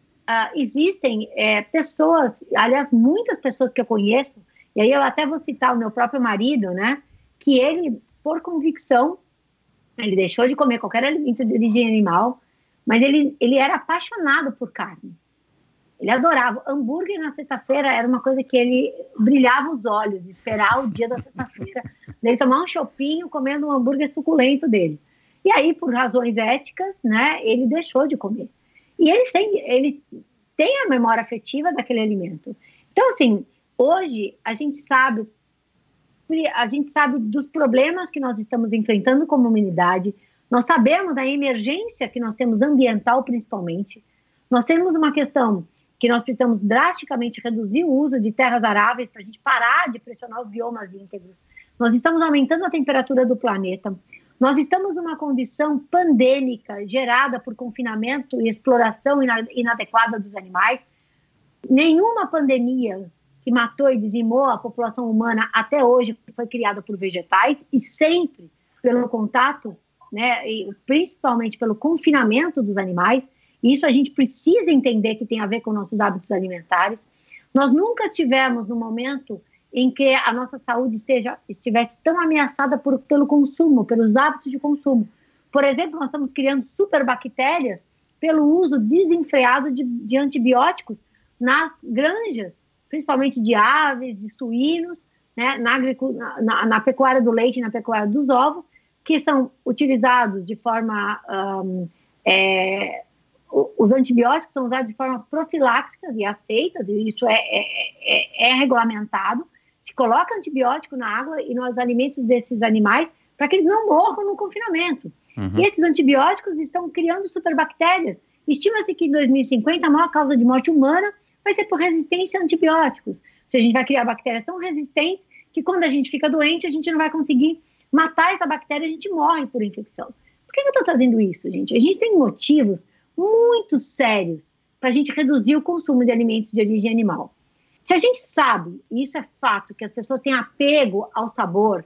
existem é, pessoas, aliás, muitas pessoas que eu conheço, e aí eu até vou citar o meu próprio marido, né? Que ele, por convicção, ele deixou de comer qualquer alimento de origem animal, mas ele, ele era apaixonado por carne. Ele adorava. Hambúrguer na sexta-feira era uma coisa que ele brilhava os olhos, esperar o dia da sexta-feira, ele tomar um chopinho comendo um hambúrguer suculento dele. E aí, por razões éticas, né, ele deixou de comer. E ele tem, ele tem a memória afetiva daquele alimento. Então, assim, hoje a gente sabe a gente sabe dos problemas que nós estamos enfrentando como humanidade, nós sabemos da emergência que nós temos ambiental, principalmente. Nós temos uma questão que nós precisamos drasticamente reduzir o uso de terras aráveis para a gente parar de pressionar os biomas íntegros. Nós estamos aumentando a temperatura do planeta. Nós estamos numa condição pandêmica gerada por confinamento e exploração inadequada dos animais. Nenhuma pandemia que matou e dizimou a população humana até hoje foi criada por vegetais e sempre pelo contato, né, principalmente pelo confinamento dos animais. Isso a gente precisa entender que tem a ver com nossos hábitos alimentares. Nós nunca tivemos no momento em que a nossa saúde esteja, estivesse tão ameaçada por, pelo consumo, pelos hábitos de consumo. Por exemplo, nós estamos criando superbactérias pelo uso desenfreado de, de antibióticos nas granjas, principalmente de aves, de suínos, né, na, na, na, pecuária do leite e na pecuária dos ovos, que são utilizados de forma um, é, os antibióticos são usados de forma profiláxica e aceitas, e isso é, é, é, é, regulamentado. Se coloca antibiótico na água e nos alimentos desses animais para que eles não morram no confinamento. Uhum. E esses antibióticos estão criando superbactérias. Estima-se que em 2050 a maior causa de morte humana vai ser por resistência a antibióticos. Se a gente vai criar bactérias tão resistentes que quando a gente fica doente, a gente não vai conseguir matar essa bactéria, a gente morre por infecção. Por que eu estou trazendo isso, gente? A gente tem motivos muito sérios para a gente reduzir o consumo de alimentos de origem animal. Se a gente sabe, e isso é fato, que as pessoas têm apego ao sabor,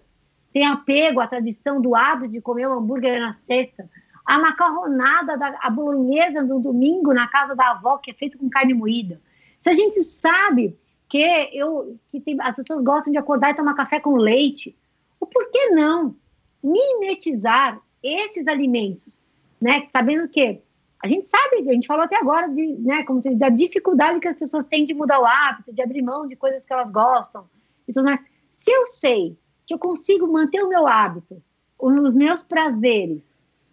têm apego à tradição do hábito de comer o hambúrguer na sexta, a macarronada, da, a bolonhesa no domingo na casa da avó, que é feito com carne moída. Se a gente sabe que, eu, que tem, as pessoas gostam de acordar e tomar café com leite, o por que não mimetizar esses alimentos, né? Sabendo que a gente sabe, a gente falou até agora de, né, como se da dificuldade que as pessoas têm de mudar o hábito, de abrir mão de coisas que elas gostam e tudo mais. Se eu sei que eu consigo manter o meu hábito, os meus prazeres,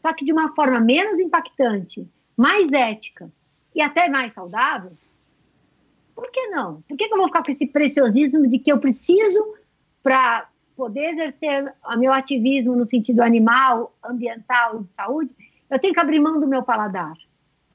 só que de uma forma menos impactante, mais ética e até mais saudável, por que não? Por que, que eu vou ficar com esse preciosismo de que eu preciso para poder exercer o meu ativismo no sentido animal, ambiental e de saúde? eu tenho que abrir mão do meu paladar.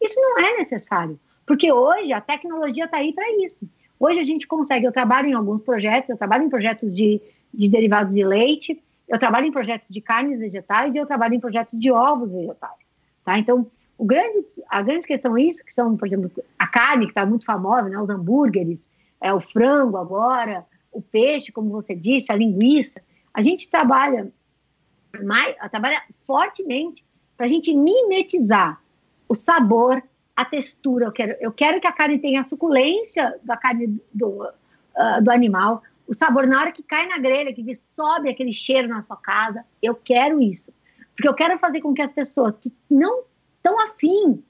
Isso não é necessário, porque hoje a tecnologia está aí para isso. Hoje a gente consegue, eu trabalho em alguns projetos, eu trabalho em projetos de, de derivados de leite, eu trabalho em projetos de carnes vegetais e eu trabalho em projetos de ovos vegetais. Tá? Então, o grande, a grande questão é isso, que são, por exemplo, a carne, que está muito famosa, né, os hambúrgueres, é, o frango agora, o peixe, como você disse, a linguiça. A gente trabalha, mais, trabalha fortemente para a gente mimetizar o sabor, a textura. Eu quero, eu quero que a carne tenha a suculência da carne do, uh, do animal, o sabor na hora que cai na grelha, que sobe aquele cheiro na sua casa. Eu quero isso. Porque eu quero fazer com que as pessoas que não estão afim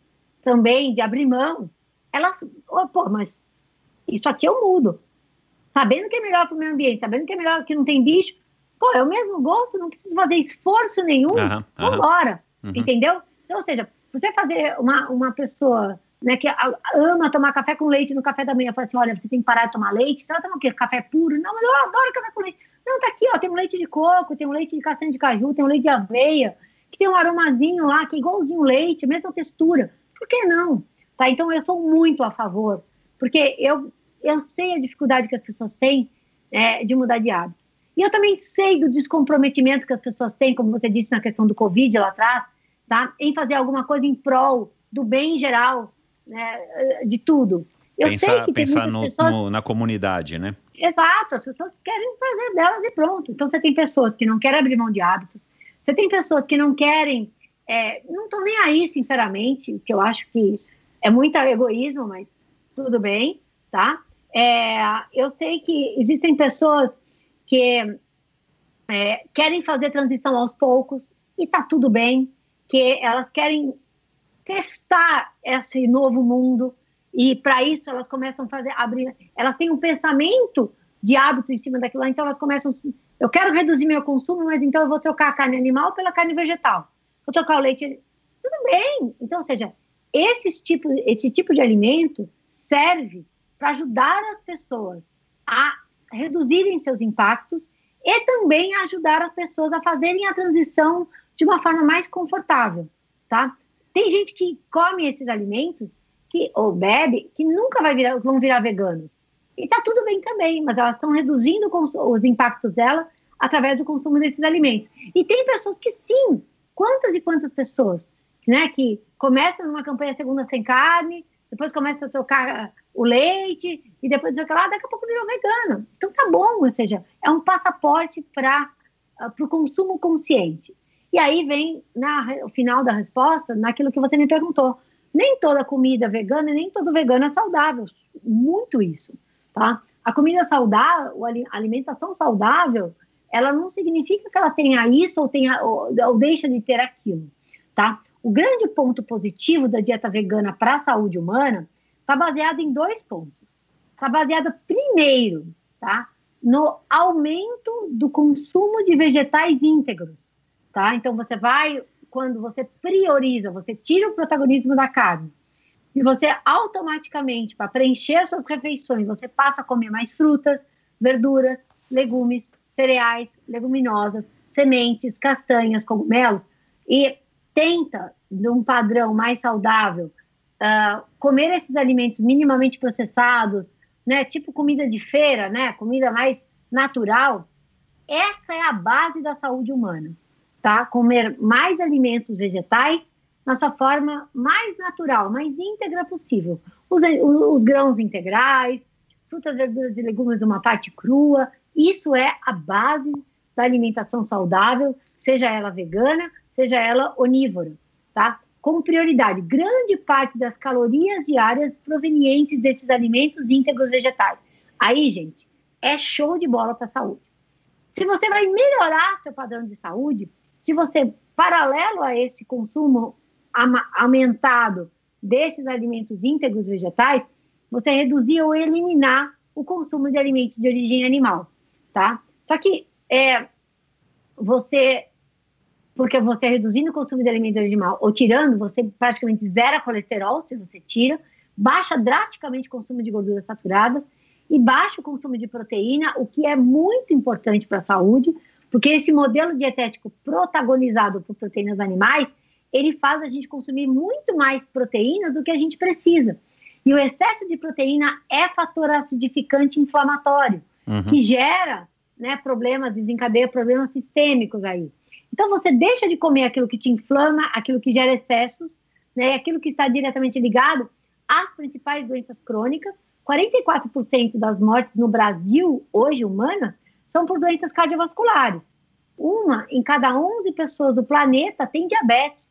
também de abrir mão, elas, oh, pô, mas isso aqui eu mudo. Sabendo que é melhor para o meio ambiente, sabendo que é melhor que não tem bicho, pô, é o mesmo gosto, não preciso fazer esforço nenhum, uhum, vambora. Uhum. Entendeu? Então, ou seja, você fazer uma, uma pessoa né, que ama tomar café com leite no café da manhã, fala assim, olha, você tem que parar de tomar leite, você vai tomar o quê? Café puro? Não, mas eu adoro café com leite. Não, tá aqui, ó, tem um leite de coco, tem um leite de castanha de caju, tem um leite de aveia, que tem um aromazinho lá, que é igualzinho leite, mesma textura. Por que não? Tá? Então, eu sou muito a favor, porque eu, eu sei a dificuldade que as pessoas têm é, de mudar de hábito. E eu também sei do descomprometimento que as pessoas têm, como você disse na questão do Covid lá atrás, tá? em fazer alguma coisa em prol do bem geral, né, de tudo. Eu pensar pensar no, pessoas... no, na comunidade, né? Exato, as pessoas querem fazer delas e pronto. Então você tem pessoas que não querem abrir mão de hábitos, você tem pessoas que não querem, é, não estão nem aí, sinceramente, que eu acho que é muito egoísmo, mas tudo bem, tá? É, eu sei que existem pessoas que é, querem fazer transição aos poucos e tá tudo bem, que elas querem testar esse novo mundo e para isso elas começam a fazer abrir, elas têm um pensamento de hábito em cima daquilo, então elas começam, eu quero reduzir meu consumo, mas então eu vou trocar a carne animal pela carne vegetal, vou trocar o leite, tudo bem. Então, ou seja, esses tipos, esse tipo de alimento serve para ajudar as pessoas a reduzirem seus impactos e também ajudar as pessoas a fazerem a transição de uma forma mais confortável, tá? Tem gente que come esses alimentos que, ou bebe que nunca vai virar, vão virar veganos. E tá tudo bem também, mas elas estão reduzindo os impactos dela através do consumo desses alimentos. E tem pessoas que sim, quantas e quantas pessoas, né, que começam numa campanha segunda sem carne, depois começam a trocar o leite e depois dizer que lá daqui a pouco virou vegano. Então tá bom, ou seja, é um passaporte para uh, o consumo consciente. E aí vem na, o final da resposta naquilo que você me perguntou. Nem toda comida vegana e nem todo vegano é saudável. Muito isso, tá? A comida saudável, a alimentação saudável, ela não significa que ela tenha isso ou, tenha, ou, ou deixa de ter aquilo, tá? O grande ponto positivo da dieta vegana para a saúde humana está baseado em dois pontos. Está baseado, primeiro, tá? no aumento do consumo de vegetais íntegros tá? Então você vai quando você prioriza, você tira o protagonismo da carne e você automaticamente para preencher suas refeições, você passa a comer mais frutas, verduras, legumes, cereais, leguminosas, sementes, castanhas, cogumelos e tenta num padrão mais saudável uh, comer esses alimentos minimamente processados, né? Tipo comida de feira, né? Comida mais natural. Essa é a base da saúde humana tá? Comer mais alimentos vegetais na sua forma mais natural, mais íntegra possível. Os, os grãos integrais, frutas, verduras e legumes uma parte crua, isso é a base da alimentação saudável, seja ela vegana, seja ela onívora, tá? Com prioridade, grande parte das calorias diárias provenientes desses alimentos íntegros vegetais. Aí, gente, é show de bola para a saúde. Se você vai melhorar seu padrão de saúde, se você, paralelo a esse consumo aumentado desses alimentos íntegros vegetais, você reduzir ou eliminar o consumo de alimentos de origem animal, tá? Só que é, você, porque você reduzindo o consumo de alimentos de origem animal ou tirando, você praticamente zera colesterol, se você tira, baixa drasticamente o consumo de gorduras saturadas e baixa o consumo de proteína, o que é muito importante para a saúde, porque esse modelo dietético protagonizado por proteínas animais, ele faz a gente consumir muito mais proteínas do que a gente precisa. E o excesso de proteína é fator acidificante inflamatório, uhum. que gera né, problemas, desencadeia problemas sistêmicos aí. Então você deixa de comer aquilo que te inflama, aquilo que gera excessos, né, aquilo que está diretamente ligado às principais doenças crônicas. 44% das mortes no Brasil hoje humana são por doenças cardiovasculares. Uma em cada 11 pessoas do planeta tem diabetes,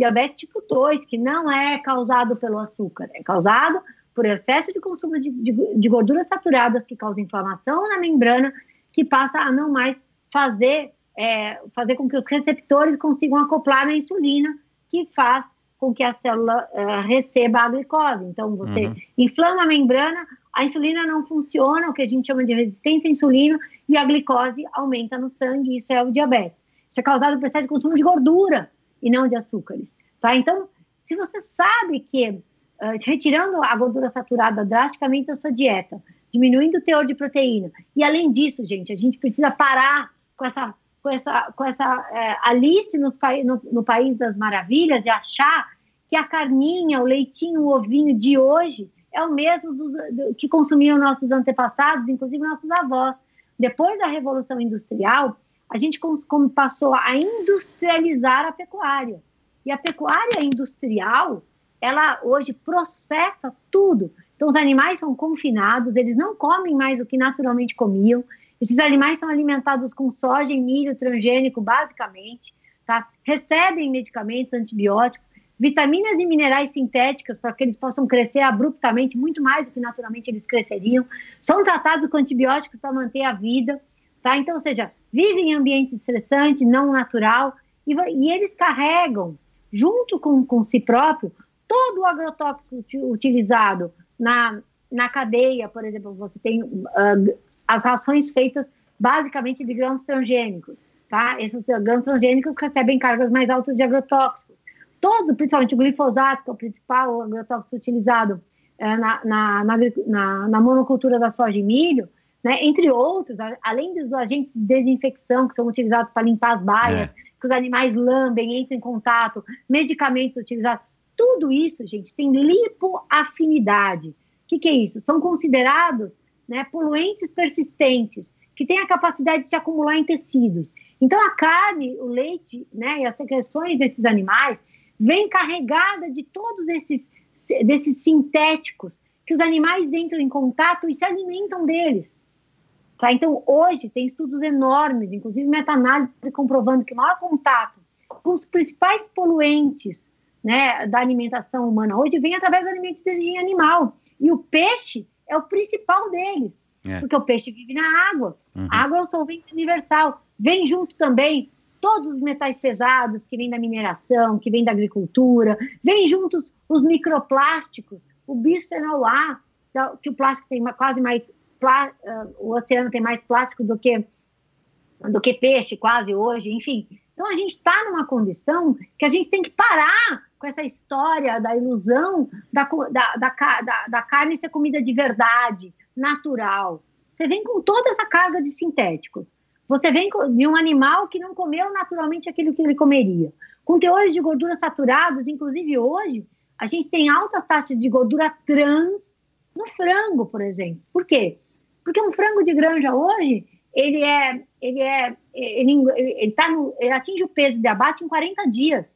diabetes tipo 2, que não é causado pelo açúcar, é causado por excesso de consumo de, de, de gorduras saturadas que causa inflamação na membrana, que passa a não mais fazer, é, fazer com que os receptores consigam acoplar na insulina, que faz com que a célula uh, receba a glicose. Então, você uhum. inflama a membrana, a insulina não funciona, o que a gente chama de resistência à insulina, e a glicose aumenta no sangue, isso é o diabetes. Isso é causado por excesso de consumo de gordura e não de açúcares. Tá? Então, se você sabe que uh, retirando a gordura saturada drasticamente da sua dieta, diminuindo o teor de proteína, e além disso, gente, a gente precisa parar com essa com essa, com essa é, Alice no, no País das Maravilhas e achar que a carninha, o leitinho, o ovinho de hoje é o mesmo do, do, que consumiam nossos antepassados, inclusive nossos avós. Depois da Revolução Industrial, a gente como passou a industrializar a pecuária. E a pecuária industrial, ela hoje processa tudo. Então, os animais são confinados, eles não comem mais o que naturalmente comiam, esses animais são alimentados com soja e milho transgênico, basicamente, tá? recebem medicamentos antibióticos, vitaminas e minerais sintéticos para que eles possam crescer abruptamente, muito mais do que naturalmente eles cresceriam, são tratados com antibióticos para manter a vida, tá? Então, ou seja, vivem em ambiente estressante, não natural, e, e eles carregam, junto com, com si próprio, todo o agrotóxico utilizado na, na cadeia, por exemplo, você tem uh, as rações feitas basicamente de grãos transgênicos. Tá? Esses grãos transgênicos recebem cargas mais altas de agrotóxicos. Todo, principalmente o glifosato, que é o principal agrotóxico utilizado na, na, na, na, monocultura da soja e milho, né, entre outros, além dos agentes de desinfecção que são utilizados para limpar as baias, é. que os animais lambem, entram em contato, medicamentos utilizados, tudo isso, gente, tem lipoafinidade. O que, que é isso? São considerados né, poluentes persistentes, que têm a capacidade de se acumular em tecidos. Então, a carne, o leite né, e as secreções desses animais vêm carregada de todos esses desses sintéticos que os animais entram em contato e se alimentam deles. Tá? Então, hoje tem estudos enormes, inclusive meta-análise comprovando que o maior contato com os principais poluentes né, da alimentação humana hoje vem através dos alimentos de origem animal. E o peixe é o principal deles. É. Porque o peixe vive na água. Uhum. A água é o solvente universal. Vem junto também todos os metais pesados que vêm da mineração, que vêm da agricultura, vem juntos os microplásticos, o bisfenol A, que o plástico tem quase mais uh, o oceano tem mais plástico do que do que peixe quase hoje, enfim. Então a gente está numa condição que a gente tem que parar com essa história da ilusão da, da, da, da, carne ser comida de verdade, natural. Você vem com toda essa carga de sintéticos. Você vem de um animal que não comeu naturalmente aquilo que ele comeria. Com teores de gordura saturadas, inclusive hoje, a gente tem altas taxas de gordura trans no frango, por exemplo. Por quê? Porque um frango de granja hoje, ele é, ele é, ele, ele, ele, tá no, ele atinge o peso de abate em 40 dias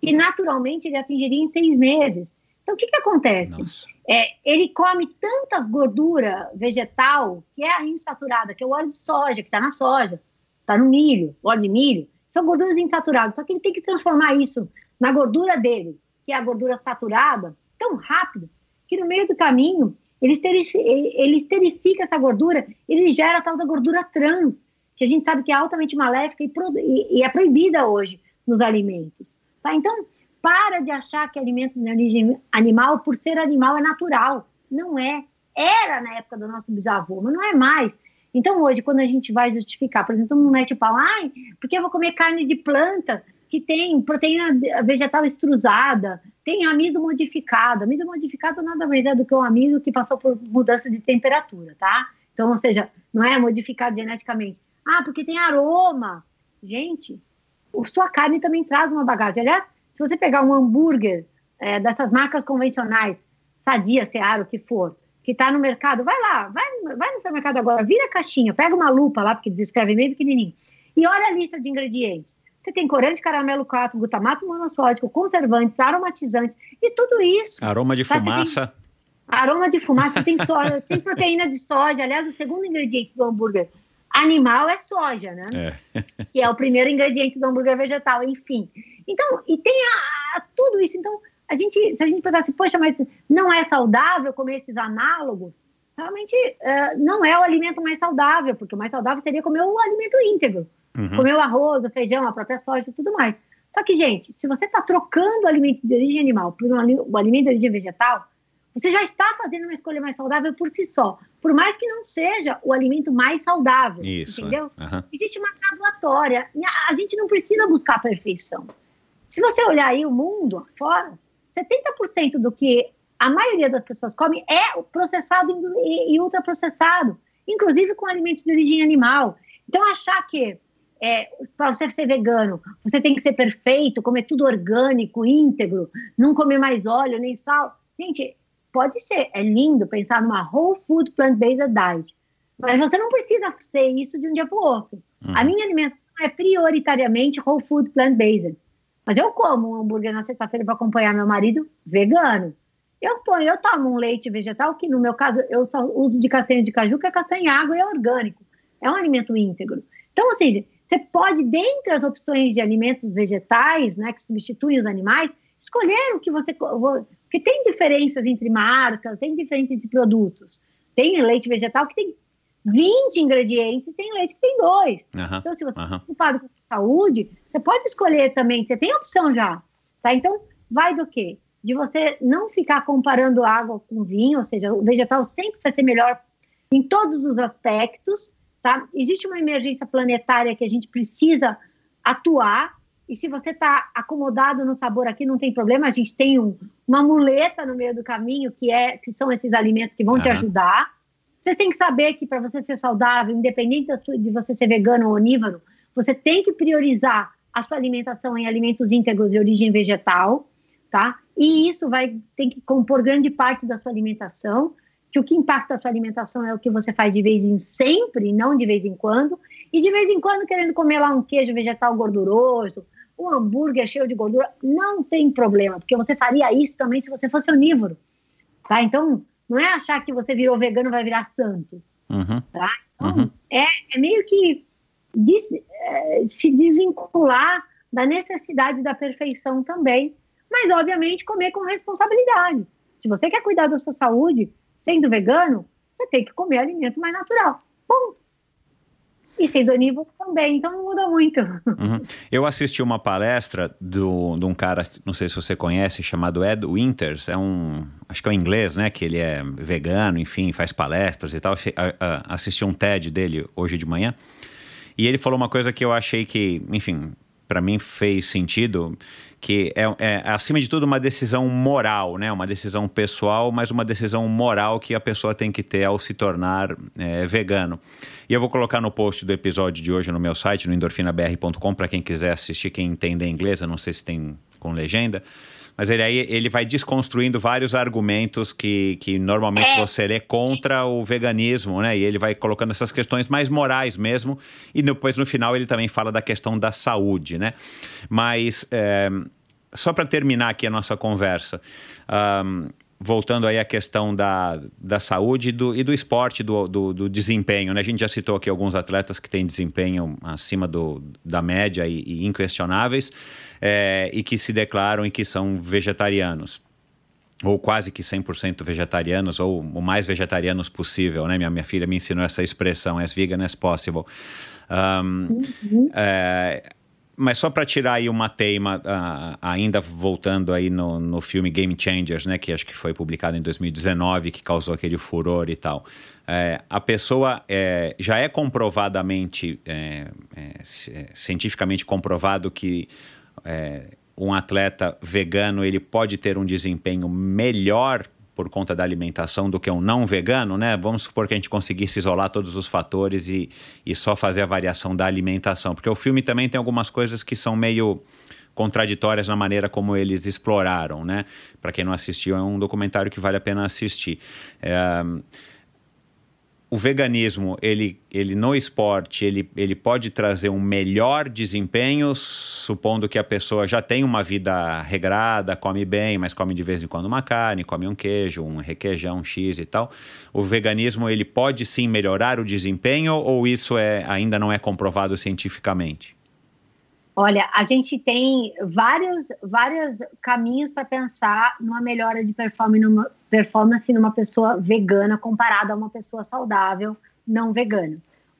que naturalmente ele atingiria em seis meses. Então, o que, que acontece? É, ele come tanta gordura vegetal, que é a insaturada, que é o óleo de soja, que está na soja, está no milho, óleo de milho, são gorduras insaturadas, só que ele tem que transformar isso na gordura dele, que é a gordura saturada, tão rápido, que no meio do caminho ele esterifica, ele esterifica essa gordura, ele gera a tal da gordura trans, que a gente sabe que é altamente maléfica e, e, e é proibida hoje nos alimentos. Tá? Então, para de achar que alimento de origem animal, por ser animal, é natural. Não é. Era na época do nosso bisavô, mas não é mais. Então, hoje, quando a gente vai justificar, por exemplo, não mete o pau, ai, porque eu vou comer carne de planta que tem proteína vegetal extrusada, tem amido modificado. Amido modificado nada mais é do que um amido que passou por mudança de temperatura, tá? Então, ou seja, não é modificado geneticamente. Ah, porque tem aroma. Gente, sua carne também traz uma bagagem. Aliás, se você pegar um hambúrguer é, dessas marcas convencionais, Sadia, Seara, o que for, que está no mercado, vai lá, vai, vai no supermercado agora, vira a caixinha, pega uma lupa lá, porque descreve bem pequenininho, e olha a lista de ingredientes. Você tem corante, caramelo 4, glutamato monossódico, conservantes, aromatizantes e tudo isso. Aroma de tá? fumaça. Aroma de fumaça, tem soja, tem proteína de soja. Aliás, o segundo ingrediente do hambúrguer animal é soja, né? É. que é o primeiro ingrediente do hambúrguer vegetal, enfim. Então, e tem a, a, tudo isso. Então, a gente, se a gente pensasse, poxa, mas não é saudável comer esses análogos, realmente uh, não é o alimento mais saudável, porque o mais saudável seria comer o alimento íntegro. Uhum. Comer o arroz, o feijão, a própria soja e tudo mais. Só que, gente, se você está trocando o alimento de origem animal por um, o alimento de origem vegetal, você já está fazendo uma escolha mais saudável por si só. Por mais que não seja o alimento mais saudável. Isso, entendeu? Uhum. Existe uma graduatória. A, a gente não precisa buscar a perfeição. Se você olhar aí o mundo fora, 70% do que a maioria das pessoas come é processado e ultraprocessado, inclusive com alimentos de origem animal. Então, achar que é, para você ser vegano, você tem que ser perfeito, comer tudo orgânico, íntegro, não comer mais óleo nem sal. Gente, pode ser, é lindo pensar numa whole food plant-based diet, mas você não precisa ser isso de um dia para o outro. Uhum. A minha alimentação é prioritariamente whole food plant-based. Mas eu como um hambúrguer na sexta-feira para acompanhar meu marido vegano. Eu ponho, eu tomo um leite vegetal, que no meu caso eu só uso de castanha de caju, que é castanha água e é orgânico. É um alimento íntegro. Então, ou seja, você pode, dentre as opções de alimentos vegetais, né, que substituem os animais, escolher o que você porque tem diferenças entre marcas, tem diferença entre produtos. Tem leite vegetal que tem 20 ingredientes e tem leite que tem dois. Uhum, então, se você está uhum. preocupado com saúde, você pode escolher também, você tem opção já. Tá? Então, vai do quê? De você não ficar comparando água com vinho, ou seja, o vegetal sempre vai ser melhor em todos os aspectos. Tá? Existe uma emergência planetária que a gente precisa atuar e se você está acomodado no sabor aqui, não tem problema. A gente tem um, uma muleta no meio do caminho, que, é, que são esses alimentos que vão uhum. te ajudar. Você tem que saber que para você ser saudável, independente de você ser vegano ou onívoro, você tem que priorizar a sua alimentação em alimentos íntegros de origem vegetal, tá? E isso vai ter que compor grande parte da sua alimentação, que o que impacta a sua alimentação é o que você faz de vez em sempre, não de vez em quando, e de vez em quando querendo comer lá um queijo vegetal gorduroso, o hambúrguer cheio de gordura, não tem problema, porque você faria isso também se você fosse onívoro, tá? Então, não é achar que você virou vegano vai virar santo, uhum. tá? Então, uhum. é, é, meio que des, é, se desvincular da necessidade da perfeição também, mas, obviamente, comer com responsabilidade. Se você quer cuidar da sua saúde, sendo vegano, você tem que comer alimento mais natural. Ponto. E sendo onívoro também, então não muda muito. Uhum. Eu assisti uma palestra do, de um cara, não sei se você conhece, chamado Ed Winters. É um, acho que é um inglês, né? Que ele é vegano, enfim, faz palestras e tal. Assisti um TED dele hoje de manhã. E ele falou uma coisa que eu achei que, enfim, para mim fez sentido, que é, é, acima de tudo uma decisão moral, né? Uma decisão pessoal, mas uma decisão moral que a pessoa tem que ter ao se tornar é, vegano. E eu vou colocar no post do episódio de hoje no meu site, no endorfinabr.com, para quem quiser assistir, quem entende inglês, eu não sei se tem com legenda. Mas ele aí ele vai desconstruindo vários argumentos que, que normalmente é. você lê contra o veganismo, né? E ele vai colocando essas questões mais morais mesmo. E depois, no final, ele também fala da questão da saúde, né? Mas é, só para terminar aqui a nossa conversa. Um, voltando aí à questão da, da saúde e do, e do esporte, do, do, do, desempenho. Né? A gente já citou aqui alguns atletas que têm desempenho acima do, da média e, e inquestionáveis é, e que se declaram e que são vegetarianos. Ou quase que 100% vegetarianos, ou o mais vegetarianos possível, né? Minha, minha filha me ensinou essa expressão, as vegan as possible. Um, uhum. é, mas só para tirar aí uma teima, uh, ainda voltando aí no, no filme Game Changers, né, que acho que foi publicado em 2019, que causou aquele furor e tal. É, a pessoa é, já é comprovadamente, é, é, é cientificamente comprovado que é, um atleta vegano ele pode ter um desempenho melhor por conta da alimentação do que um não vegano, né? Vamos supor que a gente conseguisse isolar todos os fatores e, e só fazer a variação da alimentação. Porque o filme também tem algumas coisas que são meio contraditórias na maneira como eles exploraram, né? Para quem não assistiu, é um documentário que vale a pena assistir. É, o veganismo, ele, ele no esporte, ele, ele pode trazer um melhor desempenho, supondo que a pessoa já tem uma vida regrada, come bem, mas come de vez em quando uma carne, come um queijo, um requeijão, um X e tal. O veganismo, ele pode sim melhorar o desempenho ou isso é, ainda não é comprovado cientificamente? Olha, a gente tem vários, vários caminhos para pensar numa melhora de performance numa, performance numa pessoa vegana comparada a uma pessoa saudável não vegana.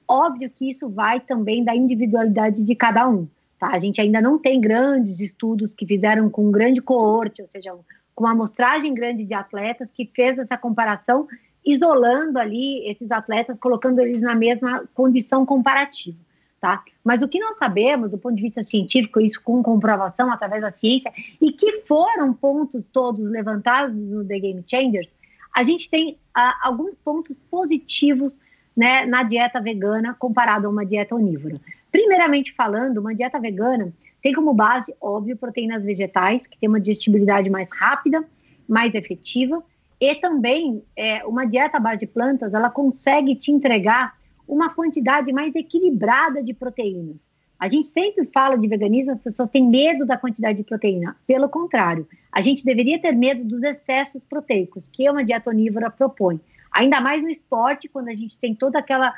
Óbvio que isso vai também da individualidade de cada um. Tá? A gente ainda não tem grandes estudos que fizeram com um grande coorte, ou seja, com uma amostragem grande de atletas que fez essa comparação, isolando ali esses atletas, colocando eles na mesma condição comparativa tá? Mas o que nós sabemos, do ponto de vista científico, isso com comprovação através da ciência, e que foram pontos todos levantados no The Game Changers, a gente tem ah, alguns pontos positivos né, na dieta vegana comparado a uma dieta onívora. Primeiramente falando, uma dieta vegana tem como base, óbvio, proteínas vegetais, que tem uma digestibilidade mais rápida, mais efetiva, e também é, uma dieta à base de plantas, ela consegue te entregar uma quantidade mais equilibrada de proteínas. A gente sempre fala de veganismo, as pessoas têm medo da quantidade de proteína. Pelo contrário, a gente deveria ter medo dos excessos proteicos, que uma dieta onívora propõe. Ainda mais no esporte, quando a gente tem todo aquela,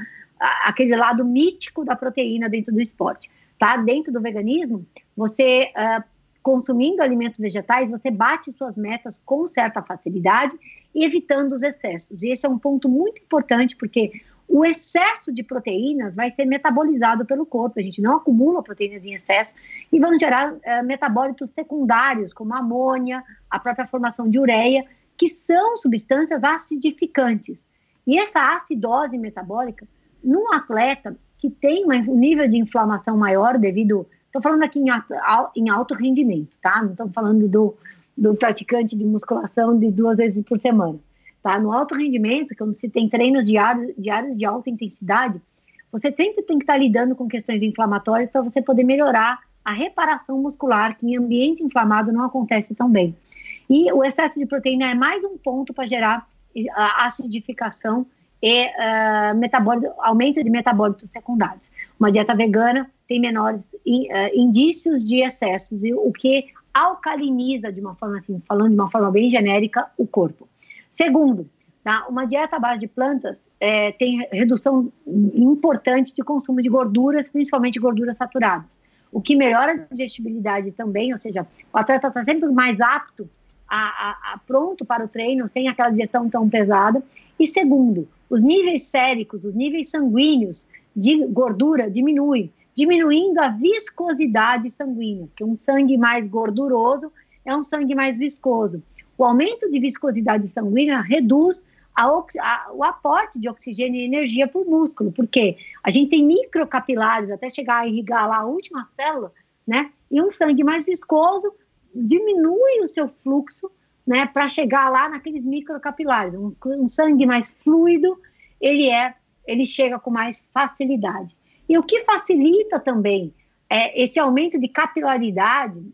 aquele lado mítico da proteína dentro do esporte. Tá? Dentro do veganismo, você uh, consumindo alimentos vegetais, você bate suas metas com certa facilidade, evitando os excessos. E esse é um ponto muito importante, porque o excesso de proteínas vai ser metabolizado pelo corpo. A gente não acumula proteínas em excesso e vão gerar é, metabólitos secundários, como a amônia, a própria formação de ureia, que são substâncias acidificantes. E essa acidose metabólica, num atleta que tem um nível de inflamação maior devido. Estou falando aqui em em alto rendimento, tá? Não estou falando do, do praticante de musculação de duas vezes por semana Tá? No alto rendimento, quando se tem treinos diários, diários de alta intensidade, você sempre tem que estar lidando com questões inflamatórias para você poder melhorar a reparação muscular, que em ambiente inflamado não acontece tão bem. E o excesso de proteína é mais um ponto para gerar acidificação e uh, aumento de metabólitos secundários. Uma dieta vegana tem menores in, uh, indícios de excessos, o que alcaliniza, de uma forma assim, falando de uma forma bem genérica, o corpo. Segundo, tá? uma dieta à base de plantas é, tem redução importante de consumo de gorduras, principalmente gorduras saturadas, o que melhora a digestibilidade também, ou seja, o atleta está sempre mais apto, a, a, a, pronto para o treino, sem aquela digestão tão pesada. E segundo, os níveis séricos, os níveis sanguíneos de gordura diminuem, diminuindo a viscosidade sanguínea, porque um sangue mais gorduroso é um sangue mais viscoso. O aumento de viscosidade sanguínea reduz a, a, o aporte de oxigênio e energia para o músculo, porque a gente tem microcapilares até chegar a irrigar lá a última célula, né? E um sangue mais viscoso diminui o seu fluxo, né? Para chegar lá naqueles microcapilares. Um, um sangue mais fluido, ele é, ele chega com mais facilidade. E o que facilita também é esse aumento de capilaridade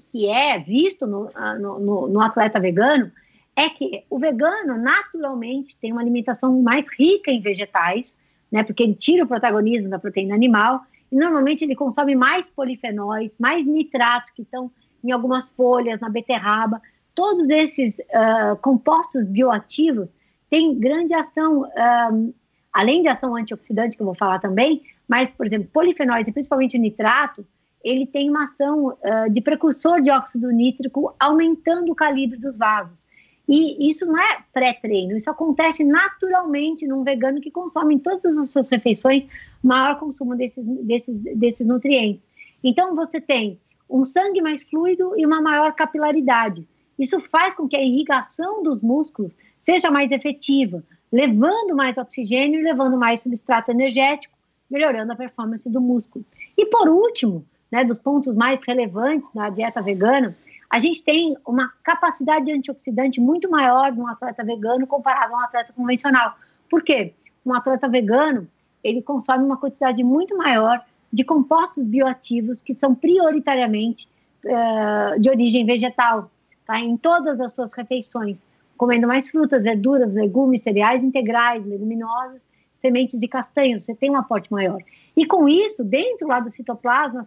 que é visto no, no, no, atleta vegano é que o vegano naturalmente tem uma alimentação mais rica em vegetais, né, porque ele tira o protagonismo da proteína animal e normalmente ele consome mais polifenóis, mais nitrato que estão em algumas folhas, na beterraba. Todos esses uh, compostos bioativos têm grande ação, um, além de ação antioxidante que eu vou falar também, mas por exemplo polifenóis e principalmente nitrato ele tem uma ação uh, de precursor de óxido nítrico, aumentando o calibre dos vasos. E isso não é pré-treino, isso acontece naturalmente num vegano que consome em todas as suas refeições maior consumo desses, desses, desses nutrientes. Então, você tem um sangue mais fluido e uma maior capilaridade. Isso faz com que a irrigação dos músculos seja mais efetiva, levando mais oxigênio e levando mais substrato energético, melhorando a performance do músculo. E por último, né, dos pontos mais relevantes da dieta vegana, a gente tem uma capacidade antioxidante muito maior de um atleta vegano comparado a um atleta convencional. Por quê? Um atleta vegano, ele consome uma quantidade muito maior de compostos bioativos que são prioritariamente uh, de origem vegetal, tá? Em todas as suas refeições, comendo mais frutas, verduras, legumes, cereais integrais, leguminosas, sementes e castanhos, você tem um aporte maior. E com isso, dentro lá do citoplasma,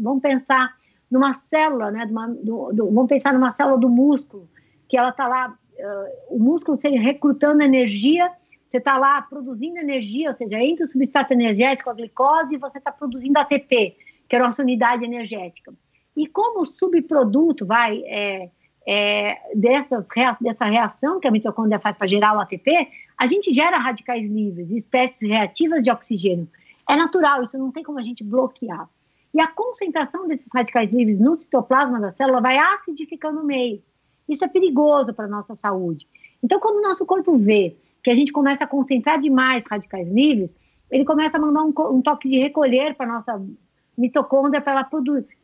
vamos pensar numa célula, né? Uma, do, do, vamos pensar numa célula do músculo, que ela está lá, uh, o músculo se recrutando energia, você está lá produzindo energia, ou seja, entre o substrato energético, a glicose, e você está produzindo ATP, que é a nossa unidade energética. E como subproduto, vai, é, é, dessas, dessa reação que a mitocôndria faz para gerar o ATP, a gente gera radicais livres, espécies reativas de oxigênio. É natural, isso não tem como a gente bloquear. E a concentração desses radicais livres no citoplasma da célula vai acidificando o meio. Isso é perigoso para a nossa saúde. Então, quando o nosso corpo vê que a gente começa a concentrar demais radicais livres, ele começa a mandar um, um toque de recolher para a nossa mitocôndria para ela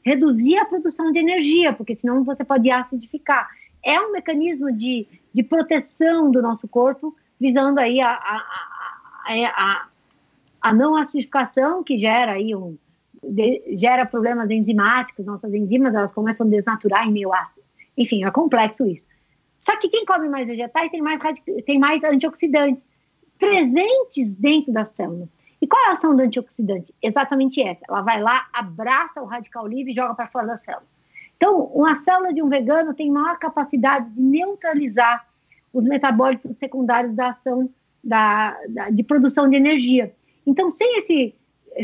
reduzir a produção de energia, porque senão você pode acidificar. É um mecanismo de, de proteção do nosso corpo, visando aí a, a, a, a, não acidificação, que gera aí um, de, gera problemas enzimáticos, nossas enzimas elas começam a desnaturar em meio ácido. Enfim, é complexo isso. Só que quem come mais vegetais tem mais, tem mais antioxidantes presentes dentro da célula. E qual é a ação do antioxidante? Exatamente essa. Ela vai lá, abraça o radical livre e joga para fora da célula. Então, uma célula de um vegano tem maior capacidade de neutralizar os metabólitos secundários da ação da, da de produção de energia. Então, sem, esse,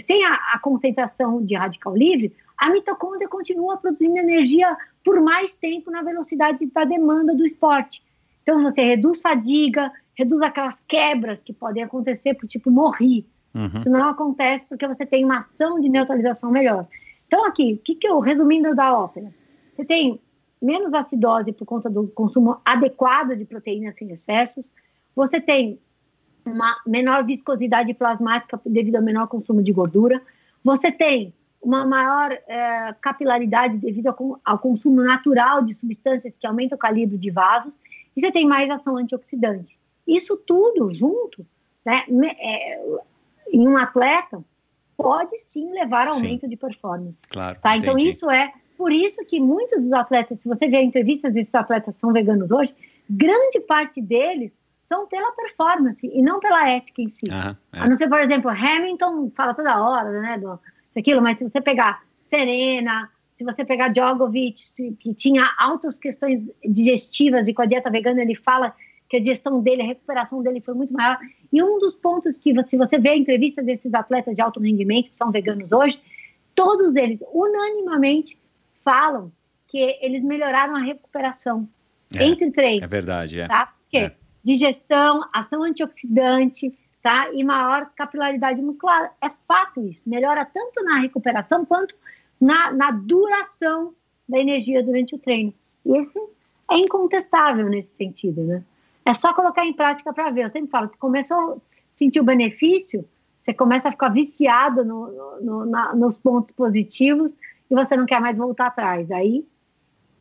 sem a, a concentração de radical livre, a mitocôndria continua produzindo energia por mais tempo na velocidade da demanda do esporte. Então, você reduz fadiga, reduz aquelas quebras que podem acontecer, por tipo morrer. Uhum. Isso não acontece porque você tem uma ação de neutralização melhor. Então, aqui, o que, que eu, resumindo da ópera, você tem menos acidose por conta do consumo adequado de proteínas sem excessos, você tem uma menor viscosidade plasmática devido ao menor consumo de gordura, você tem uma maior é, capilaridade devido ao, ao, consumo natural de substâncias que aumentam o calibre de vasos, e você tem mais ação antioxidante. Isso tudo junto, né, é, em um atleta pode sim levar a aumento sim. de performance. Claro. Tá? Então isso é por isso que muitos dos atletas, se você vê entrevistas desses atletas são veganos hoje, grande parte deles são pela performance e não pela ética em si. Uhum, é. A não ser, por exemplo, Hamilton fala toda hora, né, do aquilo, mas se você pegar Serena, se você pegar Djokovic, que tinha altas questões digestivas e com a dieta vegana ele fala que a digestão dele, a recuperação dele foi muito maior. E um dos pontos que, se você vê a entrevista desses atletas de alto rendimento, que são veganos hoje, todos eles, unanimamente, falam que eles melhoraram a recuperação é, entre treinos. É verdade, é. Tá? Porque é. digestão, ação antioxidante, tá? E maior capilaridade muscular. É fato isso. Melhora tanto na recuperação quanto na, na duração da energia durante o treino. E esse é incontestável nesse sentido, né? É só colocar em prática para ver. Eu sempre falo que começou a sentir o benefício, você começa a ficar viciado no, no, na, nos pontos positivos e você não quer mais voltar atrás. Aí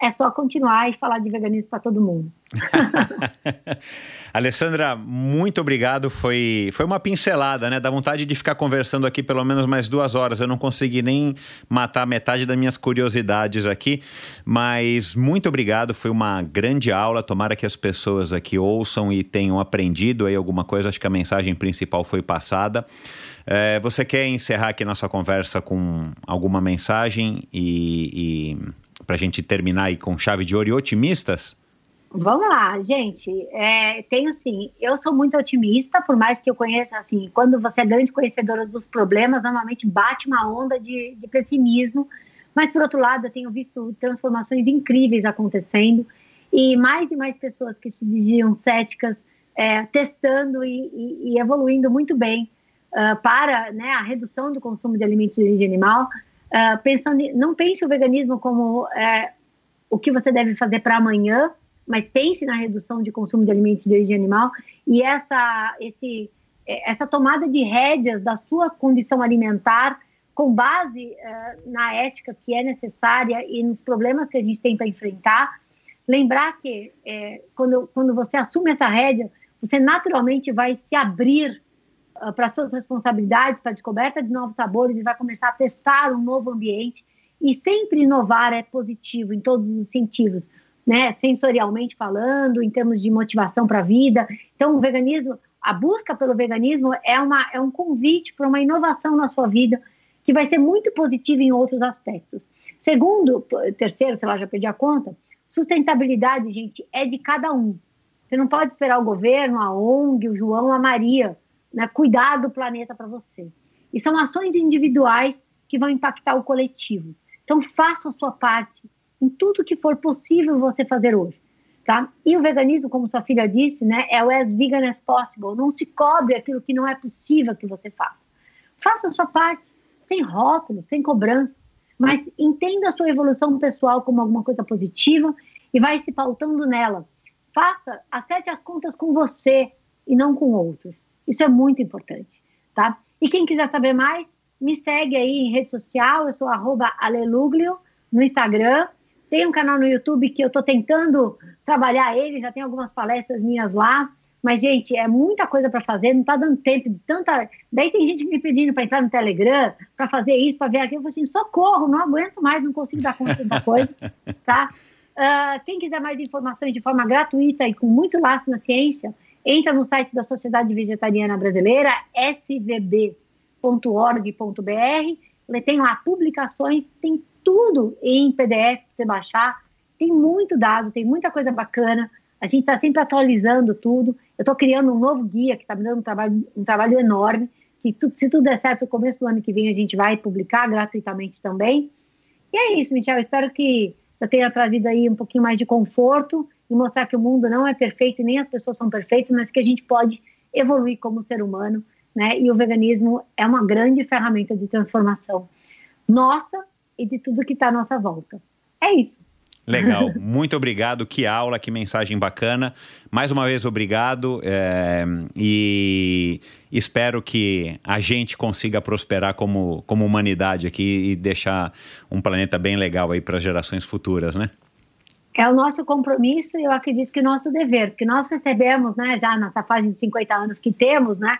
é só continuar e falar de veganismo para todo mundo. Alessandra, muito obrigado. Foi, foi uma pincelada, né? Dá vontade de ficar conversando aqui pelo menos mais duas horas. Eu não consegui nem matar metade das minhas curiosidades aqui, mas muito obrigado. Foi uma grande aula. Tomara que as pessoas aqui ouçam e tenham aprendido aí alguma coisa. Acho que a mensagem principal foi passada. É, você quer encerrar aqui nossa conversa com alguma mensagem e, e para a gente terminar aí com chave de ouro e otimistas? Vamos lá, gente. É, tem assim, eu sou muito otimista, por mais que eu conheça, assim, quando você é grande conhecedora dos problemas, normalmente bate uma onda de, de pessimismo. Mas, por outro lado, eu tenho visto transformações incríveis acontecendo e mais e mais pessoas que se diziam céticas é, testando e, e, e, evoluindo muito bem uh, para né, a redução do consumo de alimentos de origem animal. Uh, pensando, não pense o veganismo como é, o que você deve fazer para amanhã, mas pense na redução de consumo de alimentos de origem animal e essa, esse, é, essa tomada de rédeas da sua condição alimentar com base uh, na ética que é necessária e nos problemas que a gente tem para enfrentar. Lembrar que é, quando, quando você assume essa rédea, você naturalmente vai se abrir para as suas responsabilidades, para a descoberta de novos sabores e vai começar a testar um novo ambiente. E sempre inovar é positivo em todos os sentidos, né? Sensorialmente falando, em termos de motivação para a vida. Então, o veganismo, a busca pelo veganismo é, uma, é um convite para uma inovação na sua vida que vai ser muito positiva em outros aspectos. Segundo, terceiro, sei lá, já perdi a conta, sustentabilidade, gente, é de cada um. Você não pode esperar o governo, a ONG, o João, a Maria, né, cuidar do planeta para você. E são ações individuais que vão impactar o coletivo. Então, faça a sua parte em tudo que for possível você fazer hoje. Tá? E o veganismo, como sua filha disse, né, é o as vegan as possible. Não se cobre aquilo que não é possível que você faça. Faça a sua parte, sem rótulo, sem cobrança, mas entenda a sua evolução pessoal como alguma coisa positiva e vai se pautando nela. Faça, acerte as contas com você e não com outros. Isso é muito importante, tá? E quem quiser saber mais, me segue aí em rede social, eu sou aleluglio no Instagram. Tem um canal no YouTube que eu estou tentando trabalhar ele, já tem algumas palestras minhas lá. Mas, gente, é muita coisa para fazer, não está dando tempo de tanta. Daí tem gente me pedindo para entrar no Telegram, para fazer isso, para ver aquilo. Eu falei assim: socorro, não aguento mais, não consigo dar conta tanta coisa, tá? Uh, quem quiser mais informações de forma gratuita e com muito laço na ciência, entra no site da Sociedade Vegetariana Brasileira, svb.org.br. Tem lá publicações, tem tudo em PDF para você baixar. Tem muito dado, tem muita coisa bacana. A gente está sempre atualizando tudo. Eu estou criando um novo guia que está me dando um trabalho, um trabalho enorme. Que se tudo der certo, no começo do ano que vem a gente vai publicar gratuitamente também. E é isso, Michel. Espero que eu tenha trazido aí um pouquinho mais de conforto e mostrar que o mundo não é perfeito e nem as pessoas são perfeitas, mas que a gente pode evoluir como ser humano, né? E o veganismo é uma grande ferramenta de transformação nossa e de tudo que está à nossa volta. É isso. Legal, muito obrigado, que aula, que mensagem bacana. Mais uma vez, obrigado é, e espero que a gente consiga prosperar como, como humanidade aqui e deixar um planeta bem legal aí para gerações futuras, né? É o nosso compromisso e eu acredito que o nosso dever, porque nós recebemos, né, já nessa fase de 50 anos que temos, né,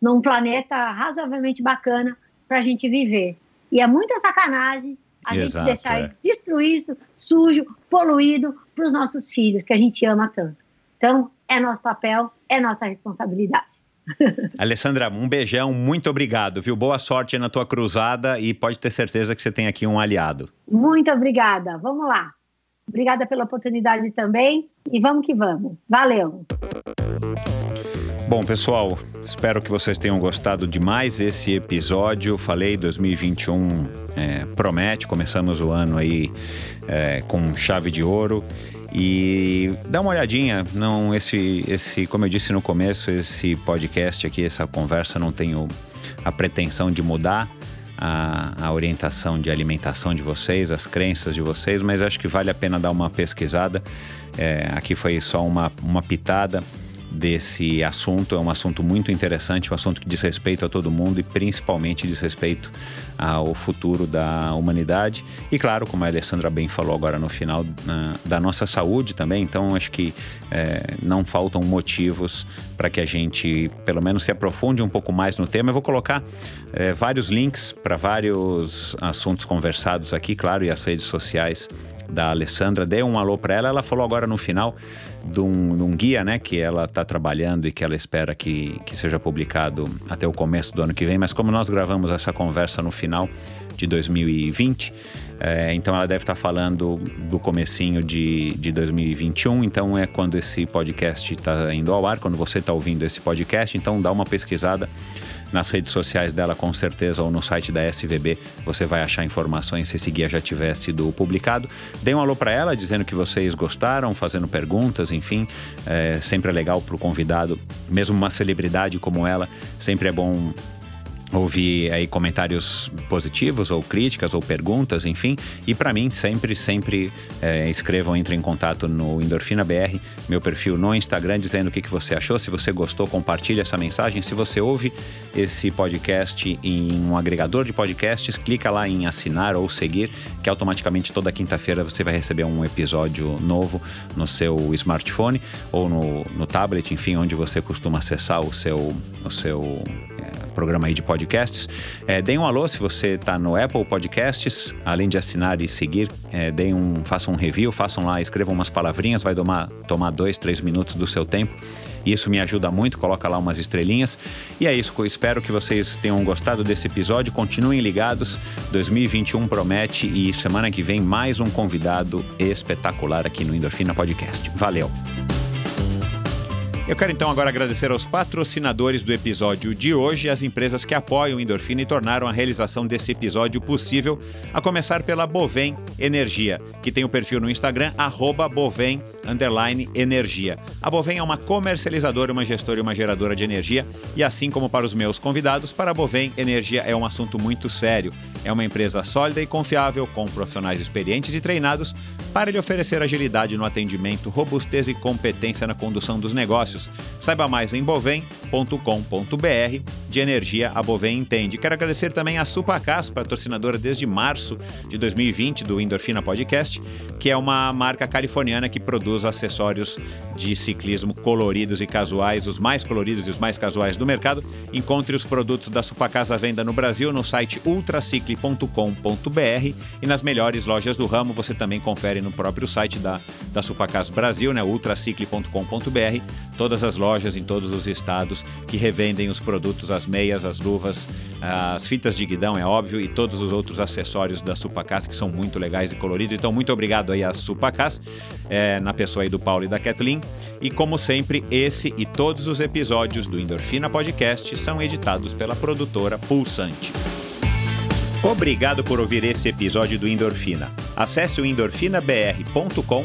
num planeta razoavelmente bacana para a gente viver. E é muita sacanagem a Exato, gente deixar é. destruir isso, sujo, poluído para os nossos filhos, que a gente ama tanto. Então, é nosso papel, é nossa responsabilidade. Alessandra, um beijão, muito obrigado, viu? Boa sorte na tua cruzada e pode ter certeza que você tem aqui um aliado. Muito obrigada. Vamos lá. Obrigada pela oportunidade também e vamos que vamos. Valeu. Bom, pessoal, espero que vocês tenham gostado de mais esse episódio. Falei, 2021 é, promete, começamos o ano aí é, com chave de ouro. E dá uma olhadinha, não esse, esse, como eu disse no começo, esse podcast aqui, essa conversa não tem a pretensão de mudar a, a, orientação de alimentação de vocês, as crenças de vocês, mas acho que vale a pena dar uma pesquisada. É, aqui foi só uma, uma pitada desse assunto. É um assunto muito interessante, um assunto que diz respeito a todo mundo e principalmente diz respeito ao futuro da humanidade. E claro, como a Alessandra bem falou agora no final, da nossa saúde também. Então, acho que é, não faltam motivos para que a gente, pelo menos, se aprofunde um pouco mais no tema. Eu vou colocar é, vários links para vários assuntos conversados aqui, claro, e as redes sociais da Alessandra. Dei um alô para ela. Ela falou agora no final de um, de um guia né, que ela está trabalhando e que ela espera que, que seja publicado até o começo do ano que vem. Mas como nós gravamos essa conversa no final de 2020, é, então ela deve estar tá falando do comecinho de, de 2021. Então é quando esse podcast está indo ao ar, quando você está ouvindo esse podcast. Então dá uma pesquisada nas redes sociais dela, com certeza, ou no site da SVB, você vai achar informações se esse guia já tiver sido publicado. Dê um alô para ela, dizendo que vocês gostaram, fazendo perguntas, enfim. É, sempre é legal para o convidado, mesmo uma celebridade como ela, sempre é bom ouvir aí comentários positivos ou críticas ou perguntas, enfim. E para mim, sempre, sempre é, escrevam, entrem em contato no Endorfina BR, meu perfil no Instagram, dizendo o que, que você achou. Se você gostou, compartilhe essa mensagem. Se você ouve esse podcast em um agregador de podcasts, clica lá em assinar ou seguir, que automaticamente toda quinta-feira você vai receber um episódio novo no seu smartphone ou no, no tablet, enfim, onde você costuma acessar o seu, o seu programa aí de podcasts. É, deem um alô se você está no Apple Podcasts, além de assinar e seguir, é, deem um, façam um review, façam lá, escrevam umas palavrinhas, vai tomar, tomar dois, três minutos do seu tempo. Isso me ajuda muito, coloca lá umas estrelinhas. E é isso, eu espero que vocês tenham gostado desse episódio. Continuem ligados, 2021 promete e semana que vem mais um convidado espetacular aqui no Endorfina Podcast. Valeu! Eu quero então agora agradecer aos patrocinadores do episódio de hoje, as empresas que apoiam Endorfina e tornaram a realização desse episódio possível, a começar pela Bovem Energia, que tem o perfil no Instagram, arroba Bovem Energia. A Bovem é uma comercializadora, uma gestora e uma geradora de energia, e assim como para os meus convidados, para a Bovem, energia é um assunto muito sério. É uma empresa sólida e confiável, com profissionais experientes e treinados para lhe oferecer agilidade no atendimento, robustez e competência na condução dos negócios. Saiba mais em bovem.com.br. De energia, a Bovem entende. Quero agradecer também a Supacas, patrocinadora desde março de 2020 do Endorfina Podcast, que é uma marca californiana que produz acessórios de ciclismo coloridos e casuais, os mais coloridos e os mais casuais do mercado. Encontre os produtos da Supacas à venda no Brasil no site ultracicle.com.br e nas melhores lojas do ramo. Você também confere no próprio site da, da Supacas Brasil, né, ultracicle.com.br, todas as lojas em todos os estados que revendem os produtos, as meias, as luvas, as fitas de guidão, é óbvio, e todos os outros acessórios da Supacas que são muito legais e coloridos. Então, muito obrigado aí a Supacas, é, na pessoa aí do Paulo e da Kathleen. E como sempre, esse e todos os episódios do Endorfina Podcast são editados pela produtora Pulsante. Obrigado por ouvir esse episódio do Endorfina. Acesse o endorfinabr.com,